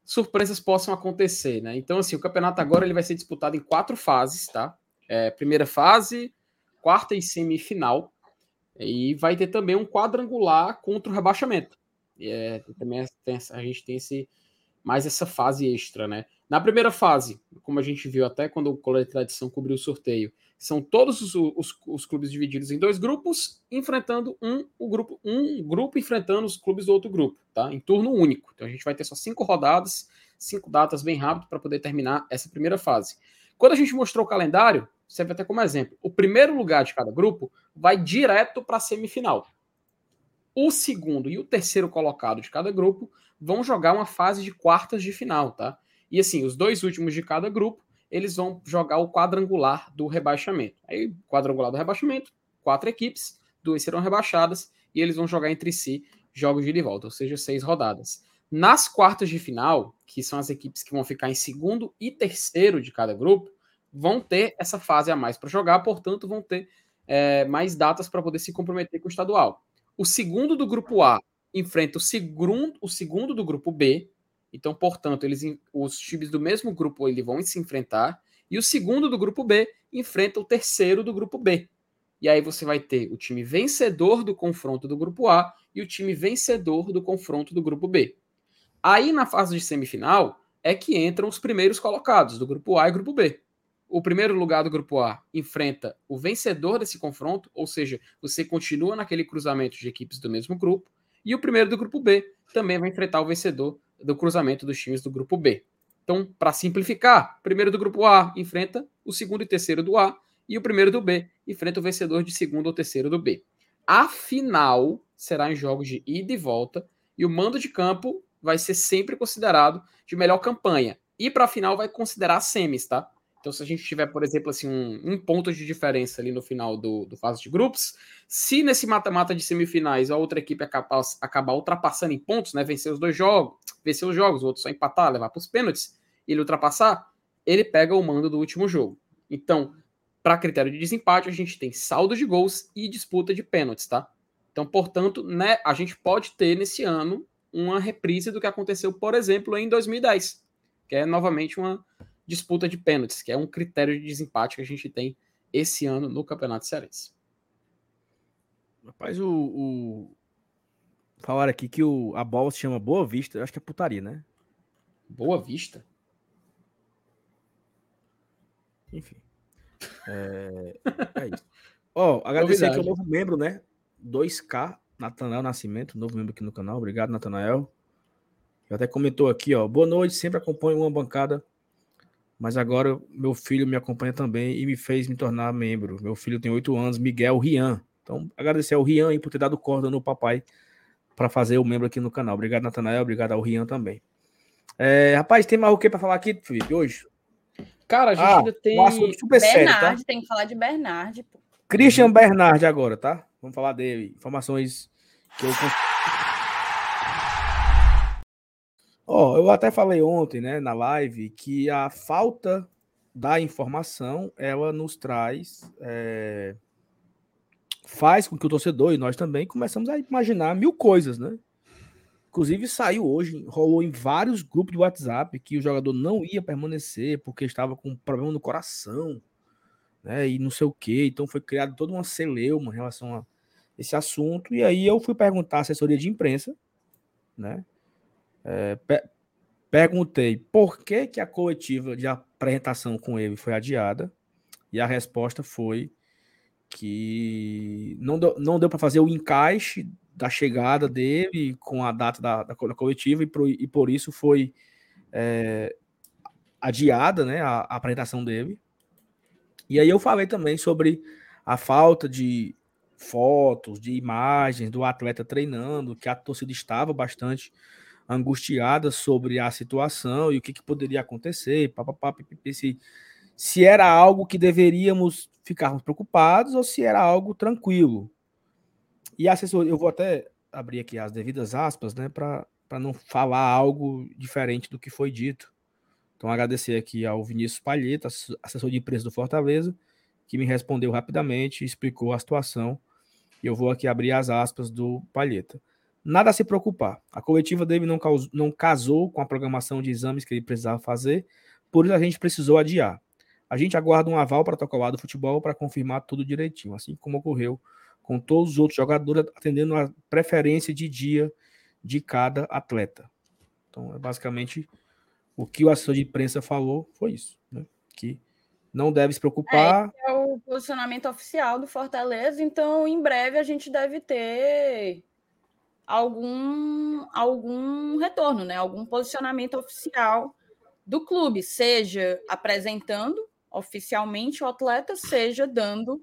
surpresas possam acontecer, né? Então, assim, o campeonato agora ele vai ser disputado em quatro fases, tá? É, primeira fase, quarta e semifinal. E vai ter também um quadrangular contra o rebaixamento. É, também a gente tem esse mais essa fase extra, né? Na primeira fase, como a gente viu até quando o Colégio de Tradição cobriu o sorteio, são todos os, os, os, clubes divididos em dois grupos, enfrentando um o grupo um grupo enfrentando os clubes do outro grupo, tá? Em turno único. Então a gente vai ter só cinco rodadas, cinco datas bem rápido para poder terminar essa primeira fase. Quando a gente mostrou o calendário, serve até como exemplo. O primeiro lugar de cada grupo vai direto para a semifinal. O segundo e o terceiro colocado de cada grupo vão jogar uma fase de quartas de final, tá? E assim, os dois últimos de cada grupo, eles vão jogar o quadrangular do rebaixamento. Aí, quadrangular do rebaixamento, quatro equipes, duas serão rebaixadas e eles vão jogar entre si jogos de ida e volta, ou seja, seis rodadas. Nas quartas de final, que são as equipes que vão ficar em segundo e terceiro de cada grupo, vão ter essa fase a mais para jogar, portanto, vão ter é, mais datas para poder se comprometer com o estadual. O segundo do grupo A enfrenta o segundo, o segundo do grupo B, então, portanto, eles, os times do mesmo grupo vão se enfrentar, e o segundo do grupo B enfrenta o terceiro do grupo B. E aí você vai ter o time vencedor do confronto do grupo A e o time vencedor do confronto do grupo B. Aí na fase de semifinal é que entram os primeiros colocados do grupo A e grupo B. O primeiro lugar do grupo A enfrenta o vencedor desse confronto, ou seja, você continua naquele cruzamento de equipes do mesmo grupo, e o primeiro do grupo B também vai enfrentar o vencedor do cruzamento dos times do grupo B. Então, para simplificar, primeiro do grupo A enfrenta o segundo e terceiro do A, e o primeiro do B enfrenta o vencedor de segundo ou terceiro do B. A final será em jogos de ida e volta, e o mando de campo vai ser sempre considerado de melhor campanha. E para a final vai considerar semis, tá? Então, se a gente tiver, por exemplo, assim, um, um ponto de diferença ali no final do, do fase de grupos, se nesse mata-mata de semifinais a outra equipe acabar, acabar ultrapassando em pontos, né? Vencer os dois jogos, vencer os jogos, o outro só empatar, levar para os pênaltis, ele ultrapassar, ele pega o mando do último jogo. Então, para critério de desempate, a gente tem saldo de gols e disputa de pênaltis, tá? Então, portanto, né, a gente pode ter nesse ano uma reprise do que aconteceu, por exemplo, em 2010, que é novamente uma disputa de pênaltis, que é um critério de desempate que a gente tem esse ano no Campeonato Cearense. Rapaz, o, o... Falaram aqui que o, a bola se chama Boa Vista. Eu acho que é putaria, né? Boa Vista? Enfim. É, é isso. Ó, oh, agradecer aqui o novo membro, né? 2K, Natanael Nascimento, novo membro aqui no canal. Obrigado, Natanael. Já até comentou aqui, ó. Boa noite, sempre acompanho uma bancada mas agora meu filho me acompanha também e me fez me tornar membro. Meu filho tem oito anos, Miguel Rian. Então, agradecer ao Rian aí por ter dado corda no papai para fazer o membro aqui no canal. Obrigado, Natanael. Obrigado ao Rian também. É, rapaz, tem mais o que para falar aqui, Felipe, hoje? Cara, a gente ah, ainda tem. Um super Bernard, sério, tá? tem que falar de Bernard. Pô. Christian Bernard agora, tá? Vamos falar dele. Informações que eu Ó, oh, eu até falei ontem, né, na live, que a falta da informação, ela nos traz, é, faz com que o torcedor e nós também começamos a imaginar mil coisas, né? Inclusive saiu hoje, rolou em vários grupos de WhatsApp que o jogador não ia permanecer porque estava com um problema no coração, né? E não sei o quê. Então foi criado toda uma celeuma em relação a esse assunto. E aí eu fui perguntar à assessoria de imprensa, né? É, perguntei por que, que a coletiva de apresentação com ele foi adiada, e a resposta foi que não deu, não deu para fazer o encaixe da chegada dele com a data da, da, coletiva, e por, e por isso foi é, adiada né, a, a apresentação dele. E aí eu falei também sobre a falta de fotos, de imagens do atleta treinando, que a torcida estava bastante angustiada sobre a situação e o que, que poderia acontecer, papapá, se, se era algo que deveríamos ficarmos preocupados ou se era algo tranquilo. E a assessoria, eu vou até abrir aqui as devidas aspas, né, para não falar algo diferente do que foi dito. Então, agradecer aqui ao Vinícius Palheta, assessor de imprensa do Fortaleza, que me respondeu rapidamente, explicou a situação. E eu vou aqui abrir as aspas do Palheta. Nada a se preocupar. A coletiva dele não, causou, não casou com a programação de exames que ele precisava fazer, por isso a gente precisou adiar. A gente aguarda um aval protocolar do futebol para confirmar tudo direitinho, assim como ocorreu com todos os outros jogadores, atendendo a preferência de dia de cada atleta. Então, é basicamente O que o assessor de imprensa falou foi isso, né? Que não deve se preocupar. É, é o posicionamento oficial do Fortaleza, então em breve a gente deve ter algum algum retorno, né? Algum posicionamento oficial do clube, seja apresentando oficialmente o atleta, seja dando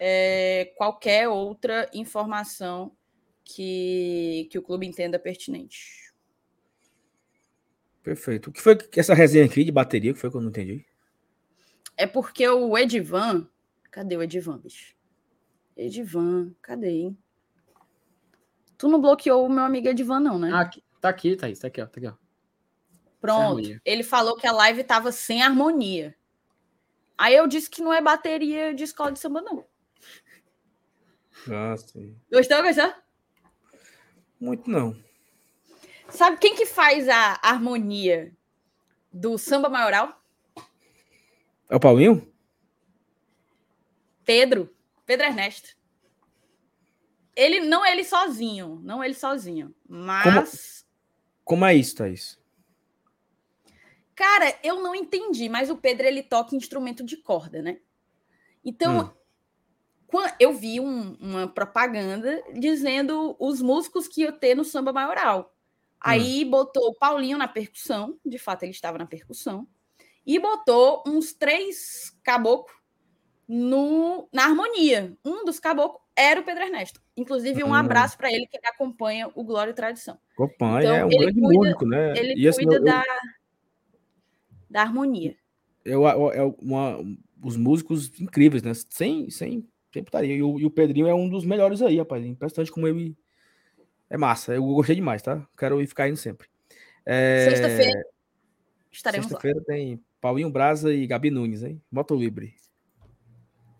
é, qualquer outra informação que, que o clube entenda pertinente. Perfeito. O que foi essa resenha aqui de bateria que foi que eu não entendi? É porque o Edivan. Cadê o Edivan, bicho? Edivan, cadê, hein? Tu não bloqueou o meu amigo Edivan, não, né? Ah, aqui, tá aqui, Thaís, tá aqui, ó. Tá aqui, ó. Pronto. Ele falou que a live tava sem harmonia. Aí eu disse que não é bateria de escola de samba, não. Ah, sim. Gostou, gostou? Muito não. Sabe quem que faz a harmonia do samba maioral? É o Paulinho? Pedro. Pedro Ernesto. Ele não ele sozinho, não ele sozinho, mas como, como é isso, Thaís? Cara, eu não entendi, mas o Pedro ele toca instrumento de corda, né? Então, hum. eu vi um, uma propaganda dizendo os músicos que ia ter no samba maioral. Aí hum. botou o Paulinho na percussão, de fato ele estava na percussão, e botou uns três caboclos no, na harmonia. Um dos caboclos era o Pedro Ernesto. Inclusive, um hum. abraço para ele que acompanha o Glória e Tradição. Acompanha, então, é um grande cuida, músico, né? Ele e cuida assim, da, eu, da harmonia. Eu, eu, eu, uma, os músicos incríveis, né? Sem, sem, sem putaria. E o, e o Pedrinho é um dos melhores aí, rapaz. Impressionante como ele é massa. Eu gostei demais, tá? Quero ir ficar indo sempre. É... Sexta-feira estaremos Sexta-feira tem Paulinho Brasa e Gabi Nunes, hein? Moto Libre.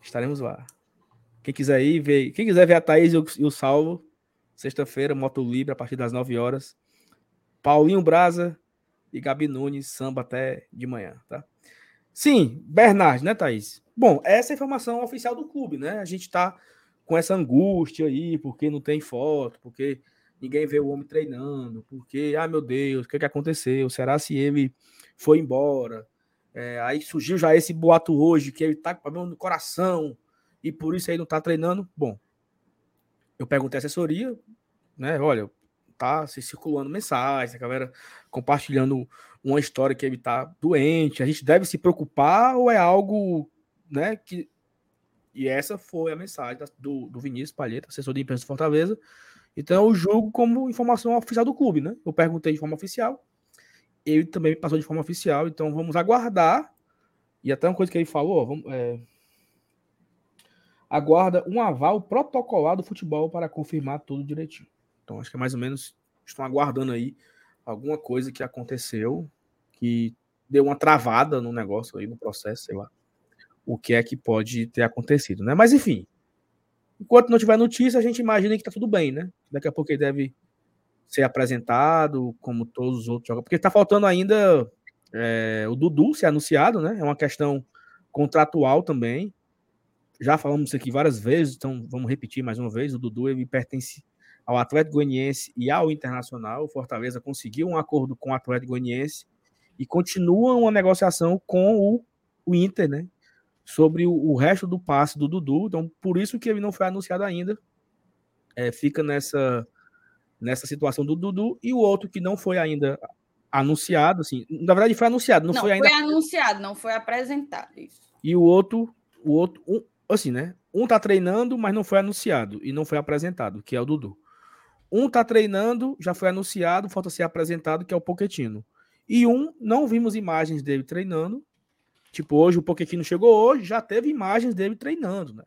Estaremos lá. Quem quiser ir, ver, quem quiser ver a Thaís e o, o Saulo, sexta-feira, Moto Libre, a partir das 9 horas. Paulinho Brasa e Gabi Nunes, samba até de manhã, tá? Sim, Bernard, né, Thaís? Bom, essa é a informação oficial do clube, né? A gente tá com essa angústia aí, porque não tem foto, porque ninguém vê o homem treinando, porque, ah, meu Deus, o que, que aconteceu? Será se ele foi embora? É, aí surgiu já esse boato hoje que ele tá com problema no coração e por isso aí não tá treinando. Bom, eu perguntei à assessoria, né? Olha, tá se circulando mensagens, a galera compartilhando uma história que ele tá doente. A gente deve se preocupar ou é algo, né? Que e essa foi a mensagem do, do Vinícius Palheta, assessor de imprensa de Fortaleza. Então eu julgo como informação oficial do clube, né? Eu perguntei de forma oficial, ele também passou de forma oficial, então vamos aguardar. E até uma coisa que ele falou, vamos, é, aguarda um aval protocolar do futebol para confirmar tudo direitinho. Então acho que é mais ou menos estão aguardando aí alguma coisa que aconteceu que deu uma travada no negócio aí no processo, sei lá. O que é que pode ter acontecido, né? Mas enfim, enquanto não tiver notícia, a gente imagina que tá tudo bem, né? Daqui a pouco ele deve ser apresentado, como todos os outros jogos. Porque está faltando ainda é, o Dudu ser anunciado, né? É uma questão contratual também. Já falamos isso aqui várias vezes, então vamos repetir mais uma vez. O Dudu ele pertence ao Atlético Goianiense e ao Internacional. O Fortaleza conseguiu um acordo com o Atlético Goianiense e continua uma negociação com o, o Inter, né? Sobre o, o, resto do passe do Dudu. Então, por isso que ele não foi anunciado ainda. É, fica nessa nessa situação do Dudu, e o outro que não foi ainda anunciado, assim, na verdade foi anunciado, não, não foi ainda. Foi anunciado, não foi apresentado. Isso. E o outro, o outro, um, assim, né? Um tá treinando, mas não foi anunciado e não foi apresentado, que é o Dudu. Um tá treinando, já foi anunciado, falta ser apresentado, que é o Poquetino. E um, não vimos imagens dele treinando. Tipo, hoje o Poquetino chegou hoje, já teve imagens dele treinando, né?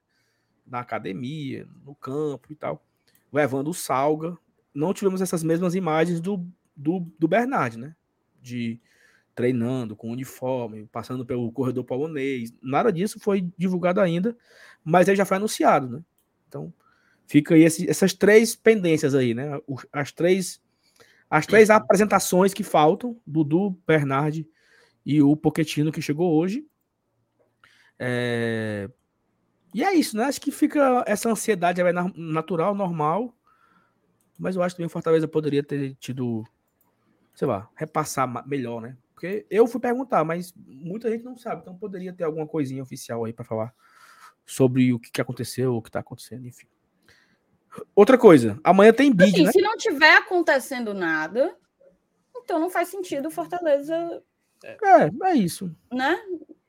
Na academia, no campo e tal. Levando o Salga, não tivemos essas mesmas imagens do, do, do Bernard, né? De treinando com uniforme, passando pelo corredor polonês. Nada disso foi divulgado ainda, mas ele já foi anunciado, né? Então, fica aí esse, essas três pendências aí, né? As três as três apresentações que faltam, Dudu, Bernard e o Poquetino que chegou hoje. É... E é isso, né? Acho que fica essa ansiedade é natural, normal, mas eu acho que o Fortaleza poderia ter tido, sei lá, repassar melhor, né? Porque eu fui perguntar, mas muita gente não sabe, então poderia ter alguma coisinha oficial aí para falar sobre o que, que aconteceu, o que tá acontecendo, enfim. Outra coisa, amanhã tem bid, assim, né? Se não tiver acontecendo nada, então não faz sentido Fortaleza. É, é isso. Né?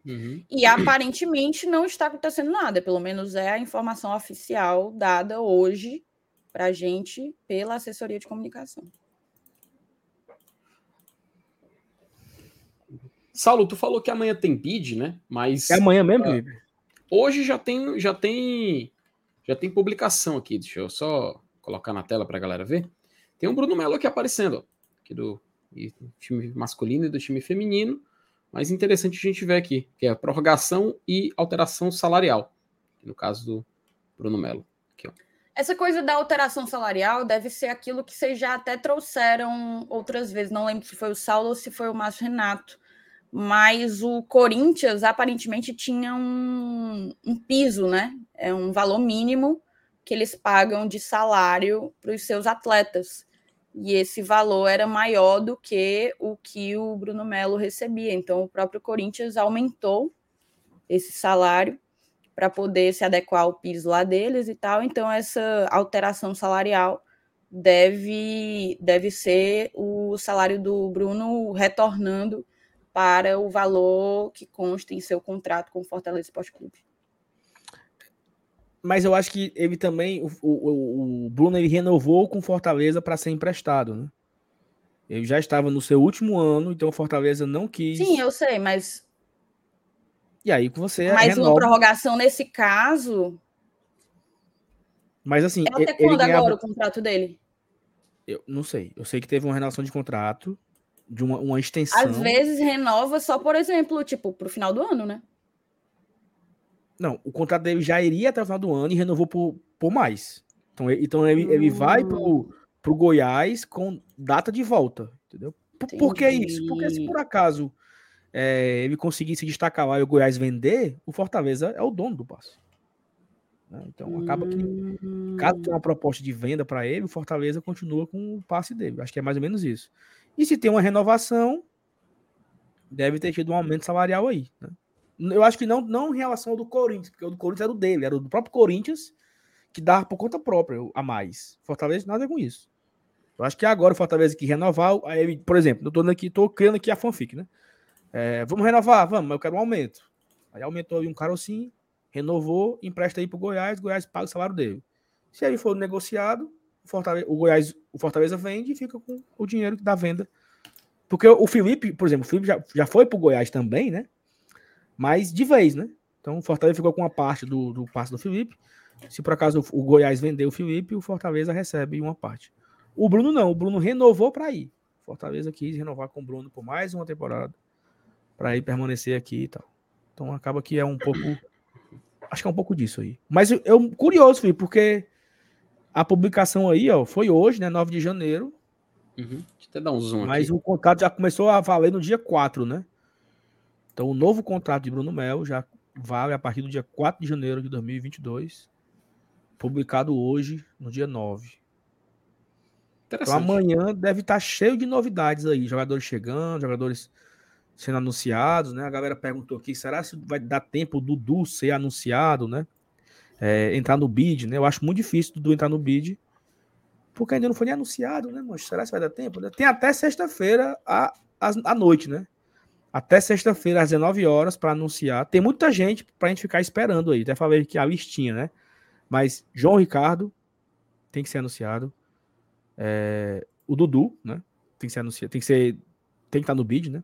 Uhum. E aparentemente não está acontecendo nada, pelo menos é a informação oficial dada hoje para a gente pela assessoria de comunicação. Saulo, tu falou que amanhã tem bid, né? Mas é amanhã mesmo, uh, Hoje já tem, já tem, já tem publicação aqui. Deixa eu só colocar na tela para a galera ver. Tem um Bruno Melo aqui aparecendo, ó, aqui do time masculino e do time feminino. Mas interessante a gente ver aqui, que é a prorrogação e alteração salarial, no caso do Bruno Melo. Aqui, ó. Essa coisa da alteração salarial deve ser aquilo que vocês já até trouxeram outras vezes. Não lembro se foi o Saulo ou se foi o Márcio Renato. Mas o Corinthians aparentemente tinha um, um piso, né? É um valor mínimo que eles pagam de salário para os seus atletas e esse valor era maior do que o que o Bruno Melo recebia. Então, o próprio Corinthians aumentou esse salário para poder se adequar ao piso lá deles e tal. Então, essa alteração salarial deve, deve ser o salário do Bruno retornando para o valor que consta em seu contrato com o Fortaleza Esporte Clube mas eu acho que ele também, o, o, o Bruno, ele renovou com Fortaleza para ser emprestado, né? Ele já estava no seu último ano, então Fortaleza não quis. Sim, eu sei, mas. E aí com você. Mas renova... uma prorrogação nesse caso. Mas assim. É até quando ganhava... agora o contrato dele? Eu não sei. Eu sei que teve uma renovação de contrato, de uma, uma extensão. Às vezes renova só, por exemplo, tipo, para o final do ano, né? Não, o contrato dele já iria até o final do ano e renovou por, por mais. Então, ele, então ele, ele vai pro, hum. pro Goiás com data de volta, entendeu? Por, por que isso? Porque se por acaso é, ele conseguir se destacar lá e o Goiás vender, o Fortaleza é o dono do passe. Né? Então acaba que, caso tenha uma hum. proposta de venda para ele, o Fortaleza continua com o passe dele. Acho que é mais ou menos isso. E se tem uma renovação, deve ter tido um aumento salarial aí. Né? Eu acho que não, não em relação ao do Corinthians, porque o do Corinthians era o dele, era o do próprio Corinthians que dava por conta própria a mais. Fortaleza nada com isso. Eu acho que agora o Fortaleza que renovar, aí, por exemplo, eu tô aqui, tô criando aqui a fanfic, né? É, vamos renovar, vamos, mas eu quero um aumento. Aí aumentou aí um carocinho, renovou, empresta aí pro Goiás, Goiás paga o salário dele. Se aí for negociado, o, Fortaleza, o Goiás, o Fortaleza vende e fica com o dinheiro da venda. Porque o Felipe, por exemplo, o Felipe já, já foi pro Goiás também, né? mas de vez, né? Então o Fortaleza ficou com uma parte do, do passe do Felipe. Se por acaso o Goiás vender o Felipe, o Fortaleza recebe uma parte. O Bruno não, o Bruno renovou para ir. Fortaleza quis renovar com o Bruno por mais uma temporada para ir permanecer aqui e tal. Então acaba que é um pouco acho que é um pouco disso aí. Mas eu, eu curioso, Felipe, porque a publicação aí, ó, foi hoje, né, 9 de janeiro. Uhum. Deixa eu até dar um zoom Mas aqui. o contrato já começou a valer no dia 4, né? Então, o novo contrato de Bruno Mel já vale a partir do dia 4 de janeiro de 2022, publicado hoje, no dia 9. Então, amanhã deve estar cheio de novidades aí, jogadores chegando, jogadores sendo anunciados, né? A galera perguntou aqui, será que vai dar tempo do Dudu ser anunciado, né? É, entrar no bid, né? Eu acho muito difícil o Dudu entrar no bid, porque ainda não foi nem anunciado, né, mas será que vai dar tempo? Tem até sexta-feira à, à noite, né? até sexta-feira, às 19 horas, para anunciar. Tem muita gente para a gente ficar esperando aí. Até falei que a listinha, né? Mas João Ricardo tem que ser anunciado. É, o Dudu, né? Tem que ser anunciado. Tem que ser. Tem que estar no bid, né?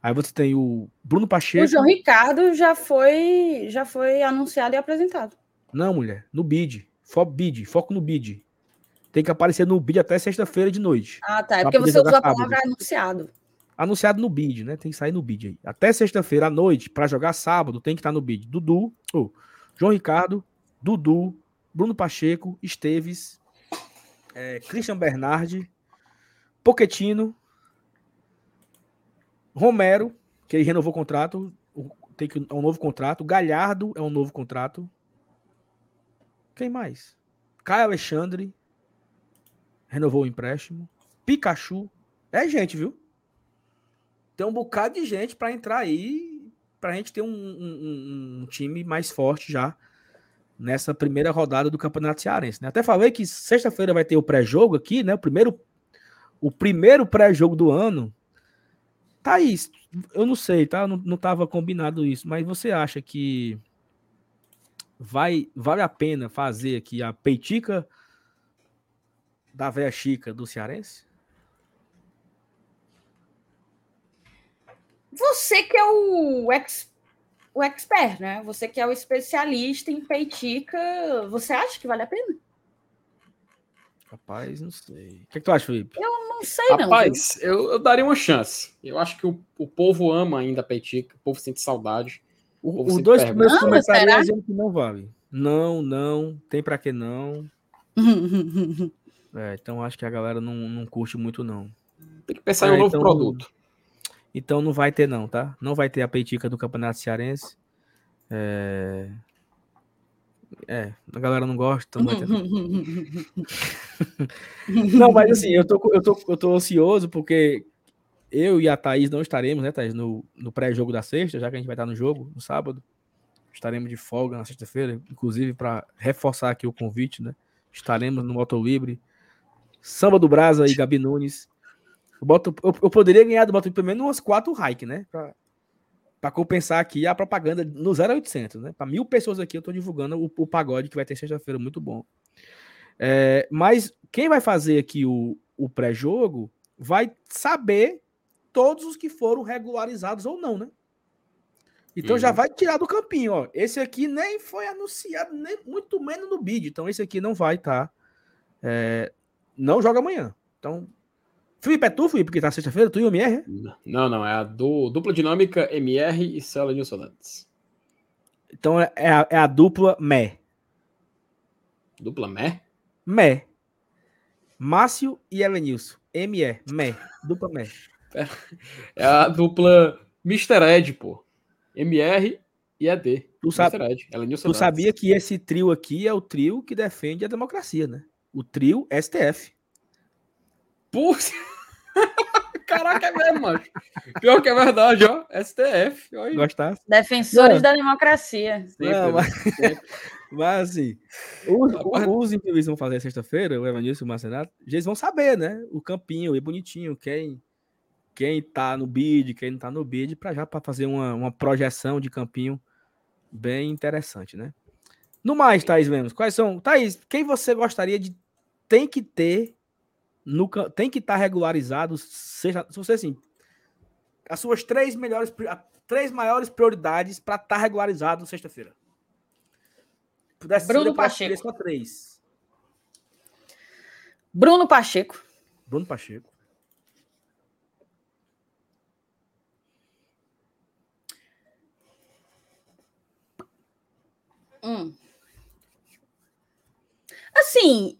Aí você tem o Bruno Pacheco. O João Ricardo já foi, já foi anunciado e apresentado. Não, mulher. No bid. Foco bid. Foco no bid. Tem que aparecer no bid até sexta-feira de noite. Ah, tá. É porque você usou a palavra anunciado anunciado no bid, né? Tem que sair no bid aí. Até sexta-feira à noite, para jogar sábado, tem que estar no bid. Dudu, oh, João Ricardo, Dudu, Bruno Pacheco, Esteves, é, Christian Bernardi, Poquetino, Romero, que ele renovou o contrato, tem que é um novo contrato. Galhardo é um novo contrato. Quem mais? Caio Alexandre renovou o empréstimo. Pikachu. É gente, viu? tem um bocado de gente para entrar aí, para a gente ter um, um, um, time mais forte já nessa primeira rodada do Campeonato Cearense. Né? Até falei que sexta-feira vai ter o pré-jogo aqui, né? O primeiro, o primeiro pré-jogo do ano. Tá isso. Eu não sei, tá? Não, não tava combinado isso, mas você acha que vai vale a pena fazer aqui a peitica da velha Chica do Cearense? Você que é o, ex, o expert, né? Você que é o especialista em peitica, você acha que vale a pena? Rapaz, não sei. O que, é que tu acha, Felipe? Eu não sei, não. Rapaz, eu, eu, daria uma chance. Eu acho que o, o povo ama ainda a peitica, o povo sente saudade. O, os dois primeiros comentários dizendo que não vale. Não, não, tem pra que não. é, então acho que a galera não, não curte muito, não. Tem que pensar é, em um novo então, produto. Então não vai ter, não, tá? Não vai ter a peitica do Campeonato Cearense. É. É, a galera não gosta. Não, não, mas assim, eu tô, eu, tô, eu tô ansioso porque eu e a Thaís não estaremos, né, Thaís, no, no pré-jogo da sexta, já que a gente vai estar no jogo no sábado. Estaremos de folga na sexta-feira, inclusive para reforçar aqui o convite, né? Estaremos no Moto Livre. Samba do Brasa e Gabi Nunes. Eu, boto, eu, eu poderia ganhar do Botafogo pelo menos umas quatro hike, né? Para compensar aqui a propaganda no 0800, né? Para mil pessoas aqui eu estou divulgando o, o, pagode que vai ter sexta-feira, muito bom. É, mas quem vai fazer aqui o, o pré-jogo vai saber todos os que foram regularizados ou não, né? Então uhum. já vai tirar do campinho, ó. Esse aqui nem foi anunciado, nem muito menos no bid. Então esse aqui não vai estar. Tá, é, não joga amanhã. Então Felipe, é tu, Felipe, que tá sexta-feira? Tu e o MR? Não, não, é a do, dupla dinâmica MR e Cela Nilson Nantes. Então é, é, a, é a dupla Mé. Dupla Mé? Mé. Márcio e Elenilson. ME, Mé. Dupla Mé. É a dupla Mr. Ed, pô. MR e ED. Tu, sabe, Ed. tu sabia que esse trio aqui é o trio que defende a democracia, né? O trio STF. Putz! Caraca, é mesmo, macho. Pior que é verdade, ó. STF. Gostasse? Defensores Não. da democracia. Sempre, Não, mas... mas assim, os, os entrevistas vão fazer sexta-feira, o Evanilson e o Marcenato, eles vão saber, né? O campinho e bonitinho, quem quem tá no bid, quem não tá no bid, para já para fazer uma, uma projeção de campinho bem interessante, né? No mais, Thaís Lemos, quais são. Thaís, quem você gostaria de. Tem que ter no, tem que estar tá regularizado, seja, se você assim, as suas três melhores, três maiores prioridades para estar tá regularizado sexta-feira. Pudesse Bruno Pacheco. Só três. Bruno Pacheco. Bruno Pacheco. Hum. Assim,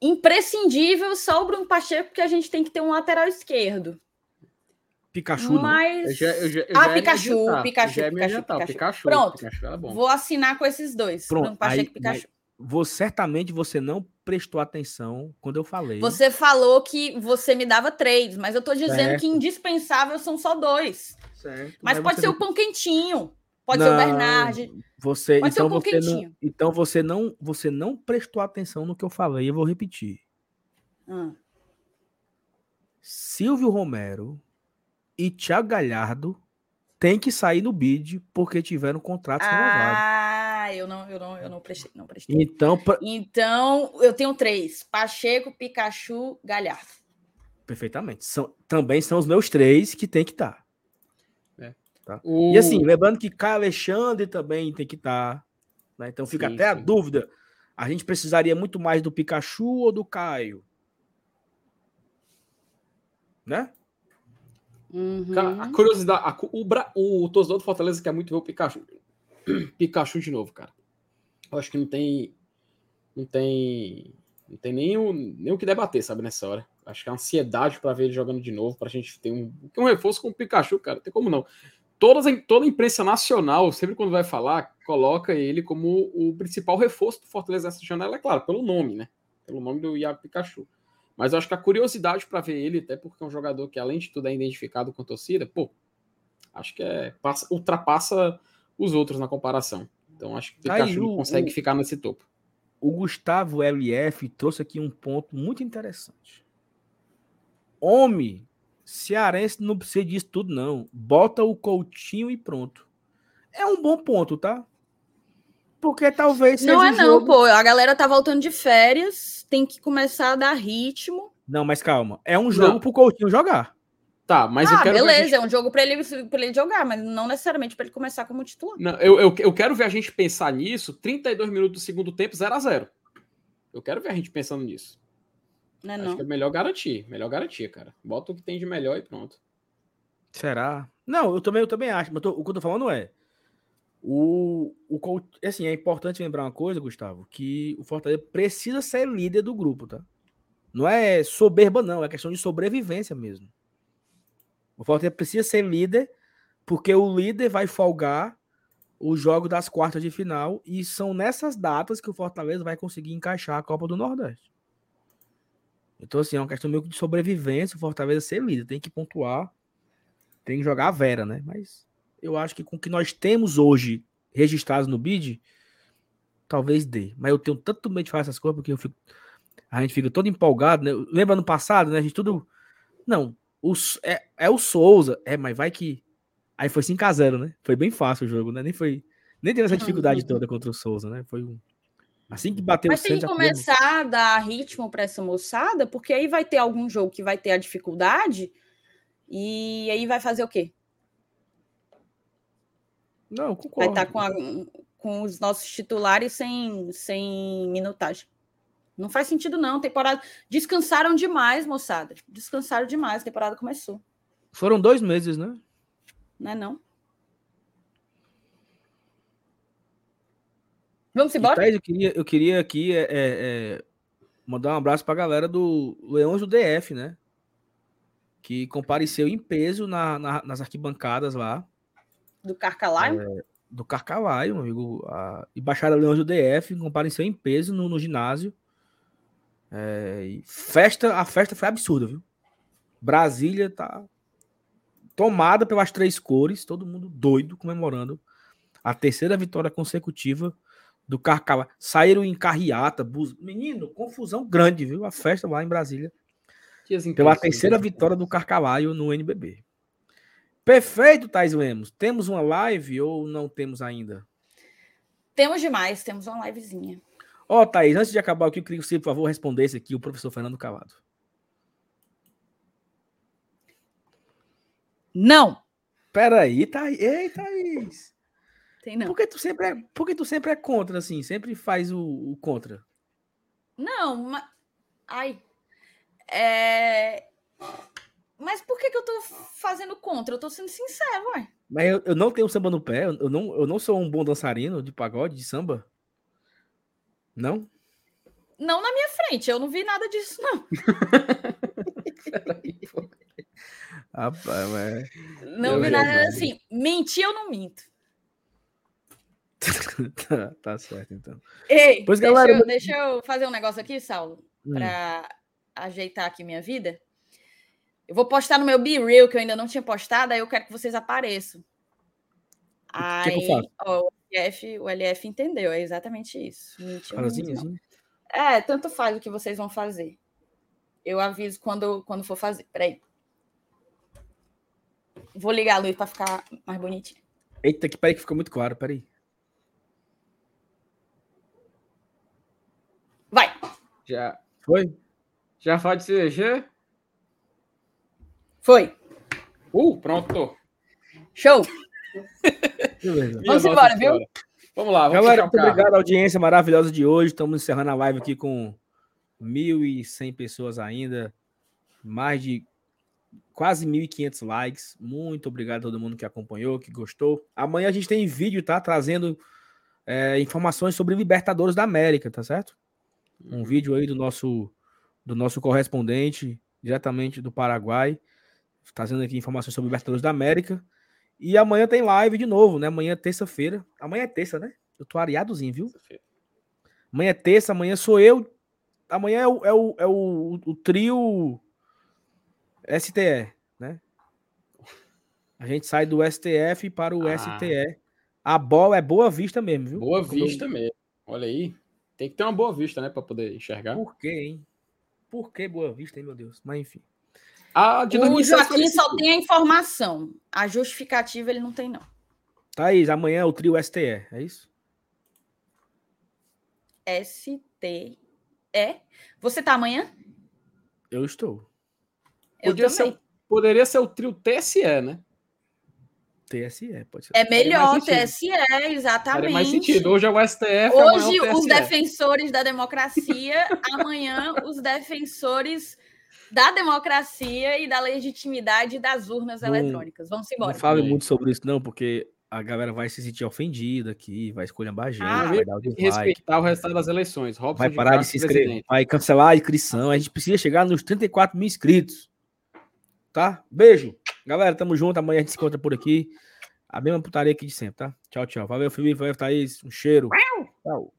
imprescindível só o Bruno Pacheco, porque a gente tem que ter um lateral esquerdo. Pikachu. Mas. Eu já, eu já, eu ah, Pikachu, Pikachu, Pikachu, Pikachu, Pikachu, Pronto. Pikachu é vou assinar com esses dois. Pronto. Bruno Pacheco e Pikachu. Você, certamente você não prestou atenção quando eu falei. Você falou que você me dava três, mas eu tô dizendo certo. que indispensável são só dois. Certo. Mas, mas pode ser o pão quentinho. Pode não, ser o Bernard. Você, pode então, ser o você não, então você não, você não prestou atenção no que eu falei, eu vou repetir. Hum. Silvio Romero e Thiago Galhardo tem que sair no bid porque tiveram contratos ah, renovados. Ah, eu não, eu não, eu não prestei, não prestei. Então, pra... então eu tenho três: Pacheco, Pikachu, Galhardo. Perfeitamente. São, também são os meus três que tem que estar. Tá. O... E assim, lembrando que Caio Alexandre também tem que estar. Tá, né? Então fica sim, até sim. a dúvida. A gente precisaria muito mais do Pikachu ou do Caio? Né? Uhum. Cara, a curiosidade, a, o, Bra, o torcedor do Fortaleza quer muito ver o Pikachu. Pikachu de novo, cara. Eu acho que não tem. Não tem. Não tem nem o, nem o que debater, sabe, nessa hora. Acho que é ansiedade para ver ele jogando de novo, pra gente ter um, um reforço com o Pikachu, cara. Não tem como não todas, toda a imprensa nacional, sempre quando vai falar, coloca ele como o principal reforço do Fortaleza nessa janela, é claro, pelo nome, né? Pelo nome do Iago Pikachu. Mas eu acho que a curiosidade para ver ele, até porque é um jogador que, além de tudo, é identificado com a torcida, pô, acho que é, passa, ultrapassa os outros na comparação. Então acho que o Pikachu consegue o, ficar nesse topo. O Gustavo LF trouxe aqui um ponto muito interessante. Homem, cearense não precisa disso tudo, não. Bota o Coutinho e pronto. É um bom ponto, tá? Porque talvez Não é não, pô. A galera tá voltando de férias, tem que começar a dar ritmo. Não, mas calma. É um jogo não. pro Coutinho jogar. Tá, mas ah, eu quero. Beleza, gente... é um jogo para ele, pra ele jogar, mas não necessariamente para ele começar como titular. Não, eu, eu, eu quero ver a gente pensar nisso 32 minutos do segundo tempo, 0 a 0 Eu quero ver a gente pensando nisso. Não é Acho não. que é melhor garantir. Melhor garantir, cara. Bota o que tem de melhor e pronto. Será? Não, eu também, eu também acho. Mas tô, o que eu tô falando é. O, o, assim, é importante lembrar uma coisa, Gustavo, que o Fortaleza precisa ser líder do grupo, tá? Não é soberba, não, é questão de sobrevivência mesmo. O Fortaleza precisa ser líder, porque o líder vai folgar o jogo das quartas de final e são nessas datas que o Fortaleza vai conseguir encaixar a Copa do Nordeste. Então, assim, é uma questão meio de sobrevivência. O Fortaleza ser líder, tem que pontuar, tem que jogar a Vera, né? Mas eu acho que com o que nós temos hoje registrados no bid, talvez dê. Mas eu tenho tanto medo de fazer essas coisas porque eu fico, a gente fica todo empolgado, né? Lembra no passado, né? A gente tudo. Não, o, é, é o Souza. É, mas vai que. Aí foi 5x0, né? Foi bem fácil o jogo, né? Nem foi. Nem teve essa dificuldade toda contra o Souza, né? Foi um. Assim que bateu Mas tem que começar a dar ritmo para essa moçada, porque aí vai ter algum jogo que vai ter a dificuldade, e aí vai fazer o quê? Não, concordo. Vai estar tá com, a, com os nossos titulares sem, sem minutagem. Não faz sentido, não. Temporada. Descansaram demais, moçada. Descansaram demais. A temporada começou. Foram dois meses, né? Não é não? Vamos embora? eu queria, eu queria aqui é, é, é, mandar um abraço para a galera do Leões do DF, né? Que compareceu em peso na, na, nas arquibancadas lá. Do Carcalaio? É, do Carcalaio, meu amigo. A Embaixada Leões do DF compareceu em peso no, no ginásio é, festa, a festa foi absurda, viu? Brasília tá tomada pelas três cores, todo mundo doido comemorando a terceira vitória consecutiva do Carcava. Saíram em carreata, bus... menino, confusão grande, viu? A festa lá em Brasília. Pela terceira vitória do Carcalaio no NBB. Perfeito, Thais Lemos. Temos uma live ou não temos ainda? Temos demais, temos uma livezinha. Ó, oh, Thaís, antes de acabar aqui, eu queria que você, por favor, respondesse aqui o professor Fernando Calado. Não. Peraí, Thaís. Ei, Thaís. Tem não. Por que tu sempre é, por que tu sempre é contra, assim? Sempre faz o, o contra? Não, mas... Ai. É... Mas por que, que eu tô fazendo contra? Eu tô sendo sincero, ué. Mas eu, eu não tenho samba no pé, eu não, eu não sou um bom dançarino de pagode, de samba. Não? Não na minha frente, eu não vi nada disso, não. Peraí, pô. Rapaz, mas... Não eu vi nada assim. Mentir, eu não minto. tá, tá, certo, então. Ei, pois, deixa, galera... eu, deixa eu fazer um negócio aqui, Saulo, hum. para ajeitar aqui minha vida. Eu vou postar no meu Be Real, que eu ainda não tinha postado, aí eu quero que vocês apareçam. Aí, que que ó, LF, o LF entendeu, é exatamente isso. Assim, assim? É, tanto faz o que vocês vão fazer. Eu aviso quando, quando for fazer. Peraí. Vou ligar a luz para ficar mais bonitinho. Eita, que peraí que ficou muito claro, peraí. Vai. Já. Foi? Já pode ser Foi. Uh, pronto. Show. Vamos embora, viu? Vamos lá, vamos Galera, muito obrigado à audiência maravilhosa de hoje. Estamos encerrando a live aqui com 1.100 pessoas ainda, mais de quase 1.500 likes. Muito obrigado a todo mundo que acompanhou, que gostou. Amanhã a gente tem vídeo, tá? Trazendo é, informações sobre Libertadores da América, tá certo? Um vídeo aí do nosso, do nosso correspondente, diretamente do Paraguai, trazendo aqui informações sobre Libertadores da América. E amanhã tem live de novo, né? Amanhã é terça-feira. Amanhã é terça, né? Eu tô areadozinho, viu? Amanhã é terça, amanhã sou eu, amanhã é o, é o, é o, o trio STE, né? A gente sai do STF para o Ah. STE. A bola é boa vista mesmo, viu? Boa Como eu- vista mesmo. Olha aí. Tem que ter uma boa vista, né? Pra poder enxergar. Por quê, hein? Por que boa vista, hein, meu Deus? Mas enfim. A de O 2007 Joaquim só tem a informação. A justificativa ele não tem, não. Thaís, amanhã é o trio STE, é isso? STE. Você tá amanhã? Eu estou. Eu Podia ser também. poderia ser o trio TSE, né? TSE, pode ser. É melhor. TSE, exatamente. Faria mais sentido. Hoje é o STF, Hoje, é o os defensores da democracia, amanhã, os defensores da democracia e da legitimidade das urnas Não- eletrônicas. Vamos embora. Não fale muito sobre isso, não, porque a galera vai se sentir ofendida aqui, vai escolher a gente, Ah, vai dar o dislike, respeitar o resultado das eleições. Robson vai parar de Castro, se inscrever, presidente. vai cancelar a inscrição. A gente precisa chegar nos 34 mil inscritos. Tá? Beijo. Galera, tamo junto. Amanhã a gente se encontra por aqui. A mesma putaria aqui de sempre, tá? Tchau, tchau. Valeu, Felipe. Valeu, Thaís. Um cheiro. Tchau.